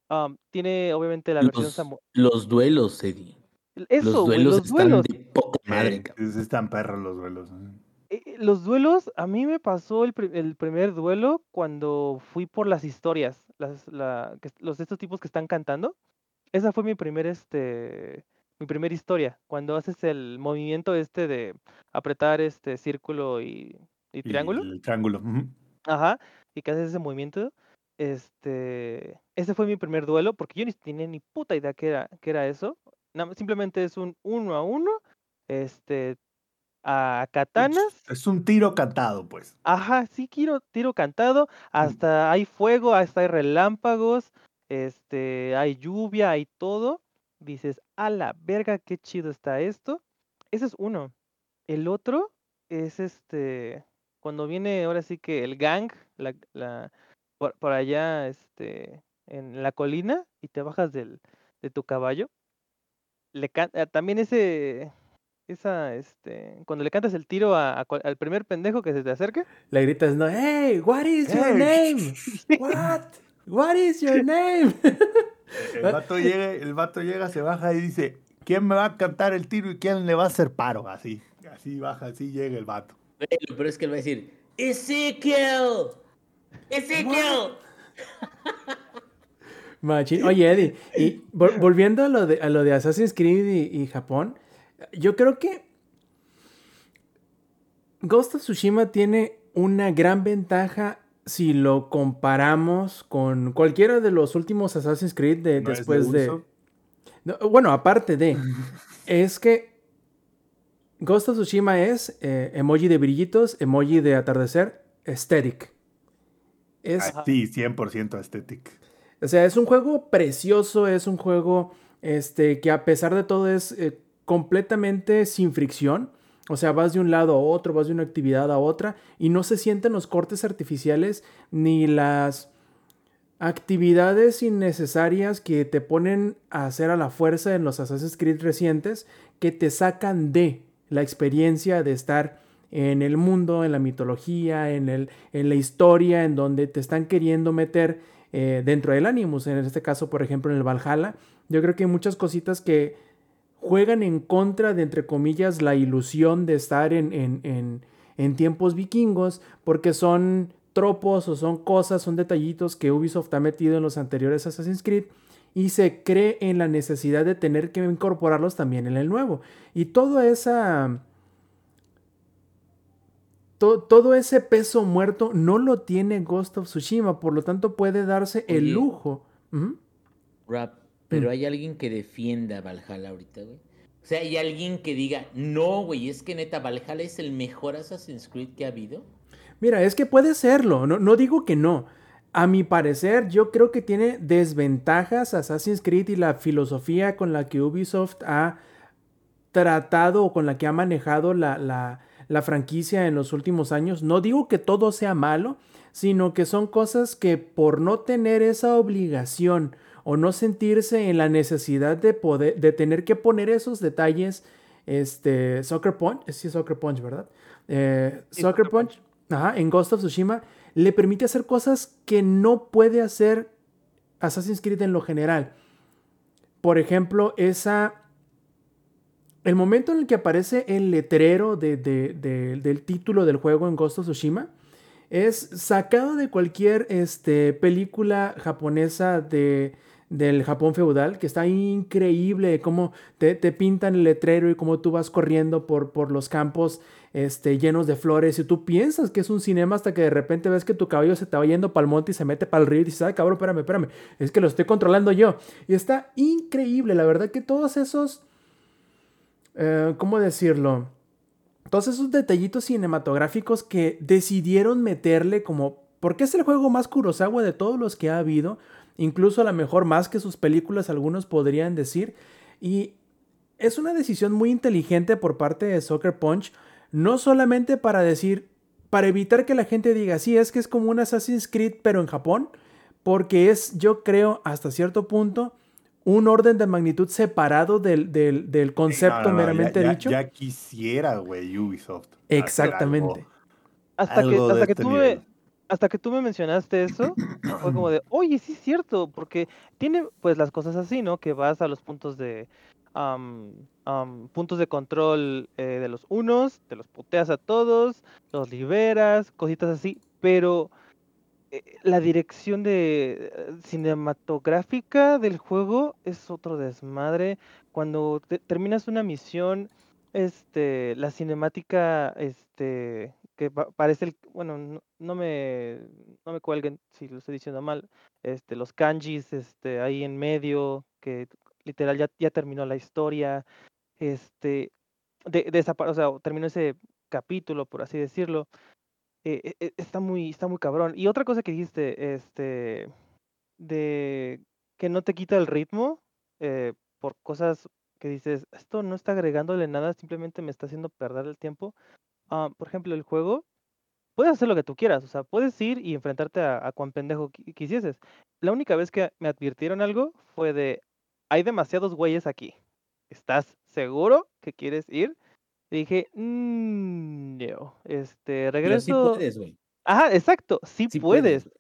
am, tiene obviamente la versión Los, samu- los duelos, Eddie. Eso, los duelos los están duelos. de poca madre, Eh, están perros los duelos. ¿eh? Los duelos, a mí me pasó el, pri- el primer duelo cuando fui por las historias, las, la, los de estos tipos que están cantando. Esa fue mi primer, este, mi primera historia, cuando haces el movimiento este de apretar este círculo y, y Y triángulo. El triángulo. Ajá, y que haces ese movimiento. Este, ese fue mi primer duelo, porque yo ni tenía ni puta idea que era, que era eso. Simplemente es un uno a uno, este, a katanas. Es un tiro cantado, pues. Ajá, sí, quiero tiro cantado, hasta hay fuego, hasta hay relámpagos, este, hay lluvia, hay todo. Dices, a la verga, qué chido está esto. Ese es uno. El otro es este, cuando viene ahora sí que el gang, la, la, por, por allá, este, en la colina, y te bajas del, de tu caballo. Le eh, también ese, esa, este, cuando le cantas el tiro a- al primer pendejo que se te acerque. Le gritas, no, hey, what is your [LAUGHS] name? What? What is your name? El vato, llega, el vato llega, se baja y dice, ¿quién me va a cantar el tiro y quién le va a hacer paro? Así, así baja, así llega el vato. Peor es que él va a decir, Ezequiel, Ezequiel. Machín. Oye, Eddie, y vol- volviendo a lo de, a lo de Assassin's Creed y, y Japón, yo creo que Ghost of Tsushima tiene una gran ventaja si lo comparamos con cualquiera de los últimos Assassin's Creed de, ¿No es de después de... No, bueno, aparte de... [LAUGHS] es que Ghost of Tsushima es eh, emoji de brillitos, emoji de atardecer, aesthetic. Es Ah, sí, 100% estético. o sea, es un juego precioso, es un juego este, que a pesar de todo es eh, completamente sin fricción. O sea, vas de un lado a otro, vas de una actividad a otra y no se sienten los cortes artificiales ni las actividades innecesarias que te ponen a hacer a la fuerza en los Assassin's Creed recientes que te sacan de la experiencia de estar en el mundo, en la mitología, en, el, en la historia, en donde te están queriendo meter eh, dentro del Animus, en este caso, por ejemplo, en el Valhalla. Yo creo que hay muchas cositas que juegan en contra de, entre comillas, la ilusión de estar en, en, en, en tiempos vikingos, porque son tropos o son cosas, son detallitos que Ubisoft ha metido en los anteriores Assassin's Creed y se cree en la necesidad de tener que incorporarlos también en el nuevo. Y toda esa... to- todo ese peso muerto no lo tiene Ghost of Tsushima, por lo tanto puede darse el lujo. Rap, pero Mm. hay alguien que defienda Valhalla ahorita, güey. O sea, hay alguien que diga, no, güey, es que neta, Valhalla es el mejor Assassin's Creed que ha habido. Mira, es que puede serlo, no, no digo que no. A mi parecer, yo creo que tiene desventajas Assassin's Creed y la filosofía con la que Ubisoft ha tratado o con la que ha manejado la, la- la franquicia en los últimos años. No digo que todo sea malo, sino que son cosas que por no tener esa obligación o no sentirse en la necesidad de poder, de tener que poner esos detalles, este, Soccer Punch, sí, Soccer Punch, ¿verdad? Eh, Sí, Soccer Punch, ajá, en Ghost of Tsushima, le permite hacer cosas que no puede hacer Assassin's Creed en lo general. Por ejemplo, esa... El momento en el que aparece el letrero de- de- de- del título del juego en Ghost of Tsushima es sacado de cualquier este, película japonesa de, del Japón feudal, que está increíble cómo te, te pintan el letrero y cómo tú vas corriendo por, por los campos este, llenos de flores y tú piensas que es un cinema hasta que de repente ves que tu caballo se te va yendo para el monte y se mete para el río y dices, ay cabrón, espérame, espérame, es que lo estoy controlando yo. Y está increíble, la verdad que todos esos, eh, ¿cómo decirlo? Todos esos detallitos cinematográficos que decidieron meterle como, porque es el juego más Kurosawa de todos los que ha habido, incluso a lo mejor más que sus películas algunos podrían decir, y es una decisión muy inteligente por parte de Soccer Punch, no solamente para decir, para evitar que la gente diga, sí, es que es como un Assassin's Creed pero en Japón, porque es, yo creo, hasta cierto punto, un orden de magnitud separado del, del- del concepto No, no, no, ya- meramente ya, dicho. Ya quisiera, güey, Ubisoft. Exactamente. algo- Hasta que, algo hasta que este nivel. Hasta que tú me mencionaste eso, fue como [CLEARS THROAT] de, oye, sí es cierto, porque tiene pues las cosas así, ¿no? Que vas a los puntos de, am, puntos de control eh, de los unos, te los puteas a todos, los liberas, cositas así, pero eh, la dirección de eh, cinematográfica del juego es otro desmadre. Cuando te- terminas una misión, este, la cinemática, este, que pa- parece el, bueno, no, no me, no me cuelguen si lo estoy diciendo mal, este, los kanjis, este, ahí en medio, que literal ya, ya terminó la historia, este, de, de o sea, terminó ese capítulo, por así decirlo eh, eh, eh, está muy, está muy cabrón. Y otra cosa que dijiste, este, de que no te quita el ritmo eh, por cosas que dices, esto no está agregándole nada, simplemente me está haciendo perder el tiempo. Ah, por ejemplo, el juego, puedes hacer lo que tú quieras, o sea, puedes ir y enfrentarte a, a cuan pendejo qui- quisieses. La única vez que me advirtieron algo fue de, hay demasiados güeyes aquí. ¿Estás seguro que quieres ir? Y dije, "Mm, no, este, Pero sí regreso. puedes, güey. Ajá, exacto, sí, Sí puedes. puedes.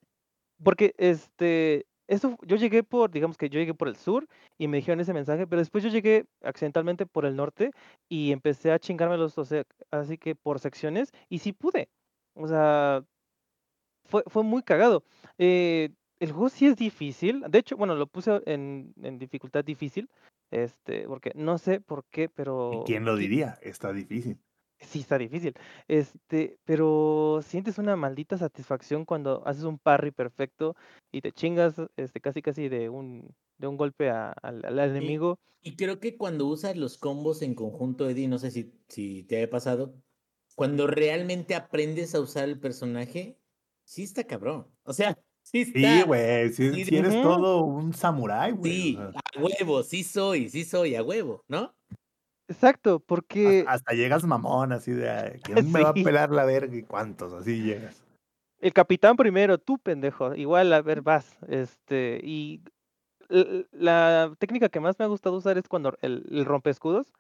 Porque este, eso, yo llegué por, digamos que yo llegué por el sur y me dijeron ese mensaje, pero después yo llegué accidentalmente por el norte y empecé a chingármelos, o sea, así que por secciones y sí pude. O sea, fue, fue muy cagado. Eh, el juego sí es difícil. De hecho, bueno, lo puse en, en dificultad difícil, este, porque no sé por qué, ¿Y pero quién lo diría? Está difícil. Sí, está difícil. Este, pero sientes una maldita satisfacción cuando haces un parry perfecto y te chingas, este, casi casi de un, de un golpe a- al, al enemigo. y creo que cuando usas los combos en conjunto, Eddie, no sé si, si te haya pasado, cuando realmente aprendes a usar el personaje, sí está cabrón. O sea, [LAUGHS] sí Sí, está. güey, si, sí, eres todo un samurái, güey. o Sí, sea, a huevo, sí soy, sí soy, a huevo, ¿no? Exacto, porque hasta llegas mamón, así de, "Ay, ¿quién [LAUGHS] me va a pelar la verga y cuántos? Así llegas. el capitán primero, tú pendejo, igual a ver, vas, este, y la técnica que más me ha gustado usar es cuando el, el rompeescudos,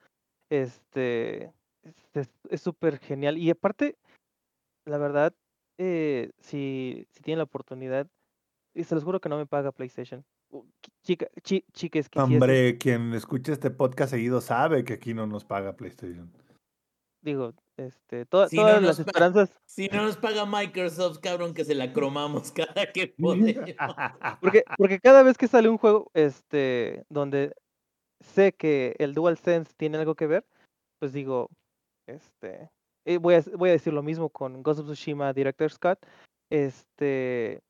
este, es- es es súper genial. Y aparte, la verdad, eh, si, si tienen la oportunidad, y se los juro que no me paga PlayStation. Chica, chi- chiques, Hombre, quien escucha este podcast seguido sabe que aquí no nos paga PlayStation. digo, este, Si todas las esperanzas, Si no nos paga Microsoft, cabrón, que se la cromamos cada que [LAUGHS] podemos. porque, porque cada vez que sale un juego, este, donde sé que el DualSense tiene algo que ver, pues digo, este, eh, voy a, voy a decir lo mismo con Ghost of Tsushima Director's Cut, este,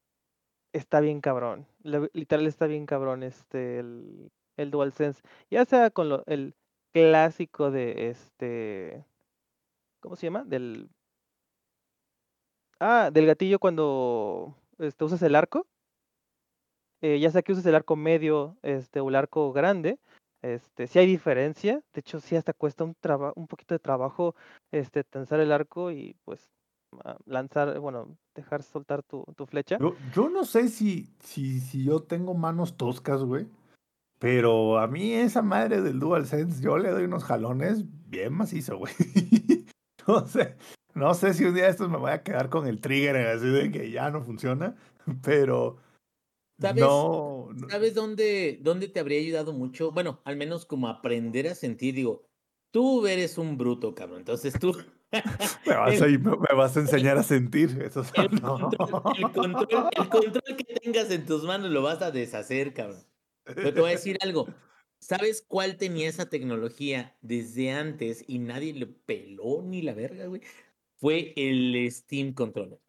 está bien cabrón, literal está bien cabrón, este, el, el DualSense, ya sea con lo, el clásico de, este, ¿cómo se llama? Del, ah, del gatillo cuando, este, usas el arco, eh, ya sea que uses el arco medio, este, o el arco grande, este, sí hay diferencia, de hecho sí hasta cuesta un traba- un poquito de trabajo, este, tensar el arco y pues lanzar, bueno, dejar soltar tu, tu flecha. Yo, yo no sé si, si, si yo tengo manos toscas, güey. Pero a mí esa madre del DualSense, yo le doy unos jalones bien macizo, güey. [LAUGHS] No sé, no sé si un día de estos me voy a quedar con el trigger así de que ya no funciona, [LAUGHS] pero ¿Sabes? no, no- ¿Sabes dónde, dónde te habría ayudado mucho? Bueno, al menos como aprender a sentir, digo, tú eres un bruto, cabrón. Entonces tú. Me, vas a, me vas a enseñar a sentir. Eso es- [LAUGHS] el no. control, el, control, el control que tengas en tus manos lo vas a deshacer, cabrón. Pero te voy a decir algo. ¿Sabes cuál tenía esa tecnología desde antes y nadie le peló ni la verga, güey? Fue el Steam Controller.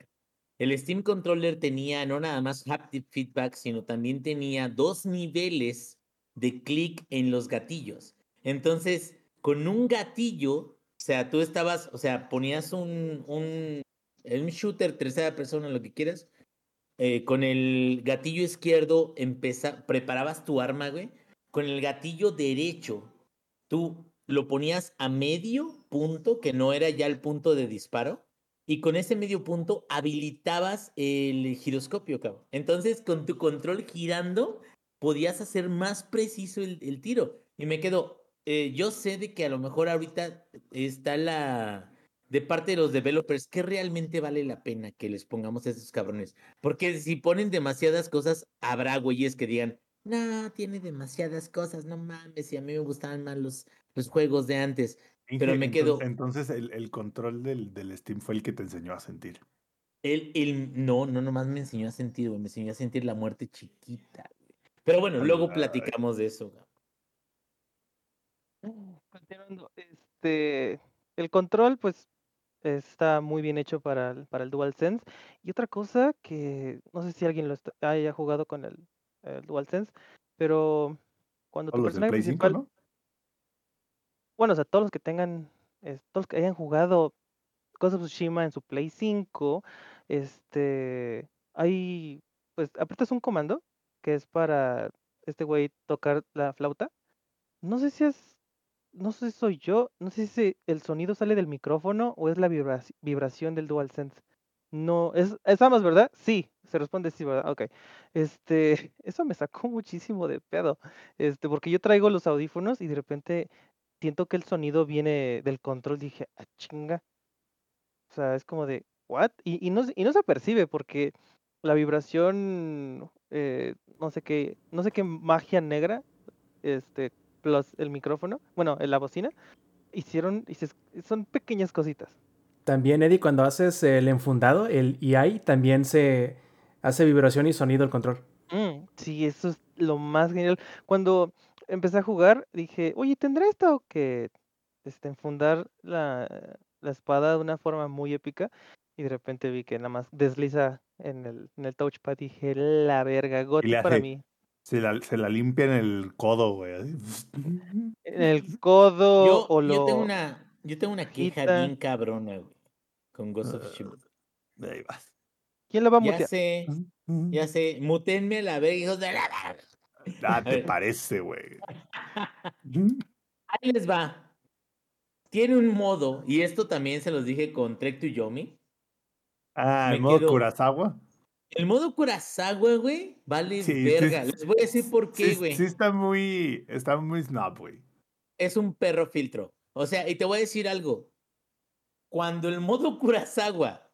El Steam Controller tenía no nada más haptic feedback, sino también tenía dos niveles de clic en los gatillos. Entonces, con un gatillo, sea, tú estabas, o sea, ponías un, un, un shooter tercera persona, lo que quieras, eh, con el gatillo izquierdo empeza, preparabas tu arma, güey. Con el gatillo derecho, tú lo ponías a medio punto, que no era ya el punto de disparo, y con ese medio punto habilitabas el giroscopio, cabrón. Entonces, con tu control girando, podías hacer más preciso el, el tiro. Y me quedo, eh, yo sé de que a lo mejor ahorita está la de parte de los developers que realmente vale la pena que les pongamos a esos cabrones. Porque si ponen demasiadas cosas, habrá güeyes que digan, no, tiene demasiadas cosas, no mames, y a mí me gustaban más los, los juegos de antes. Pero me quedo, Entonces, el, el control del, del Steam fue el que te enseñó a sentir. él, él, no, no nomás me enseñó a sentir, güey, me enseñó a sentir la muerte chiquita, güey. Pero bueno, luego platicamos de eso, güey. Continuando, este, el control, pues, está muy bien hecho para el, para el DualSense. Y otra cosa que no sé si alguien lo está- haya jugado con el, el DualSense, pero cuando tu personaje 5, principal, ¿no? bueno, o sea, todos los que tengan, todos los que hayan jugado Ghost of Tsushima en su Play 5, este, hay, pues, aprietas un comando que es para este güey tocar la flauta. No sé si es, no sé si soy yo, no sé si el sonido sale del micrófono o es la vibraci- vibración del DualSense. No, es, es ambas, ¿verdad? Sí, se responde sí, ¿verdad? Ok. Este, [LAUGHS] eso me sacó muchísimo de pedo. Este, porque yo traigo los audífonos y de repente siento que el sonido viene del control. Dije, ah, chinga. O sea, es como de, ¿what? Y, no, y no se percibe porque la vibración, eh, no sé qué, no sé qué magia negra, este, plus el micrófono, bueno, en la bocina, hicieron, y se- son pequeñas cositas. También, Eddie, cuando haces el enfundado, el EI, también se hace vibración y sonido el control. Mm, sí, eso es lo más genial. Cuando empecé a jugar, dije, oye, ¿tendrá esto que este, enfundar la, la espada de una forma muy épica? Y de repente vi que nada más desliza en el, en el touchpad. Dije, la verga, GOTY le para mí. Se la, se la limpia en el codo, güey. En el codo Yo, o yo lo... tengo una, yo tengo una queja bien cabrona, güey, con Ghost of Tsushima. [LAUGHS] Ahí vas. ¿Quién lo va a Ya mutear? sé, ya sé, mutenme a la verga, hijos de la. Ah, [LAUGHS] te parece, güey. [LAUGHS] Ahí les va. Tiene un modo, y esto también se los dije con Trek to Yomi. Ah, Me el modo quedo- Kurosawa. El modo Kurosawa, güey, vale Sí, sí, verga. sí, Les voy a decir por qué, Sí, güey. sí está muy, está muy snob, güey. Es un perro filtro. O sea, y te voy a decir algo. Cuando el modo Kurosawa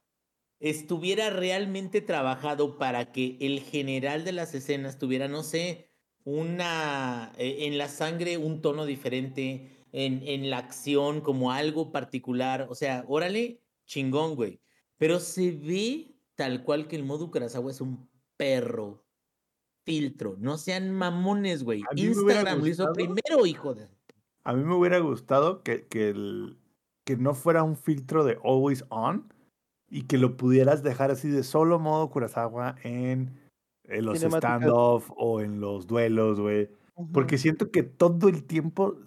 estuviera realmente trabajado para que el general de las escenas tuviera, no sé, una eh, en la sangre un tono diferente, en, en la acción como algo particular, o sea, órale, chingón, güey. Pero se ve tal cual que el modo Kurosawa es un perro filtro. No sean mamones, güey. Instagram lo hizo primero, hijo de... A mí me hubiera gustado que, que, el, que no fuera un filtro de always on y que lo pudieras dejar así de solo modo Kurosawa en, en los standoff o en los duelos, güey. Porque siento que todo el tiempo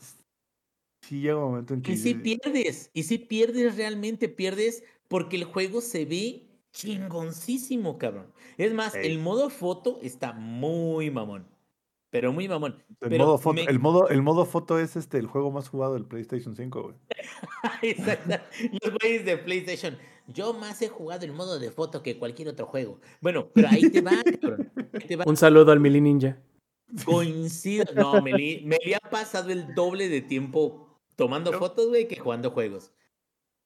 sí llega un momento en que Y si pierdes, y si pierdes realmente, pierdes porque el juego se ve chingoncísimo, cabrón. Es más, Ey. el modo foto está muy mamón. Pero muy mamón. el, pero modo foto, me- el, modo, el modo foto es este el juego más jugado del PlayStation 5, güey. [LAUGHS] Exacto. Los güeyes de PlayStation. Yo más he jugado el modo de foto que cualquier otro juego. Bueno, pero ahí te va, [LAUGHS] cabrón. Ahí te va. Un saludo al Mili Ninja. Coincido. No, me, li- me le ha pasado el doble de tiempo tomando fotos, güey, que jugando juegos.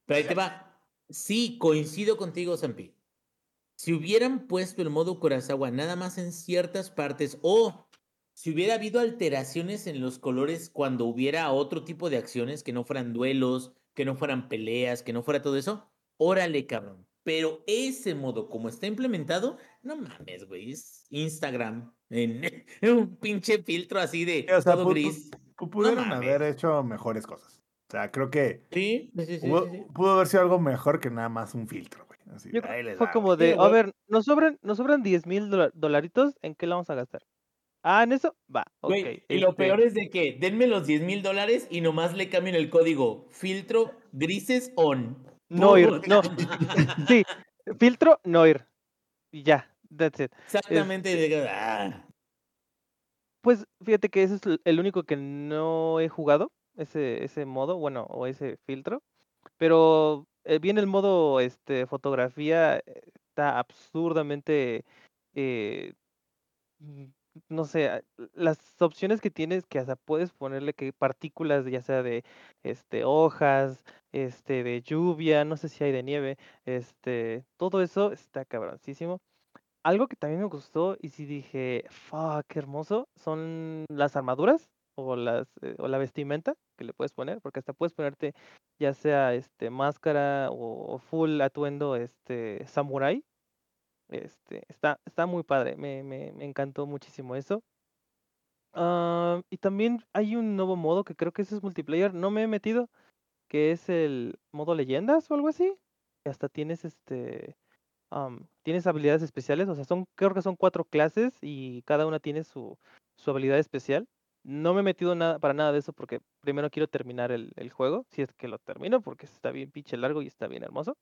Pero ahí te va. Sí, coincido contigo, Zampi. Si hubieran puesto el modo Kurosawa nada más en ciertas partes o si hubiera habido alteraciones en los colores cuando hubiera otro tipo de acciones que no fueran duelos, que no fueran peleas, que no fuera todo eso, órale, cabrón. Pero ese modo, como está implementado, no mames, güey, es Instagram. En, [LAUGHS] en un pinche filtro así de o sea, todo gris. pudieron mames. haber hecho mejores cosas. O sea, creo que Sí, sí, sí, pudo, haber sido algo mejor que nada más un filtro. Así, Yo ahí creo que les fue como de, a ver, nos sobran, nos sobran 10 mil dolaritos, ¿en qué la vamos a gastar? Ah, en eso, va, ok. Güey, y lo este, peor es de que denme los 10 mil dólares y nomás le cambien el código filtro grises on. No ir, Pum. no. [LAUGHS] Sí, filtro, no ir. Y ya, that's it. Exactamente. de- ah. Pues fíjate que ese es el- el único que no he jugado, ese, ese modo, bueno, o ese filtro. Pero eh, bien el modo este, fotografía eh, está absurdamente, eh, mm, no sé, las opciones que tienes que hasta puedes ponerle que partículas, ya sea de este, hojas, este, de lluvia, no sé si hay de nieve, este, todo eso está cabroncísimo. algo que también me gustó y sí dije, fuck, qué hermoso, son las armaduras o las o la vestimenta que le puedes poner, porque hasta puedes ponerte ya sea este máscara o, full atuendo este samurai. Este, está, está muy padre, me, me, encantó muchísimo eso. Ah, y también hay un nuevo modo que creo que ese es multiplayer, no me he metido, que es el modo leyendas o algo así. Hasta tienes este tienes habilidades especiales, o sea, son, creo que son cuatro clases y cada una tiene su, su habilidad especial. No me he metido nada, para nada de eso porque primero quiero terminar el, el juego, si es que lo termino, porque está bien pinche largo y está bien hermoso.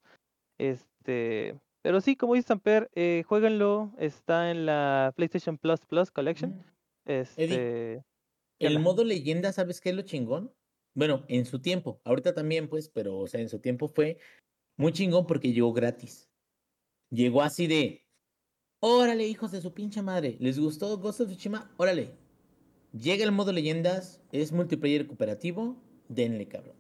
Este, pero sí, como dice Samper, eh, jueguenlo, está en la PlayStation Plus Plus Collection. Este, El modo leyenda, ¿sabes qué es lo chingón? Bueno, en su tiempo, ahorita también, pues, pero, o sea, en su tiempo fue muy chingón porque llegó gratis. Llegó así de, órale, hijos de su pinche madre, ¿les gustó Ghost of Tsushima? Órale. Llega el modo leyendas, es multiplayer cooperativo, denle, cabrón.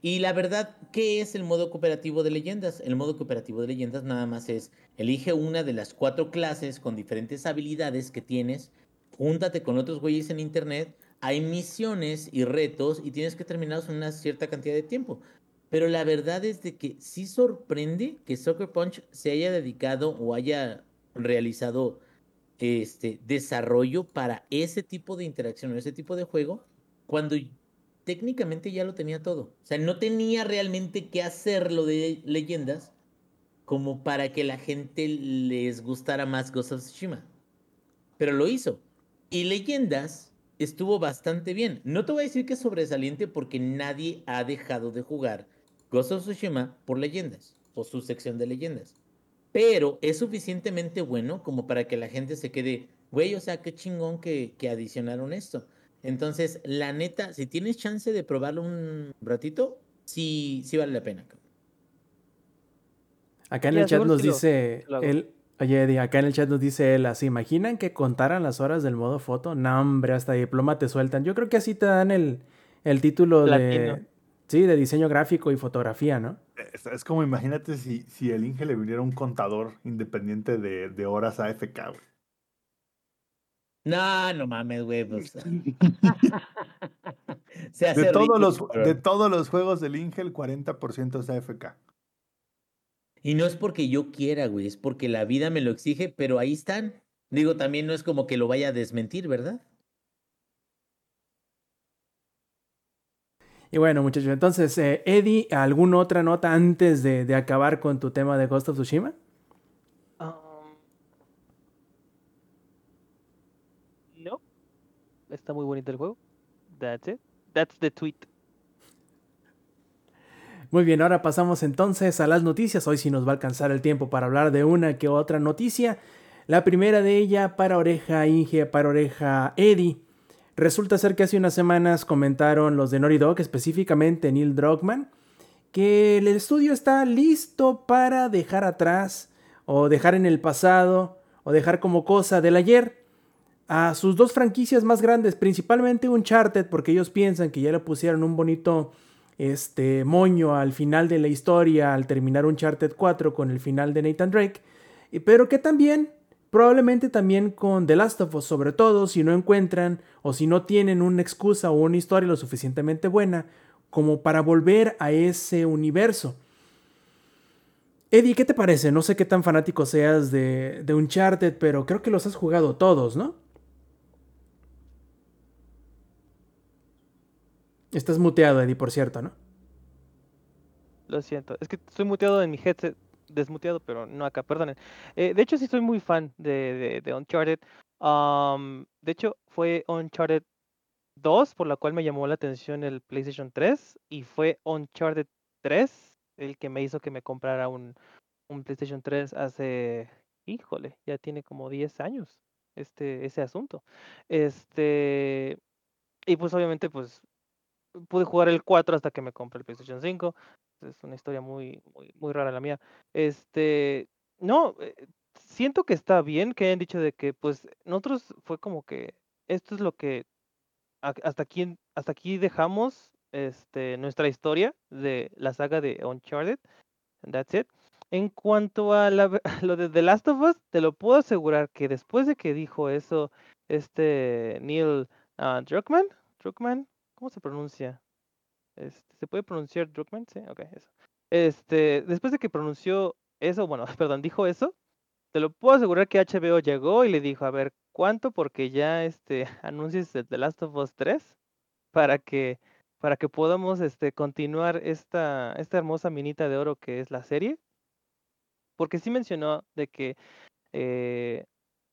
Y la verdad, ¿qué es el modo cooperativo de leyendas? El modo cooperativo de leyendas nada más es, elige una de las cuatro clases con diferentes habilidades que tienes, júntate con otros güeyes en internet, hay misiones y retos y tienes que terminarlos en una cierta cantidad de tiempo. Pero la verdad es de que sí sorprende que Soccer Punch se haya dedicado o haya realizado este desarrollo para ese tipo de interacción o ese tipo de juego cuando técnicamente ya lo tenía todo. O sea, no tenía realmente que hacer lo de leyendas como para que la gente les gustara más Ghost of Tsushima. Pero lo hizo. Y leyendas estuvo bastante bien. No te voy a decir que es sobresaliente porque nadie ha dejado de jugar Ghost of Tsushima por leyendas o su sección de leyendas. Pero es suficientemente bueno como para que la gente se quede, güey, o sea, qué chingón que, que adicionaron esto. Entonces, la neta, si tienes chance de probarlo un ratito, sí, sí vale la pena. Acá en el chat nos lo- dice lo él, oye Eddie, acá en el chat nos dice él, ¿se imaginan que contaran las horas del modo foto? No, hombre, hasta diploma te sueltan. Yo creo que así te dan el, el título Platino. de, sí, de diseño gráfico y fotografía, ¿no? Es, es como imagínate si, si el Inge le viniera un contador independiente de, de horas AFK, güey. No, no mames, güey. pues. [LAUGHS] [LAUGHS] Se hace De todos, rico, los, de todos los juegos del Inge, el 40% es AFK. Y no es porque yo quiera, güey, es porque la vida me lo exige, pero ahí están. Digo, también no es como que lo vaya a desmentir, ¿verdad? Y bueno, muchachos, entonces, eh, Eddie, ¿alguna otra nota antes de, de acabar con tu tema de Ghost of Tsushima? Um, no. Está muy bonito el juego. That's it. That's the tweet. Muy bien, ahora pasamos entonces a las noticias. Hoy sí nos va a alcanzar el tiempo para hablar de una que otra noticia. La primera de ella para oreja Inge, para oreja Eddie. Resulta ser que hace unas semanas comentaron los de Naughty Dog, específicamente Neil Druckmann, que el estudio está listo para dejar atrás o dejar en el pasado o dejar como cosa del ayer a sus dos franquicias más grandes, principalmente Uncharted, porque ellos piensan que ya le pusieron un bonito este moño al final de la historia al terminar Uncharted 4 con el final de Nathan Drake, pero que también probablemente también con The Last of Us, sobre todo si no encuentran o si no tienen una excusa o una historia lo suficientemente buena como para volver a ese universo. Eddie, ¿qué te parece? No sé qué tan fanático seas de, de Uncharted, pero creo que los has jugado todos, ¿no? Estás muteado, Eddie, por cierto, ¿no? Lo siento. Es que estoy muteado en mi headset. Desmuteado, pero no acá, perdonen. Eh, de hecho, sí soy muy fan de, de, Uncharted. De hecho, fue Uncharted 2 por la cual me llamó la atención el PlayStation 3 y fue Uncharted 3 el que me hizo que me comprara un, un PlayStation 3 hace, híjole, ya tiene como 10 años este, ese asunto. Este, y pues obviamente pues pude jugar el 4 hasta que me compré el PlayStation 5. Es una historia muy, muy, muy rara la mía. Este, no, eh, siento que está bien que hayan dicho de que, pues, nosotros fue como que esto es lo que hasta aquí, hasta aquí dejamos este, nuestra historia de la saga de Uncharted. That's it. En cuanto a la, [LAUGHS] lo de The Last of Us, te lo puedo asegurar que después de que dijo eso este Neil uh, Druckmann, Druckmann, ¿cómo se pronuncia? Este, ¿Se puede pronunciar Druckmann? Sí, ok, eso. Este, después de que pronunció eso, bueno, [LAUGHS] perdón, dijo eso, te lo puedo asegurar que HBO llegó y le dijo, a ver, ¿cuánto? Porque ya este [LAUGHS] anuncies The Last of Us 3 para que para que podamos este continuar esta esta hermosa minita de oro que es la serie. Porque sí mencionó de que eh,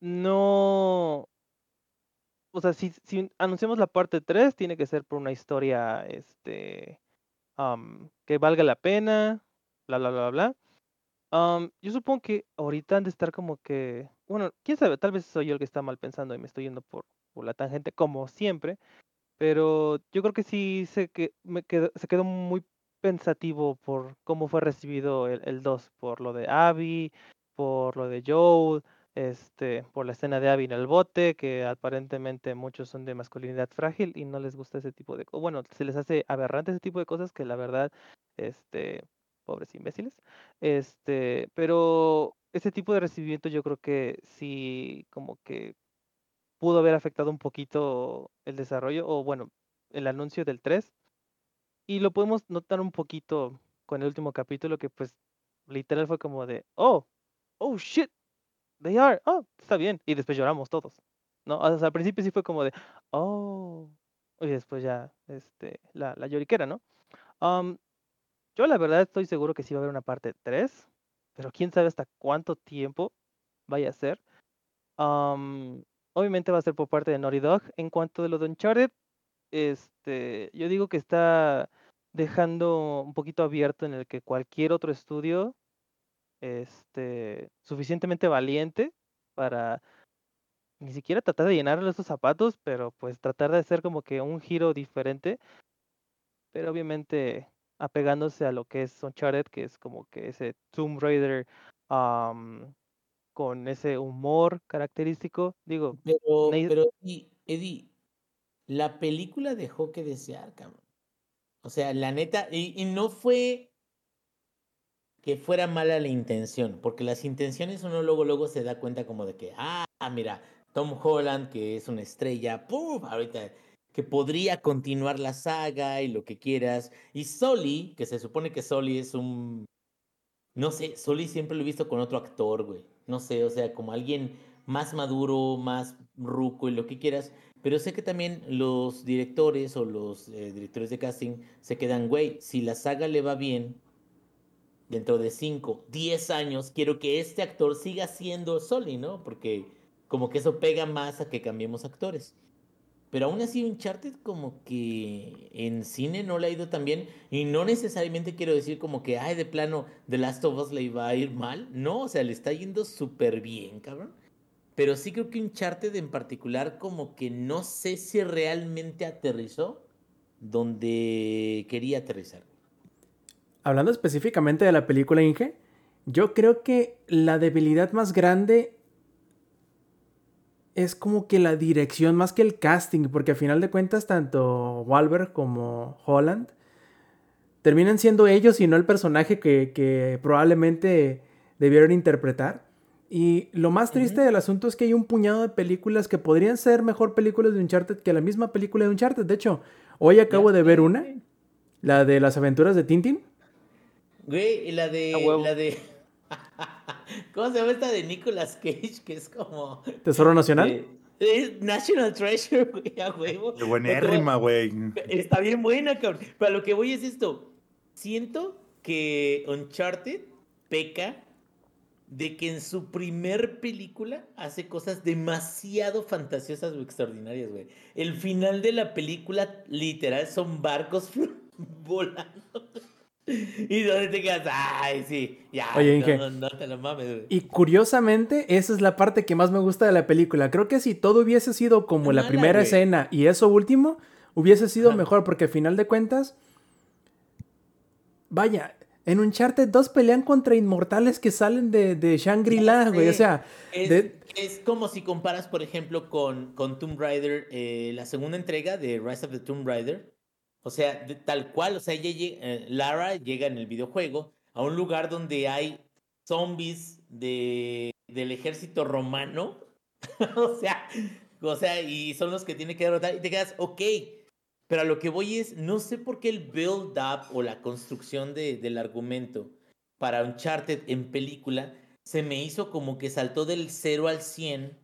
no o sea, si, si anunciamos la parte 3, tiene que ser por una historia este que valga la pena, bla bla bla bla. Yo supongo que ahorita han de estar como que, bueno, quién sabe, tal vez soy yo el que está mal pensando y me estoy yendo por, por la tangente como siempre, pero yo creo que sí sé que me quedó, se quedó muy pensativo por cómo fue recibido el, el 2, por lo de Abby, por lo de Joel, este, por la escena de Abby en el bote, que aparentemente muchos son de masculinidad frágil y no les gusta ese tipo de cosas. Bueno, se les hace aberrante ese tipo de cosas que la verdad, este, pobres imbéciles. Este, pero ese tipo de recibimiento yo creo que sí como que pudo haber afectado un poquito el desarrollo o bueno, el anuncio del 3. Y lo podemos notar un poquito con el último capítulo que pues literal fue como de, oh, oh shit, they are, oh, está bien. Y después lloramos todos. ¿No? O sea, al principio sí fue como de, oh, y después ya, este, la, la lloriquera, ¿no? Um, yo la verdad estoy seguro que sí va a haber una parte 3, pero quién sabe hasta cuánto tiempo vaya a ser. obviamente va a ser por parte de Naughty Dog. En cuanto de lo de Uncharted, este, yo digo que está dejando un poquito abierto en el que cualquier otro estudio este, suficientemente valiente para ni siquiera tratar de llenarle esos zapatos, pero pues tratar de hacer como que un giro diferente. Pero obviamente apegándose a lo que es Uncharted, que es como que ese Tomb Raider con ese humor característico. Digo, pero, pero Eddie, la película dejó que desear, cabrón. O sea, la neta, y, no fue que fuera mala la intención, porque las intenciones uno luego luego se da cuenta como de que, ah, mira, Tom Holland, que es una estrella, ¡pum! Ahorita que podría continuar la saga y lo que quieras. Y Soli, que se supone que Soli es un... No sé, Soli siempre lo he visto con otro actor, güey. No sé, o sea, como alguien más maduro, más ruco y lo que quieras. Pero sé que también los directores o los eh, directores de casting se quedan, güey, si la saga le va bien, dentro de 5, 10 años, quiero que este actor siga siendo Soli, ¿no? Porque como que eso pega más a que cambiemos actores. Pero aún así Uncharted como que en cine no le ha ido tan bien. Y no necesariamente quiero decir como que, ay, de plano, The Last of Us le iba a ir mal. No, o sea, le está yendo súper bien, cabrón. Pero sí creo que Uncharted en particular como que no sé si realmente aterrizó donde quería aterrizar. Hablando específicamente de la película Inge, yo creo que la debilidad más grande es como que la dirección más que el casting, porque al final de cuentas tanto Wahlberg como Holland terminan siendo ellos y no el personaje que, probablemente debieron interpretar. Y lo más triste del asunto es que hay un puñado de películas que podrían ser mejor películas de Uncharted que la misma película de Uncharted. De hecho, hoy acabo de ver una, la de las aventuras de Tintin. Güey, la de... La de... [LAUGHS] ¿Cómo se llama esta de Nicolas Cage? Que es como. ¿Tesoro Nacional? National Treasure, [LAUGHS] güey, a huevo. Qué buenérrima, güey. Está bien buena, cabrón. Pero lo que voy es esto. Siento que Uncharted peca de que en su primer película hace cosas demasiado fantasiosas o extraordinarias, güey. El final de la película, literal, son barcos [LAUGHS] volando. [LAUGHS] Y donde te quedas, ay, sí, ya, Oye, no, te lo mames, Y curiosamente, esa es la parte que más me gusta de la película. Creo que si todo hubiese sido como la primera escena y eso último, hubiese sido mejor, porque al final de cuentas, vaya, en Uncharted 2 pelean contra inmortales que salen de, de Shangri-La, güey. O sea, es, como si comparas, por ejemplo, con, con Tomb Raider, eh, la segunda entrega de Rise of the Tomb Raider o sea, tal cual, o sea, eh, Lara llega en el videojuego a un lugar donde hay zombies de, del ejército romano. [LAUGHS] o sea, o sea, y son los que tiene que derrotar. Y te quedas, ok. Pero a lo que voy es, no sé por qué el build-up o la construcción de, del argumento para Uncharted en película se me hizo como que saltó del 0 al 100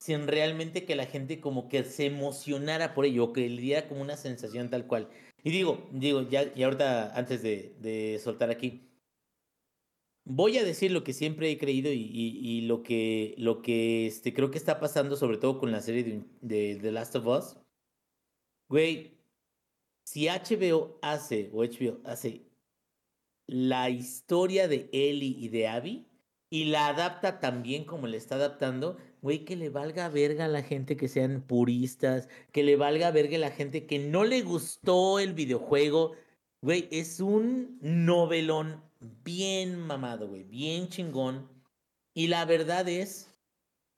sin realmente que la gente como que se emocionara por ello o que le diera como una sensación tal cual. Y digo, digo, ya, y ahorita antes de, de soltar aquí, voy a decir lo que siempre he creído y, y, lo que, lo que este, creo que está pasando, sobre todo con la serie de, The Last of Us. Güey, si HBO hace, o HBO hace la historia de Ellie y de Abby y la adapta también como le está adaptando, güey, que le valga verga a la gente que sean puristas, que le valga verga a la gente que no le gustó el videojuego. Güey, es un novelón bien mamado, güey, bien chingón. Y la verdad es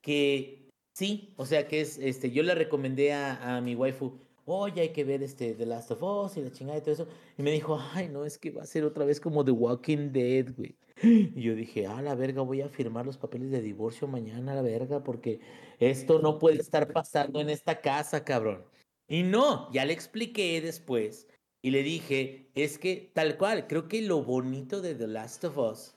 que sí, o sea que es, este, yo le recomendé a, a mi waifu, oye, hay que ver este The Last of Us y la chingada y todo eso. Y me dijo, ay, no, es que va a ser otra vez como The Walking Dead, güey. [LAUGHS] Y yo dije, ah, la verga, voy a firmar los papeles de divorcio mañana, la verga, porque esto no puede estar pasando en esta casa, cabrón. Y no, ya le expliqué después y le dije, es que tal cual, creo que lo bonito de The Last of Us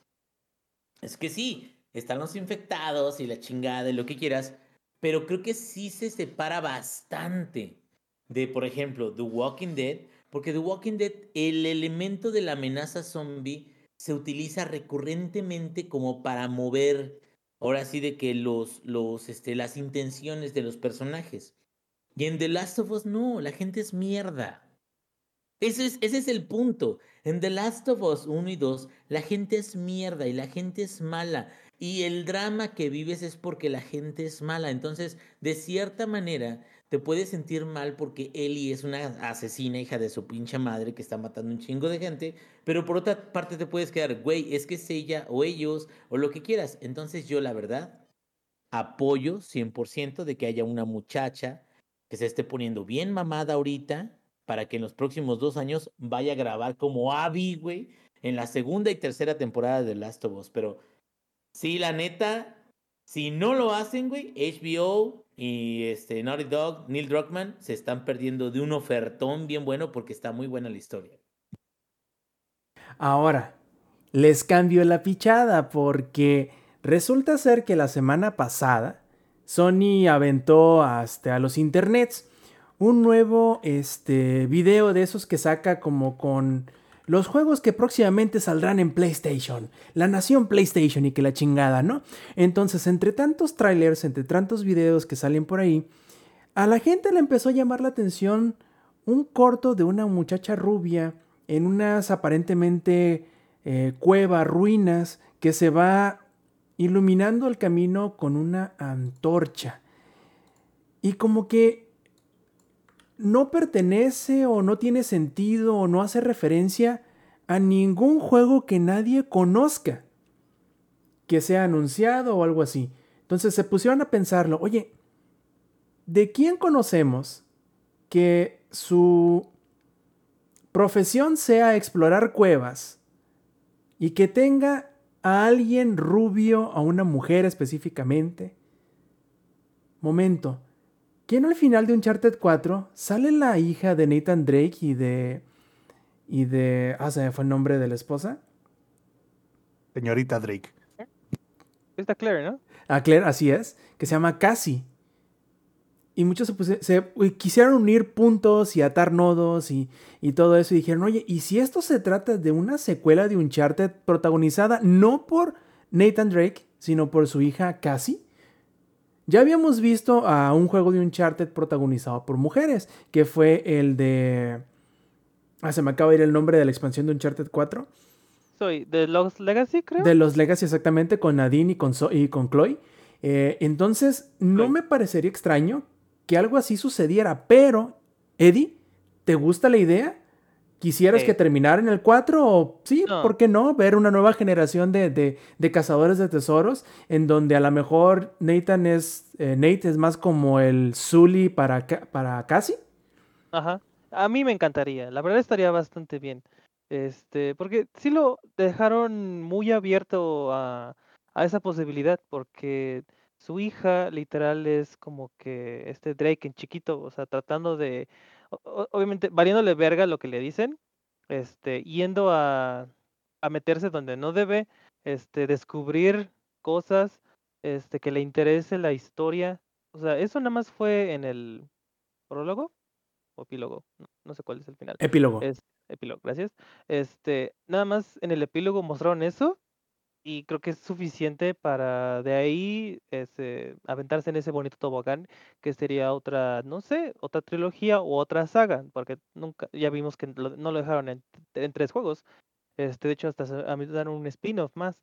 es que sí, están los infectados y la chingada y lo que quieras, pero creo que sí se separa bastante de, por ejemplo, The Walking Dead, porque The Walking Dead, el elemento de la amenaza zombie se utiliza recurrentemente como para mover, ahora sí, de que los, los, este, las intenciones de los personajes. Y en The Last of Us no, la gente es mierda. Ese es, ese es el punto. En The Last of Us 1 y 2, la gente es mierda y la gente es mala. Y el drama que vives es porque la gente es mala. Entonces, de cierta manera, te puedes sentir mal porque Ellie es una asesina, hija de su pinche madre, que está matando un chingo de gente, pero por otra parte te puedes quedar, güey, es que es ella o ellos o lo que quieras. Entonces yo la verdad apoyo 100% de que haya una muchacha que se esté poniendo bien mamada ahorita para que en los próximos dos años vaya a grabar como Abby, güey, en la segunda y tercera temporada de Last of Us. Pero sí, la neta, si no lo hacen, güey, HBO y este Naughty Dog, Neil Druckmann, se están perdiendo de un ofertón bien bueno porque está muy buena la historia. Ahora, les cambio la pichada porque resulta ser que la semana pasada Sony aventó hasta a los internets un nuevo este, video de esos que saca como con los juegos que próximamente saldrán en PlayStation, la nación PlayStation y que la chingada, ¿no? Entonces, entre tantos trailers, entre tantos videos que salen por ahí, a la gente le empezó a llamar la atención un corto de una muchacha rubia en unas aparentemente eh, cuevas, ruinas, que se va iluminando el camino con una antorcha. Y como que no pertenece o no tiene sentido o no hace referencia a ningún juego que nadie conozca, que sea anunciado o algo así. Entonces se pusieron a pensarlo, oye, ¿de quién conocemos que su profesión sea explorar cuevas y que tenga a alguien rubio, a una mujer específicamente? Momento, ¿Quién al final de Uncharted 4 sale la hija de Nathan Drake y de. y de. Ah, se me fue el nombre de la esposa. Señorita Drake. Está Claire, ¿no? Ah, Claire, así es. Que se llama Cassie. Y muchos se, quisieron unir puntos y atar nodos y, y, todo eso. Y dijeron, oye, ¿y si esto se trata de una secuela de Uncharted protagonizada no por Nathan Drake, sino por su hija Cassie? Ya habíamos visto a un juego de Uncharted protagonizado por mujeres, que fue el de... Ah, se me acaba de ir el nombre de la expansión de Uncharted 4. Soy de los Legacy, creo. De los Legacy, exactamente, con Nadine y con, y con Chloe. Eh, entonces, no me parecería extraño que algo así sucediera, pero, Eddie, ¿te gusta la idea? ¿Quisieras que terminara en el 4 o sí, por qué no? Ver una nueva generación de, de, cazadores de tesoros en donde a lo mejor Nathan es, eh, Nate es más como el Zully para, para Cassie. Ajá, a mí me encantaría, la verdad estaría bastante bien. Este, porque sí lo dejaron muy abierto a, a esa posibilidad, porque su hija literal es como que este Drake en chiquito, o sea, tratando de, obviamente, valiéndole verga lo que le dicen, este, yendo a, a meterse donde no debe, este, descubrir cosas, este, que le interese la historia, o sea, eso nada más fue en el prólogo o epílogo, no, no sé cuál es el final. Epílogo. Es epílogo, gracias. Este, nada más en el epílogo mostraron eso y creo que es suficiente para de ahí este, aventarse en ese bonito tobogán que sería otra, no sé, otra trilogía o otra saga, porque nunca, ya vimos que no lo dejaron en, en tres juegos. Este, de hecho, hasta a mí dan un spin-off más.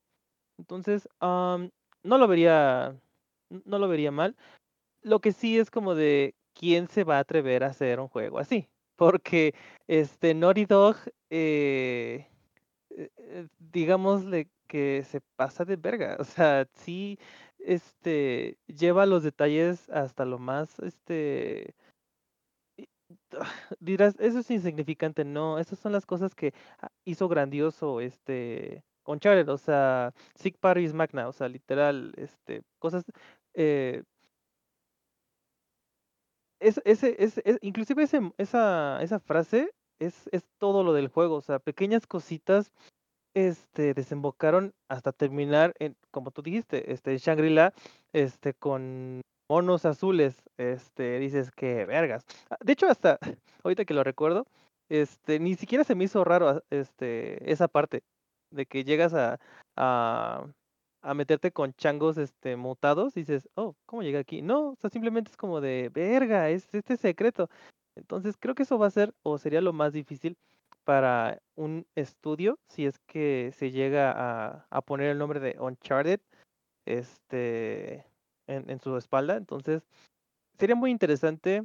Entonces, am, no lo vería, no lo vería mal. Lo que sí es como de quién se va a atrever a hacer un juego así. [LAUGHS] Porque este Naughty Dog, eh, eh, eh, digámosle que se pasa de verga. O sea, sí, este, lleva los detalles hasta lo más, este, [SIGHS] dirás, eso es insignificante. No, esas son las cosas que ah, hizo grandioso, este, Uncharted. O sea, Sic Paris Magna, o sea, literal, este, cosas, eh, es, ese, ese- es- inclusive ese, esa, esa frase es, es todo lo del juego, o sea, pequeñas cositas este, desembocaron hasta terminar en, como tú dijiste, este, Shangri-La, este, con monos azules, este, dices que vergas. Ah, De hecho, hasta [LAUGHS] ahorita que lo recuerdo, este, ni siquiera se me hizo raro, ah, este, esa parte de que llegas a meterte con changos, este, mutados, dices, oh, ¿cómo llegué aquí? No, o sea, simplemente es como de, verga, es este secreto. Entonces, creo que eso va a ser, o sería lo más difícil para un estudio, si es que se llega a, poner el nombre de Uncharted este, en, su espalda. Entonces, sería muy interesante.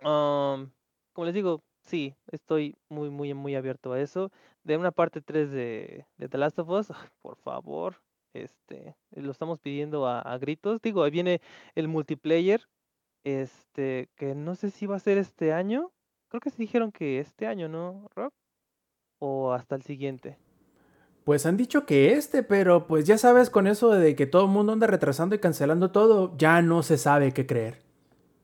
am, como les digo, sí, estoy muy, muy, muy abierto a eso. De una parte 3 de, de The Last of Us, por favor, este, lo estamos pidiendo a, a gritos. Digo, ahí viene el multiplayer, este, que no sé si va a ser este año. Creo que se dijeron que este año, ¿no, Rob? O hasta el siguiente. Pues han dicho que este, pero pues ya sabes con eso de que todo el mundo anda retrasando y cancelando todo, ya no se sabe qué creer.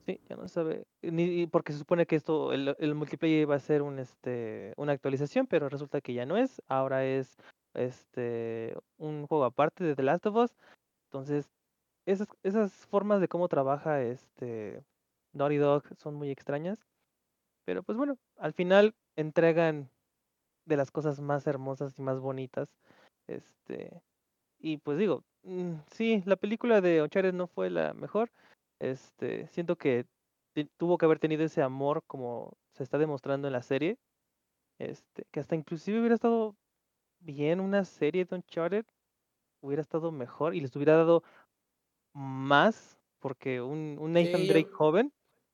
Sí, ya no sabe, ni porque se supone que esto, el, el multiplayer iba a ser un, este, una actualización, pero resulta que ya no es, ahora es este, un juego aparte de The Last of Us. Entonces, esas, esas formas de cómo trabaja este Naughty Dog son muy extrañas, pero pues bueno, al final entregan de las cosas más hermosas y más bonitas. Este, y pues digo, mm, sí, la película de Uncharted no fue la mejor. Este, siento que tuvo que haber tenido ese amor como se está demostrando en la serie. Este, que hasta inclusive hubiera estado bien una serie de Uncharted, hubiera estado mejor y les hubiera dado más, porque un, un Nathan Sí, Drake joven,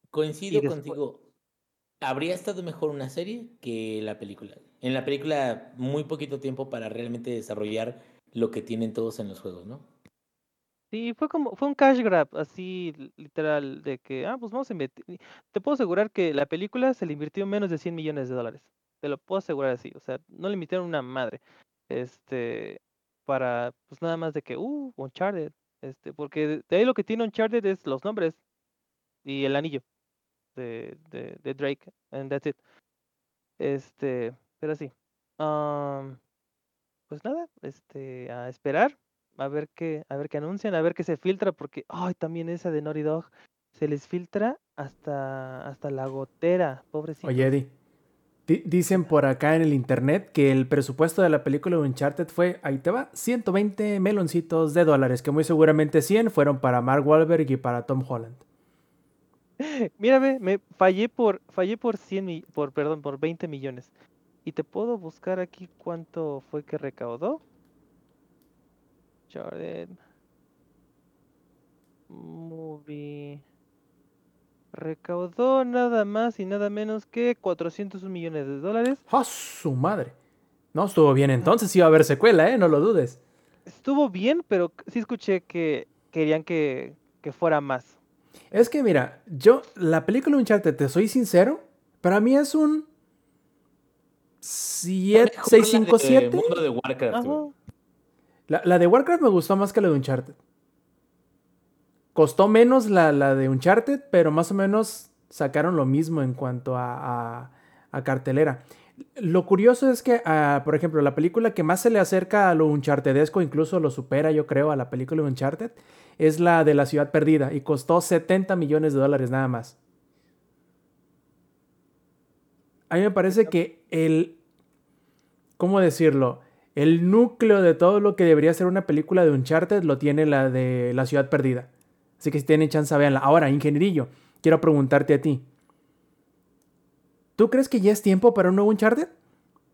Coincido después- contigo. Habría estado mejor una serie que la película. En la película, muy poquito tiempo para realmente desarrollar lo que tienen todos en los juegos, ¿no? Sí, fue como, fue un cash grab, así li- literal, de que, ah, pues vamos a invertir. Te puedo asegurar que la película se le invirtió menos de 100 millones de dólares. Te lo puedo asegurar así, o sea, no le invirtieron una madre. Este, para, pues nada más de que, uh, Uncharted. Este, porque de ahí lo que tiene Uncharted es los nombres y el anillo de, de, de Drake, and that's it. Este, pero sí. am, pues nada, este, a esperar, a ver qué, a ver qué anuncian, a ver qué se filtra, porque, ay, también esa de Naughty Dog, se les filtra hasta, hasta la gotera, pobrecito. Oye, Eddie, di- dicen por acá en el internet que el presupuesto de la película de Uncharted fue, ahí te va, 120 meloncitos de dólares, que muy seguramente 100 fueron para Mark Wahlberg y para Tom Holland. [LAUGHS] Mírame, me fallé por, fallé por 100 mi- por, perdón, por 20 millones. Y te puedo buscar aquí cuánto fue que recaudó. Jordan. Movie. Recaudó nada más y nada menos que 401 millones de dólares. ¡Ah, su madre! No, estuvo bien entonces, iba a haber secuela, ¿eh? No lo dudes. Estuvo bien, pero sí escuché que querían que, que fuera más. Es que mira, yo, la película Uncharted, te soy sincero, para mí es un 7, Mejor 6, la 5, de 7. Mundo de Warcraft. La, la de Warcraft me gustó más que la de Uncharted. Costó menos la, la de Uncharted, pero más o menos sacaron lo mismo en cuanto a, a- a cartelera. Lo curioso es que, ah, por ejemplo, la película que más se le acerca a lo Unchartedesco, incluso lo supera, yo creo, a la película de Uncharted, es la de la ciudad perdida y costó 70 millones de dólares nada más. A mí me parece que el, ¿cómo decirlo? El núcleo de todo lo que debería ser una película de Uncharted lo tiene la de La Ciudad Perdida. Así que si tienen chance, véanla. Ahora, ingenierillo, quiero preguntarte a ti. ¿Tú crees que ya es tiempo para un nuevo Uncharted?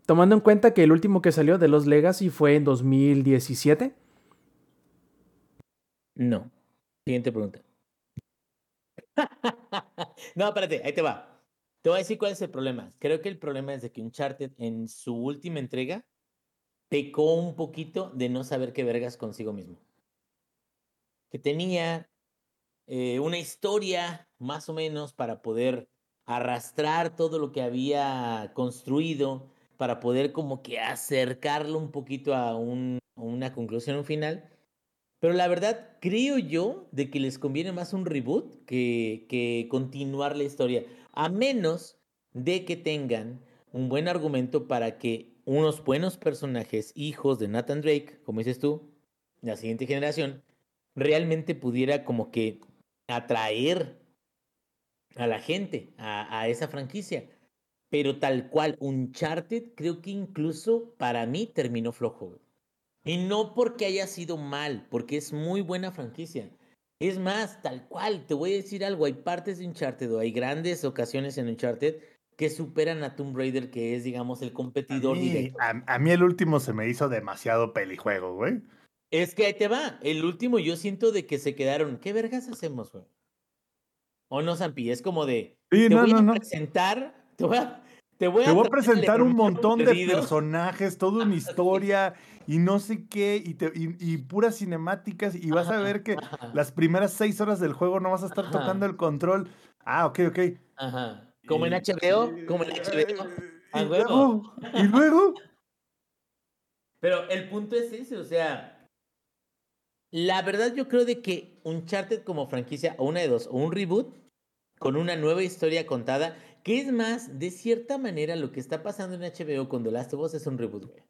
Tomando en cuenta que el último que salió de Los Legacy fue en 2017. No. Siguiente pregunta. [LAUGHS] no, espérate, ahí te va. Te voy a decir cuál es el problema. Creo que el problema es de que Uncharted en su última entrega pecó un poquito de no saber qué vergas consigo mismo. Que tenía eh, una historia más o menos para poder arrastrar todo lo que había construido, para poder como que acercarlo un poquito a, un- una conclusión, un final. Pero la verdad, creo yo de que les conviene más un reboot que, que continuar la historia. A menos de que tengan un buen argumento para que unos buenos personajes, hijos de Nathan Drake, como dices tú, la siguiente generación, realmente pudiera como que atraer a la gente, a, a esa franquicia. Pero tal cual, Uncharted, creo que incluso para mí terminó flojo. Y no porque haya sido mal, porque es muy buena franquicia. Es más, tal cual, te voy a decir algo, hay partes de Uncharted o hay grandes ocasiones en Uncharted que superan a Tomb Raider, que es, digamos, el A competidor mí, directo. a- a mí el último se me hizo demasiado pelijuego, güey. Es que ahí te va, el último yo siento de que se quedaron, ¿qué vergas hacemos, güey? O no, Zampi, es como de, Sí, te no, voy no, a no. presentar, te voy a, te voy Te voy a presentar un montón de personajes, toda una [LAUGHS] historia y no sé qué, y, te- y- y puras cinemáticas, y vas a ver que ajá, las primeras seis horas del juego no vas a estar Ajá. tocando el control. Ah, ok, ok. Ajá. Como en Y- HBO, como en y- HBO. y a luego, huevo. y luego, [LAUGHS] Pero el punto es ese, o sea, la verdad yo creo de que Uncharted como franquicia, o una de dos, o un reboot con una nueva historia contada, que es más, de cierta manera lo que está pasando en HBO con The Last of Us es un reboot, güey.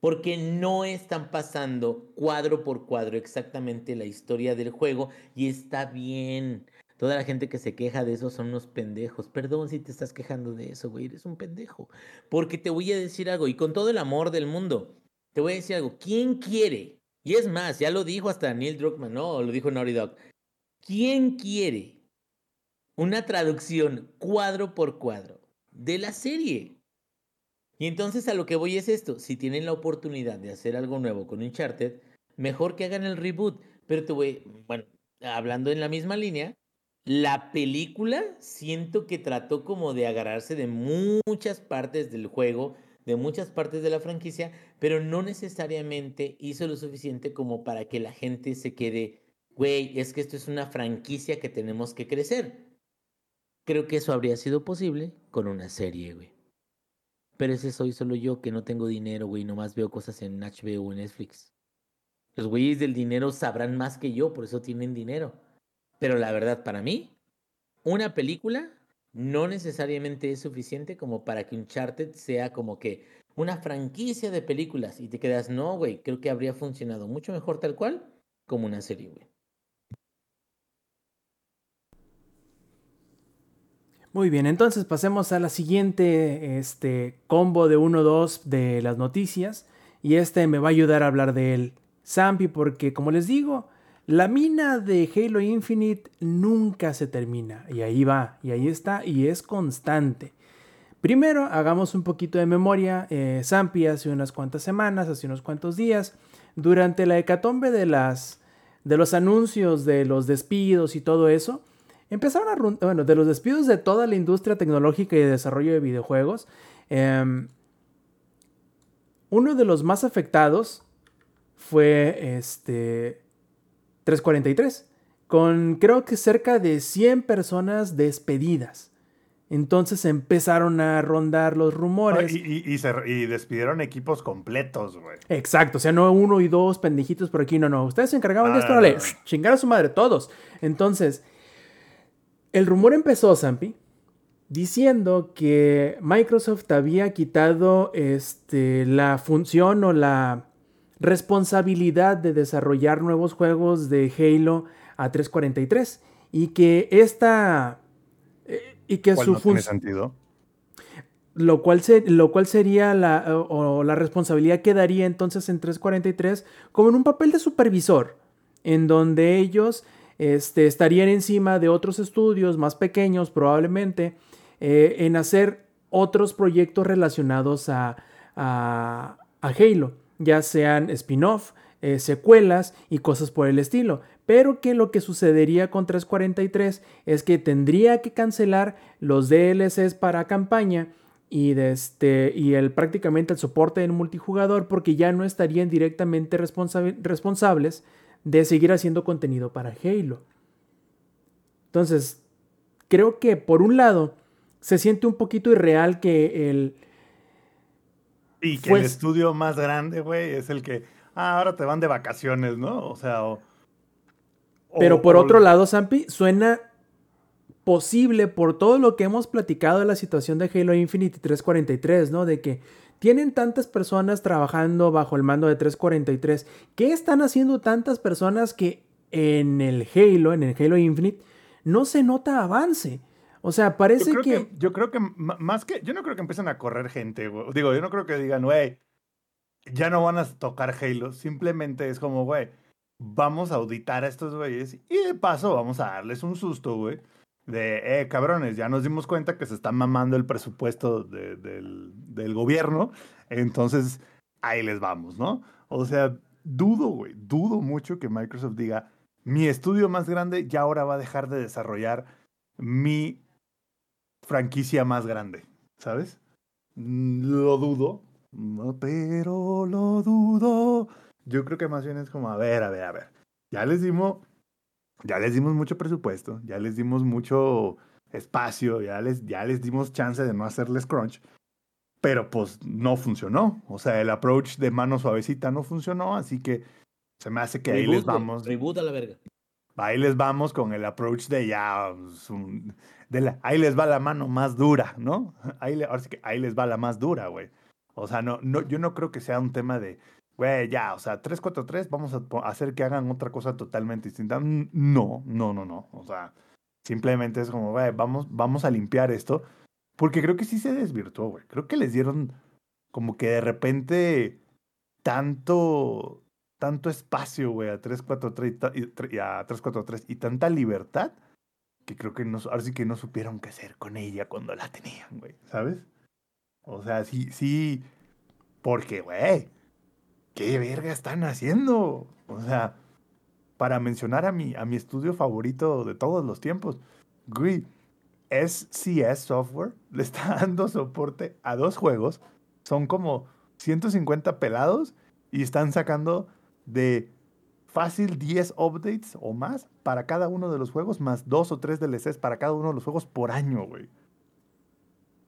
Porque no están pasando cuadro por cuadro exactamente la historia del juego y está bien. Toda la gente que se queja de eso son unos pendejos. Perdón si te estás quejando de eso, güey, eres un pendejo. Porque te voy a decir algo, y con todo el amor del mundo, te voy a decir algo. ¿Quién quiere? Y es más, ya lo dijo hasta Neil Druckmann, ¿no? Lo dijo Naughty Dog. ¿Quién quiere una traducción cuadro por cuadro de la serie? Y entonces a lo que voy es esto. Si tienen la oportunidad de hacer algo nuevo con Uncharted, mejor que hagan el reboot. Pero bueno, hablando en la misma línea, la película siento que trató como de agarrarse de muchas partes del juego, de muchas partes de la franquicia, pero no necesariamente hizo lo suficiente como para que la gente se quede, güey, es que esto es una franquicia que tenemos que crecer. Creo que eso habría sido posible con una serie, güey. Pero ese soy solo yo que no tengo dinero, güey, nomás veo cosas en HBO o en Netflix. Los güeyes del dinero sabrán más que yo, por eso tienen dinero. Pero la verdad, para mí, una película no necesariamente es suficiente como para que Uncharted sea como que una franquicia de películas y te quedas, no, güey, creo que habría funcionado mucho mejor tal cual como una serie, güey. Muy bien, entonces pasemos a la siguiente este, combo de 1-2 de las noticias. Y este me va a ayudar a hablar de él, Zampi, porque como les digo, la mina de Halo Infinite nunca se termina. Y ahí va, y ahí está, y es constante. Primero, hagamos un poquito de memoria. Eh, Zampi hace unas cuantas semanas, hace unos cuantos días, durante la hecatombe de, las, de los anuncios de los despidos y todo eso, empezaron a bueno, de los despidos de toda la industria tecnológica y de desarrollo de videojuegos. em, uno de los más afectados fue este 343, con creo que cerca de 100 personas despedidas. Entonces empezaron a rondar los rumores. Y, y, y, se, y despidieron equipos completos, güey. Exacto, o sea, no uno y dos pendejitos por aquí, no, no. Ustedes se encargaban de esto, dale, chingar a su madre, todos. Entonces, el rumor empezó, Zampi, diciendo que Microsoft había quitado este, la función o la responsabilidad de desarrollar nuevos juegos de Halo a 343 y que esta y que su no sentido. Lo cual, lo cual sería la, o, la responsabilidad quedaría entonces en 343 como en un papel de supervisor, en donde ellos este, estarían encima de otros estudios más pequeños probablemente, eh, en hacer otros proyectos relacionados a, a, Halo, ya sean spin-off, eh, secuelas y cosas por el estilo pero que lo que sucedería con 343 es que tendría que cancelar los DLCs para campaña y, este, y el, prácticamente el soporte en multijugador porque ya no estarían directamente responsables de seguir haciendo contenido para Halo. Entonces, creo que por un lado se siente un poquito irreal que el... Y que el estudio más grande, güey, es el que, ah, ahora te van de vacaciones, ¿no? O sea, pero por otro lado, Zampi, suena posible por todo lo que hemos platicado de la situación de Halo Infinite 343, ¿no? De que tienen tantas personas trabajando bajo el mando de 343. ¿Qué están haciendo tantas personas que en el Halo, en el Halo Infinite, no se nota avance? O sea, parece que... Yo creo que más que... Yo no creo que empiecen a correr gente, güey. Digo, yo no creo que digan, güey, ya no van a tocar Halo. Simplemente es como, güey vamos a auditar a estos güeyes y de paso vamos a darles un susto, güey. De, eh, cabrones, ya nos dimos cuenta que se está mamando el presupuesto del, del gobierno, entonces ahí les vamos, ¿no? O sea, dudo, güey, dudo mucho que Microsoft diga, mi estudio más grande ya ahora va a dejar de desarrollar mi franquicia más grande, ¿sabes? Lo dudo, pero lo dudo. Yo creo que más bien es como, a ver, a ver, a ver. Ya les dimos, ya les dimos mucho presupuesto, ya les dimos mucho espacio, ya les, ya les dimos chance de no hacerles crunch. Pero pues no funcionó. O sea, el approach de mano suavecita no funcionó, así que se me hace que ahí les vamos. Reboot a la verga. Ahí les vamos con el approach de ya. Pues, de la, ahí les va la mano más dura, ¿no? [LAUGHS] Ahí, ahora sí que ahí les va la más dura, güey. O sea, no, no, yo no creo que sea un tema de güey, ya, o sea, 3-4-3, vamos a hacer que hagan otra cosa totalmente distinta. No, no, no, no. O sea, simplemente es como, güey, vamos, vamos a limpiar esto. Porque creo que sí se desvirtuó, güey. Creo que les dieron como que de repente tanto, tanto espacio, güey, a 3-4-3 y, a 3-4-3 y tanta libertad que creo que no, ahora sí que no supieron qué hacer con ella cuando la tenían, güey, ¿sabes? O sea, sí, sí, porque, güey, ¿qué verga están haciendo? O sea, para mencionar a mi, a mi estudio favorito de todos los tiempos, güey, SCS Software [LAUGHS] le está dando soporte a dos juegos. Son como 150 pelados y están sacando de fácil 10 updates o más para cada uno de los juegos, más dos o tres DLCs para cada uno de los juegos por año, güey.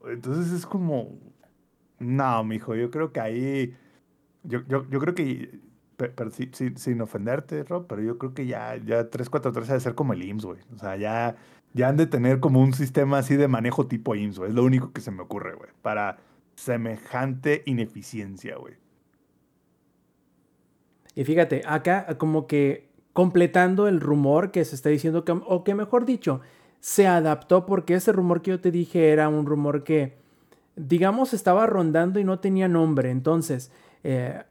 Entonces es como. No, mijo, yo creo que ahí yo, yo, yo creo que, pero, sin ofenderte, Rob, pero yo creo que ya, ya 343 debe ser como el IMSS, güey. O sea, ya, ya han de tener como un sistema así de manejo tipo IMSS, güey. Es lo único que se me ocurre, güey. Para semejante ineficiencia, güey. Y fíjate, acá como que completando el rumor que se está diciendo, o que mejor dicho, se adaptó porque ese rumor que yo te dije era un rumor que, digamos, estaba rondando y no tenía nombre. Entonces, eh,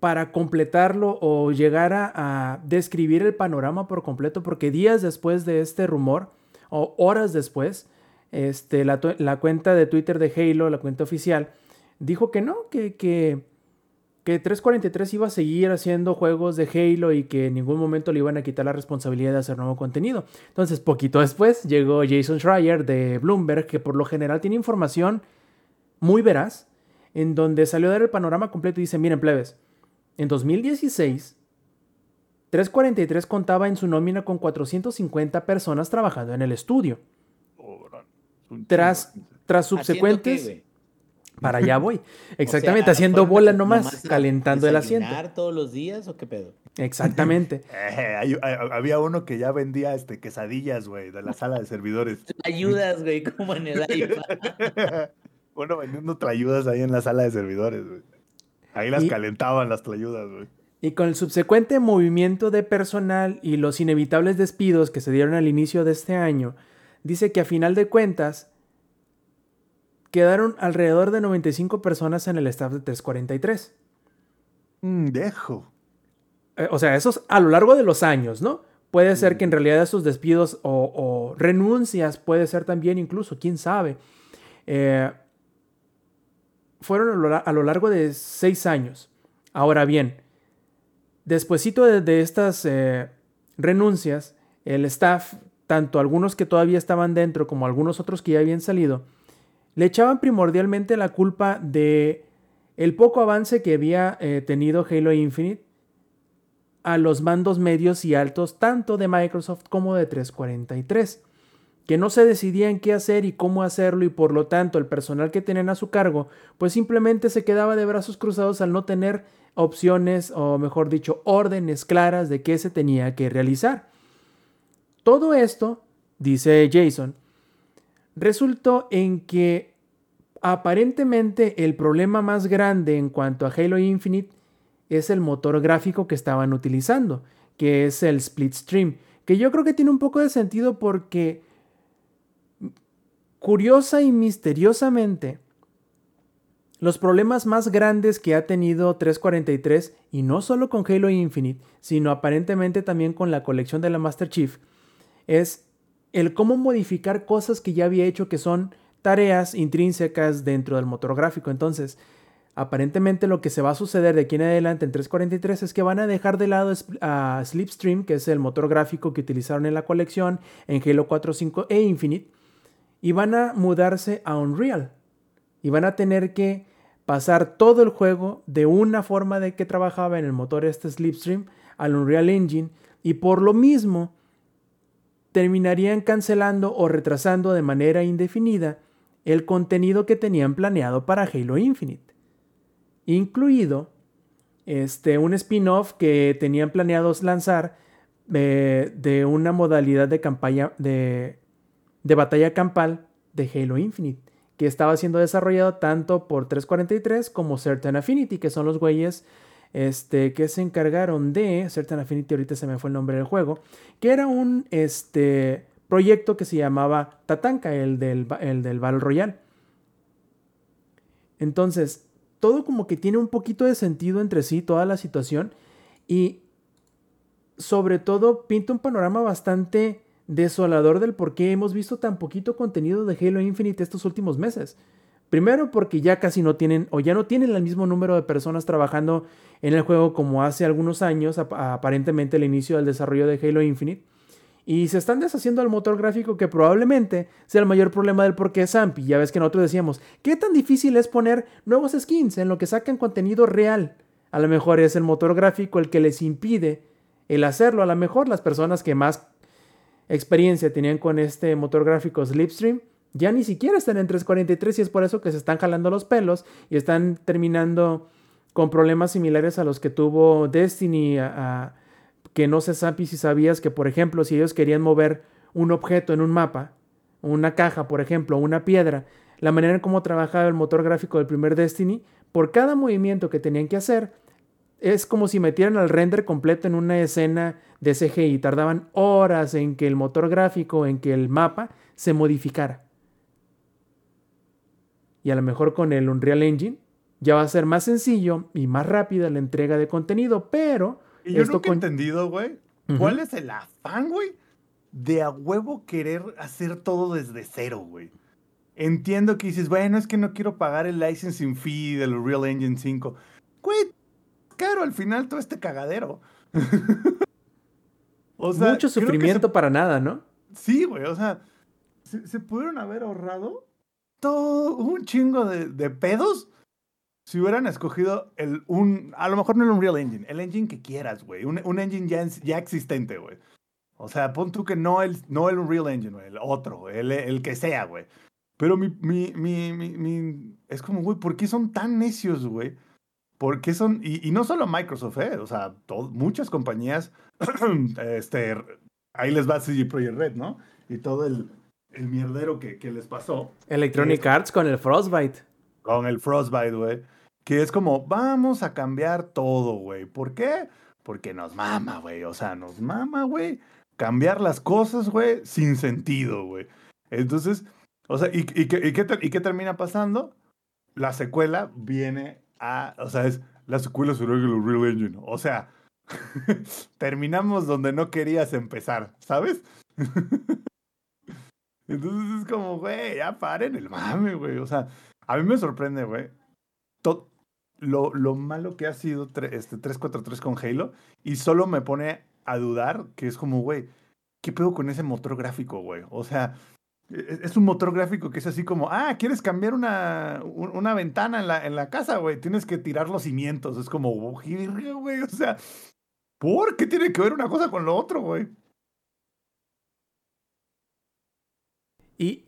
para completarlo o llegar a, describir el panorama por completo, porque días después de este rumor, o horas después, este, la, cuenta de Twitter de Halo, la cuenta oficial, dijo que no, que, que, que 343 iba a seguir haciendo juegos de Halo y que en ningún momento le iban a quitar la responsabilidad de hacer nuevo contenido. Entonces, poquito después llegó Jason Schreier de Bloomberg, que por lo general tiene información muy veraz en donde salió a dar el panorama completo y dice, miren plebes, en 2016, 343 contaba en su nómina con 450 personas trabajando en el estudio. Tras-. Tras ¿Haciendo qué, subsecuentes? Para allá voy. [LAUGHS] O Exactamente, sea, haciendo ¿fueron bola nomás, a calentando el asiento. todos los días o qué pedo? Exactamente. [LAUGHS] Eh, hay- hay- había uno que ya vendía este, quesadillas, güey, de la [LAUGHS] sala de servidores. Ayudas, güey, como en el iPad. Bueno, vendiendo trayudas ahí en la sala de servidores, güey. Ahí las Y- calentaban las trayudas, güey. Y con el subsecuente movimiento de personal y los inevitables despidos que se dieron al inicio de este año, dice que a final de cuentas quedaron alrededor de 95 personas en el staff de 343. Mm, dejo. Eh, o sea, eso es a lo largo de los años, ¿no? Puede ser que en realidad esos despidos o, o renuncias, puede ser también incluso, quién sabe. Eh, fueron a lo, la- a lo largo de seis años. Ahora bien, despuesito de, de estas eh, renuncias, el staff, tanto algunos que todavía estaban dentro como algunos otros que ya habían salido, le echaban primordialmente la culpa de el poco avance que había eh, tenido Halo Infinite a los mandos medios y altos tanto de Microsoft como de 343, que no se decidían qué hacer y cómo hacerlo y por lo tanto el personal que tenían a su cargo pues simplemente se quedaba de brazos cruzados al no tener opciones o mejor dicho órdenes claras de qué se tenía que realizar. Todo esto, dice Jason, resultó en que aparentemente el problema más grande en cuanto a Halo Infinite es el motor gráfico que estaban utilizando, que es el Split Stream, que yo creo que tiene un poco de sentido porque curiosa y misteriosamente los problemas más grandes que ha tenido 343 y no solo con Halo Infinite, sino aparentemente también con la colección de la Master Chief es el cómo modificar cosas que ya había hecho que son tareas intrínsecas dentro del motor gráfico. Entonces, aparentemente lo que se va a suceder de aquí en adelante en 343 es que van a dejar de lado a Slipstream, que es el motor gráfico que utilizaron en la colección en Halo 4, 5 e Infinite, y van a mudarse a Unreal. Y van a tener que pasar todo el juego de una forma de que trabajaba en el motor este Slipstream al Unreal Engine, y por lo mismo terminarían cancelando o retrasando de manera indefinida el contenido que tenían planeado para Halo Infinite, incluido este, un spin-off que tenían planeados lanzar eh, de una modalidad de campaña de, de batalla campal de Halo Infinite, que estaba siendo desarrollado tanto por 343 como Certain Affinity, que son los güeyes este, que se encargaron de, Certain Affinity ahorita se me fue el nombre del juego, que era un este, proyecto que se llamaba Tatanka, el del, el del Battle Royale. Entonces, todo como que tiene un poquito de sentido entre sí, toda la situación, y sobre todo pinta un panorama bastante desolador del por qué hemos visto tan poquito contenido de Halo Infinite estos últimos meses. Primero porque ya casi no tienen o ya no tienen el mismo número de personas trabajando en el juego como hace algunos años, ap aparentemente el inicio del desarrollo de Halo Infinite. Y se están deshaciendo el motor gráfico que probablemente sea el mayor problema del por qué Zampi. Ya ves que nosotros decíamos, ¿qué tan difícil es poner nuevos skins en lo que sacan contenido real? A lo mejor es el motor gráfico el que les impide el hacerlo. A lo mejor las personas que más experiencia tenían con este motor gráfico Slipstream ya ni siquiera están en 343 y es por eso que se están jalando los pelos y están terminando con problemas similares a los que tuvo Destiny, a, que no sé Zampi si sabías que por ejemplo si ellos querían mover un objeto en un mapa, una caja por ejemplo, una piedra, la manera en cómo trabajaba el motor gráfico del primer Destiny, por cada movimiento que tenían que hacer, es como si metieran el render completo en una escena de CGI. Tardaban horas en que el motor gráfico, en que el mapa se modificara. Y a lo mejor con el Unreal Engine ya va a ser más sencillo y más rápida la entrega de contenido, pero... Y yo nunca he entendido, güey. ¿cuál es el afán, güey, de a huevo querer hacer todo desde cero, güey? Entiendo que dices, bueno, es que no quiero pagar el licensing fee del Unreal Engine 5. Güey, caro al final todo este cagadero. [LAUGHS] o Mucho sufrimiento para nada, ¿no? Sí, güey, o sea, se, se pudieron haber ahorrado todo un chingo de, de pedos si hubieran escogido el, un, a lo mejor no el Unreal Engine, el engine que quieras, güey, un, un engine ya, ya existente, güey. O sea, pon tú que no el, no el Unreal Engine, güey, el otro, el, el que sea, güey. Pero mi, mi, mi, mi, es como, güey, ¿por qué son tan necios, güey? ¿Por qué son, y, no solo Microsoft, eh, o sea, muchas compañías, [CLEARS THROAT] este, ahí les va CG Projekt Red, ¿no? Y todo el, el mierdero que, que les pasó. Electronic Arts con el Frostbite. Con el Frostbite, güey. Que es como, vamos a cambiar todo, güey. ¿Por qué? Porque nos mama, güey. O sea, nos mama, güey. Cambiar las cosas, güey, sin sentido, güey. Entonces, o sea, ¿y, y, qué, y, qué, ¿y qué termina pasando? La secuela viene a, o sea, es la secuela sobre el Real Engine. O sea, [LAUGHS] terminamos donde no querías empezar, ¿sabes? [LAUGHS] Entonces es como, güey, ya paren el mame, güey. O sea, a mí me sorprende, güey. Lo, lo malo que ha sido este 343 con Halo y solo me pone a dudar que es como, güey, ¿qué pedo con ese motor gráfico, güey? O sea, e, e, es un motor gráfico que es así como, ah, ¿quieres cambiar una, una ventana en la, en la casa, güey? Tienes que tirar los cimientos. Es como, güey, o sea, ¿por qué tiene que ver una cosa con lo otro, güey? Y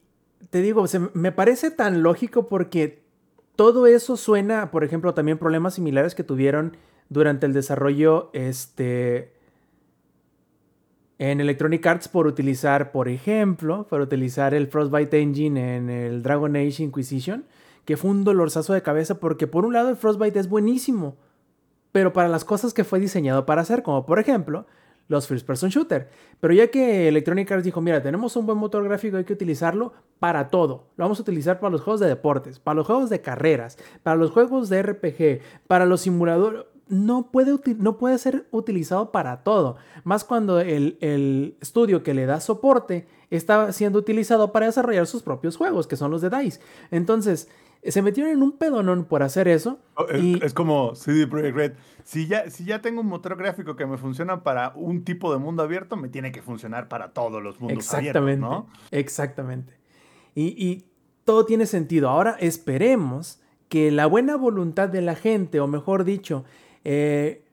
te digo, me parece tan lógico porque todo eso suena, por ejemplo, también problemas similares que tuvieron durante el desarrollo este, en Electronic Arts por utilizar, por ejemplo, por utilizar el Frostbite Engine en el Dragon Age Inquisition, que fue un dolorzazo de cabeza porque por un lado el Frostbite es buenísimo, pero para las cosas que fue diseñado para hacer, como por ejemplo los first person shooter. Pero ya que Electronic Arts dijo, mira, tenemos un buen motor gráfico, hay que utilizarlo para todo. Lo vamos a utilizar para los juegos de deportes, para los juegos de carreras, para los juegos de RPG, para los simuladores. No puede, no puede ser utilizado para todo. Más cuando el, el estudio que le da soporte está siendo utilizado para desarrollar sus propios juegos, que son los de DICE. Entonces, se metieron en un pedonón por hacer eso. Oh, es, como CD Projekt Red. Si ya, si ya tengo un motor gráfico que me funciona para un tipo de mundo abierto, me tiene que funcionar para todos los mundos exactamente, abiertos, ¿no? Exactamente. Y, y todo tiene sentido. Ahora esperemos que la buena voluntad de la gente, o mejor dicho, eh,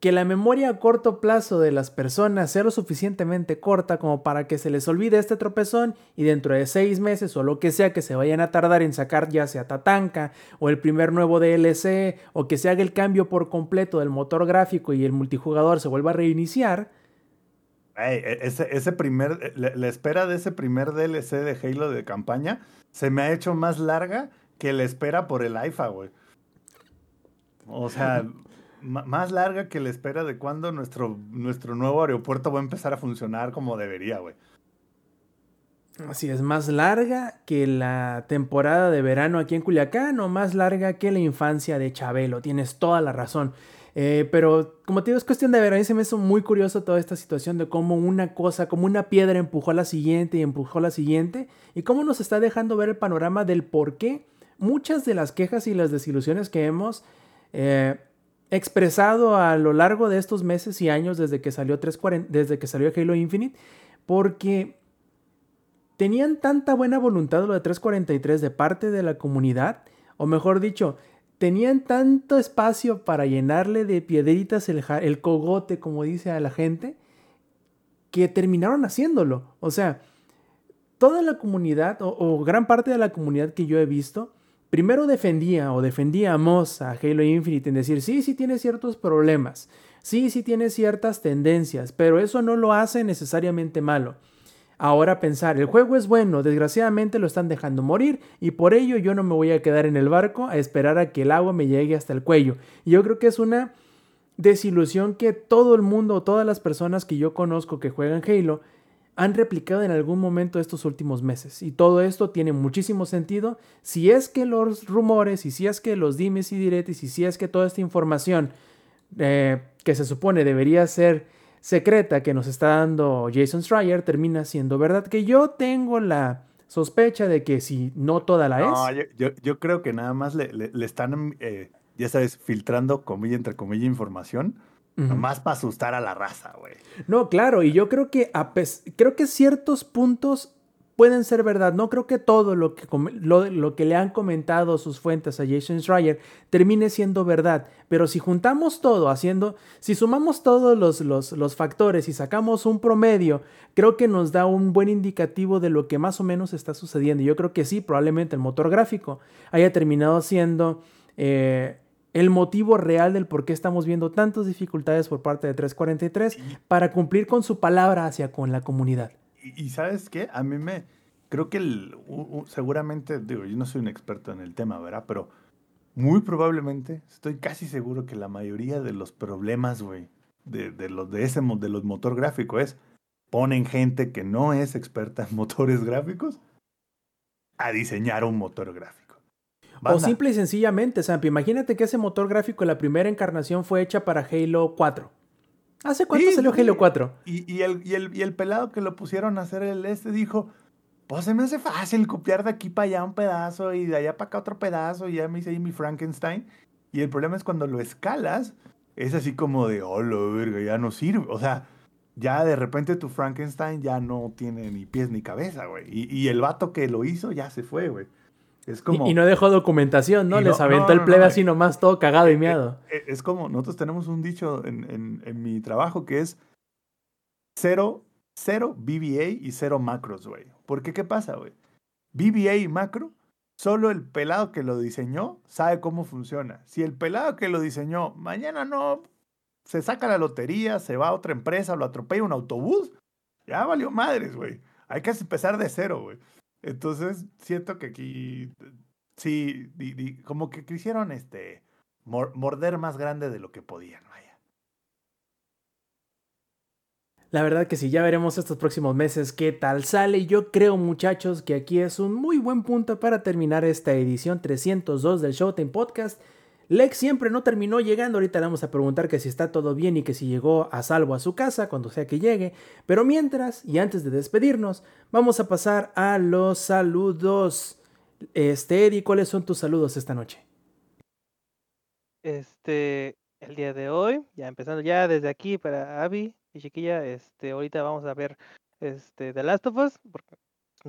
que la memoria a corto plazo de las personas sea lo suficientemente corta como para que se les olvide este tropezón y dentro de seis meses o lo que sea que se vayan a tardar en sacar ya sea Tatanka o el primer nuevo DLC o que se haga el cambio por completo del motor gráfico y el multijugador se vuelva a reiniciar. E, ese, ese primer, la, espera de ese primer DLC de Halo de campaña se me ha hecho más larga que la espera por el IFA, güey. O sea, más larga que la espera de cuando nuestro, nuestro nuevo aeropuerto va a empezar a funcionar como debería, güey. Así es, más larga que la temporada de verano aquí en Culiacán o más larga que la infancia de Chabelo. Tienes toda la razón. Eh, pero como te digo, es cuestión de ver. A se me hizo muy curioso toda esta situación de cómo una cosa, como una piedra empujó a la siguiente y empujó a la siguiente. Y cómo nos está dejando ver el panorama del por qué muchas de las quejas y las desilusiones que hemos eh, expresado a lo largo de estos meses y años desde que salió, 340, desde que salió Halo Infinite, porque tenían tanta buena voluntad lo de 343 de parte de la comunidad, o mejor dicho, tenían tanto espacio para llenarle de piedritas el, el cogote, como dice a la gente, que terminaron haciéndolo. O sea, toda la comunidad, o gran parte de la comunidad que yo he visto, primero defendía o defendíamos a Halo Infinite en decir, sí, sí tiene ciertos problemas, sí, sí tiene ciertas tendencias, pero eso no lo hace necesariamente malo. Ahora pensar, el juego es bueno, desgraciadamente lo están dejando morir y por ello yo no me voy a quedar en el barco a esperar a que el agua me llegue hasta el cuello. Yo creo que es una desilusión que todo el mundo, todas las personas que yo conozco que juegan Halo, han replicado en algún momento estos últimos meses. Y todo esto tiene muchísimo sentido si es que los rumores, y si es que los dimes y diretes, y si es que toda esta información eh, que se supone debería ser secreta que nos está dando Jason Schreier termina siendo verdad. Que yo tengo la sospecha de que si no toda la es. Yo, yo, creo que nada más le, le, están, eh, ya sabes, filtrando comilla entre comilla información Nomás para asustar a la raza, güey. No, claro, y yo creo que, a creo que ciertos puntos pueden ser verdad. No creo que todo lo que, lo, que le han comentado sus fuentes a Jason Schreier termine siendo verdad. Pero si juntamos todo, haciendo, si sumamos todos los, los, los factores y sacamos un promedio, creo que nos da un buen indicativo de lo que más o menos está sucediendo. Yo creo que sí, probablemente el motor gráfico haya terminado siendo... Eh, el motivo real del por qué estamos viendo tantas dificultades por parte de 343 para cumplir con su palabra hacia con la comunidad. Y, sabes qué, a mí me, creo que el, seguramente, digo, yo no soy un experto en el tema, ¿verdad? Pero muy probablemente, estoy casi seguro que la mayoría de los problemas, güey, de, de, los, de, ese, de los motor gráfico es, ponen gente que no es experta en [LAUGHS] motores gráficos a diseñar un motor gráfico. O simple y sencillamente, Sampi, imagínate que ese motor gráfico, la primera encarnación fue hecha para Halo 4. ¿Hace cuánto salió Halo 4? Y, y, el, y, el, y el pelado que lo pusieron a hacer el este dijo, pues se me hace fácil copiar de aquí para allá un pedazo y de allá para acá otro pedazo y ya me hice ahí mi Frankenstein. Y el problema es cuando lo escalas, es así como de, oh, lo verga, ya no sirve. O sea, ya de repente tu Frankenstein ya no tiene ni pies ni cabeza, güey. Y, y el vato que lo hizo ya se fue, güey. Es como... y, no dejó documentación, ¿no? Les aventó el plebe así nomás todo cagado y eh, eh, miado. Eh, es, como, nosotros tenemos un dicho en, en, mi trabajo que es cero, cero BBA y cero macros, güey. Porque qué pasa, güey? BBA y macro, solo el pelado que lo diseñó sabe cómo funciona. Si el pelado que lo diseñó mañana no se saca la lotería, se va a otra empresa, lo atropella un autobús, ya valió madres, güey. Hay que empezar de cero, güey. Entonces, siento que aquí sí, como que quisieron este morder más grande de lo que podían, vaya. La verdad que sí, ya veremos estos próximos meses qué tal sale. Yo creo, muchachos, que aquí es un muy buen punto para terminar esta edición 302 del Showtime Podcast. Lex siempre no terminó llegando, ahorita le vamos a preguntar que si está todo bien y que si llegó a salvo a su casa cuando sea que llegue, pero mientras y antes de despedirnos, vamos a pasar a los saludos. Este, Eddie, ¿cuáles son tus saludos esta noche? Este, el día de hoy, ya empezando ya desde aquí para Abby y Chiquilla, este, ahorita vamos a ver este The Last of Us,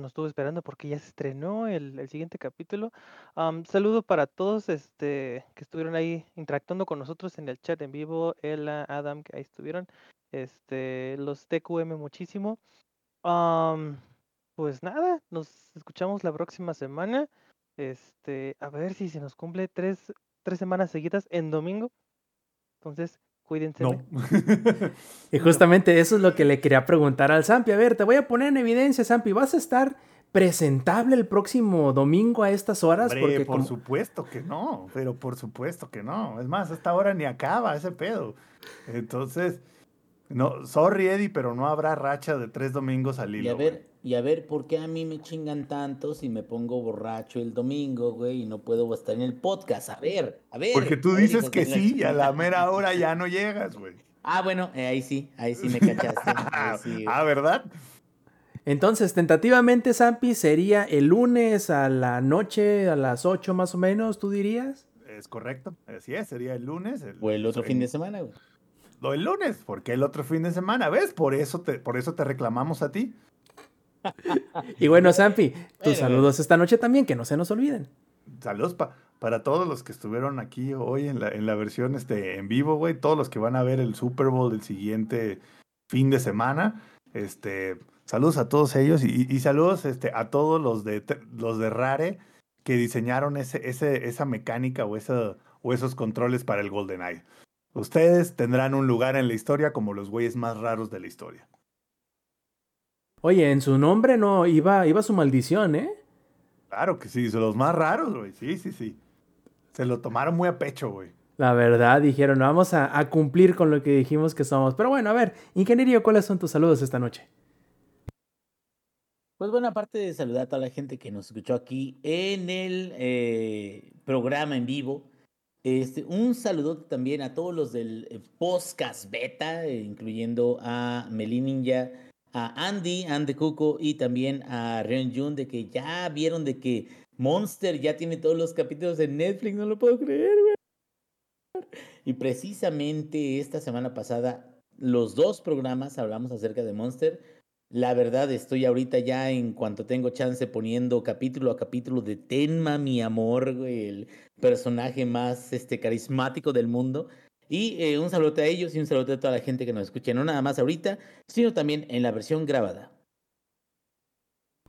nos estuvo esperando porque ya se estrenó el, siguiente capítulo. saludo para todos este, que estuvieron ahí interactuando con nosotros en el chat en vivo, Ella, Adam, que ahí estuvieron, este, los TQM muchísimo. pues nada, nos escuchamos la próxima semana. Este, a ver si se nos cumple tres, tres semanas seguidas en domingo. Entonces, Cuídense. No. [LAUGHS] y justamente eso es lo que le quería preguntar al Zampi. A ver, te voy a poner en evidencia, Zampi. ¿Vas a estar presentable el próximo domingo a estas horas? Porque por supuesto que no, pero por supuesto que no. Es más, a esta hora ni acaba ese pedo. Entonces, no, sorry Eddie, pero no habrá racha de tres domingos al hilo. Y a ver, y a ver, ¿por qué a mí me chingan tanto si me pongo borracho el domingo, güey, y no puedo estar en el podcast? A ver, a ver. Porque tú dices que sí y a la mera hora ya no llegas, güey. Ah, bueno, eh, ahí sí, ahí sí me cachaste. [LAUGHS] ah, ¿verdad? Entonces, tentativamente, Zampi, sería el lunes a la noche, a las 8 más o menos, ¿tú dirías? Es correcto, así es, sería el lunes. o el otro fin de semana, güey lo el lunes, porque el otro fin de semana, ¿ves? Por eso te, por eso te reclamamos a ti. Y bueno, Sampi, tus saludos esta noche también, que no se nos olviden. Saludos para todos los que estuvieron aquí hoy en la, en la versión este, en vivo, güey. Todos los que van a ver el Super Bowl del siguiente fin de semana. Este, saludos a todos ellos y, saludos este, a todos los de, los de Rare que diseñaron ese, ese, esa mecánica o, esa, o esos controles para el GoldenEye. Ustedes tendrán un lugar en la historia como los güeyes más raros de la historia. Oye, en su nombre no iba, iba su maldición, ¿eh? Claro que sí, son los más raros, güey. Sí, sí, sí. Se lo tomaron muy a pecho, güey. La verdad, dijeron, vamos a, a, cumplir con lo que dijimos que somos. Pero bueno, a ver, ingeniería, ¿cuáles son tus saludos esta noche? Pues bueno, aparte de saludar a toda la gente que nos escuchó aquí en el eh, programa en vivo, este, un saludo también a todos los del eh, podcast beta, eh, incluyendo a Melin Ninja, a Andy, Andy Cuco y también a Rion Jun, de que ya vieron de que Monster ya tiene todos los capítulos de Netflix, no lo puedo creer, güey. Y precisamente esta semana pasada, los dos programas hablamos acerca de Monster. La verdad, estoy ahorita ya en cuanto tengo chance poniendo capítulo a capítulo de Tenma, mi amor, el personaje más este, carismático del mundo. Y eh, un saludo a ellos y un saludo a toda la gente que nos escucha, no nada más ahorita, sino también en la versión grabada.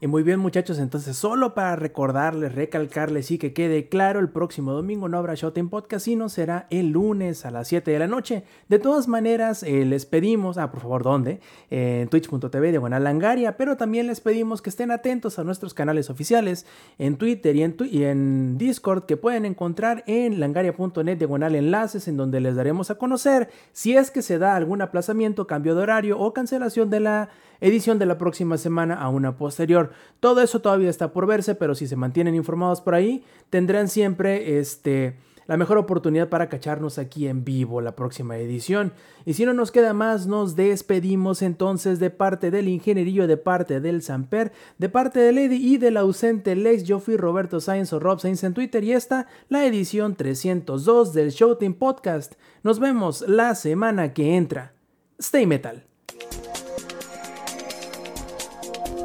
Y muy bien muchachos, entonces solo para recordarles, recalcarles y que quede claro, el próximo domingo no habrá Shot en Podcast, sino será el lunes a las 7 de la noche. De todas maneras, eh, les pedimos, ah, por favor, ¿dónde? en twitch.tv de Langaria, pero también les pedimos que estén atentos a nuestros canales oficiales en Twitter y en, y en Discord que pueden encontrar en langaria.net diagonal enlaces en donde les daremos a conocer si es que se da algún aplazamiento, cambio de horario o cancelación de la edición de la próxima semana a una posterior. Todo eso todavía está por verse, pero si se mantienen informados por ahí, tendrán siempre este la mejor oportunidad para cacharnos aquí en vivo la próxima edición. Y si no nos queda más, nos despedimos entonces de parte del ingenierillo, de parte del Samper, de parte de Lady y del ausente Lex. Yo Roberto Sainz o Rob Sainz en Twitter y esta la edición 302 del Showtime Podcast. Nos vemos la semana que entra. Stay Metal.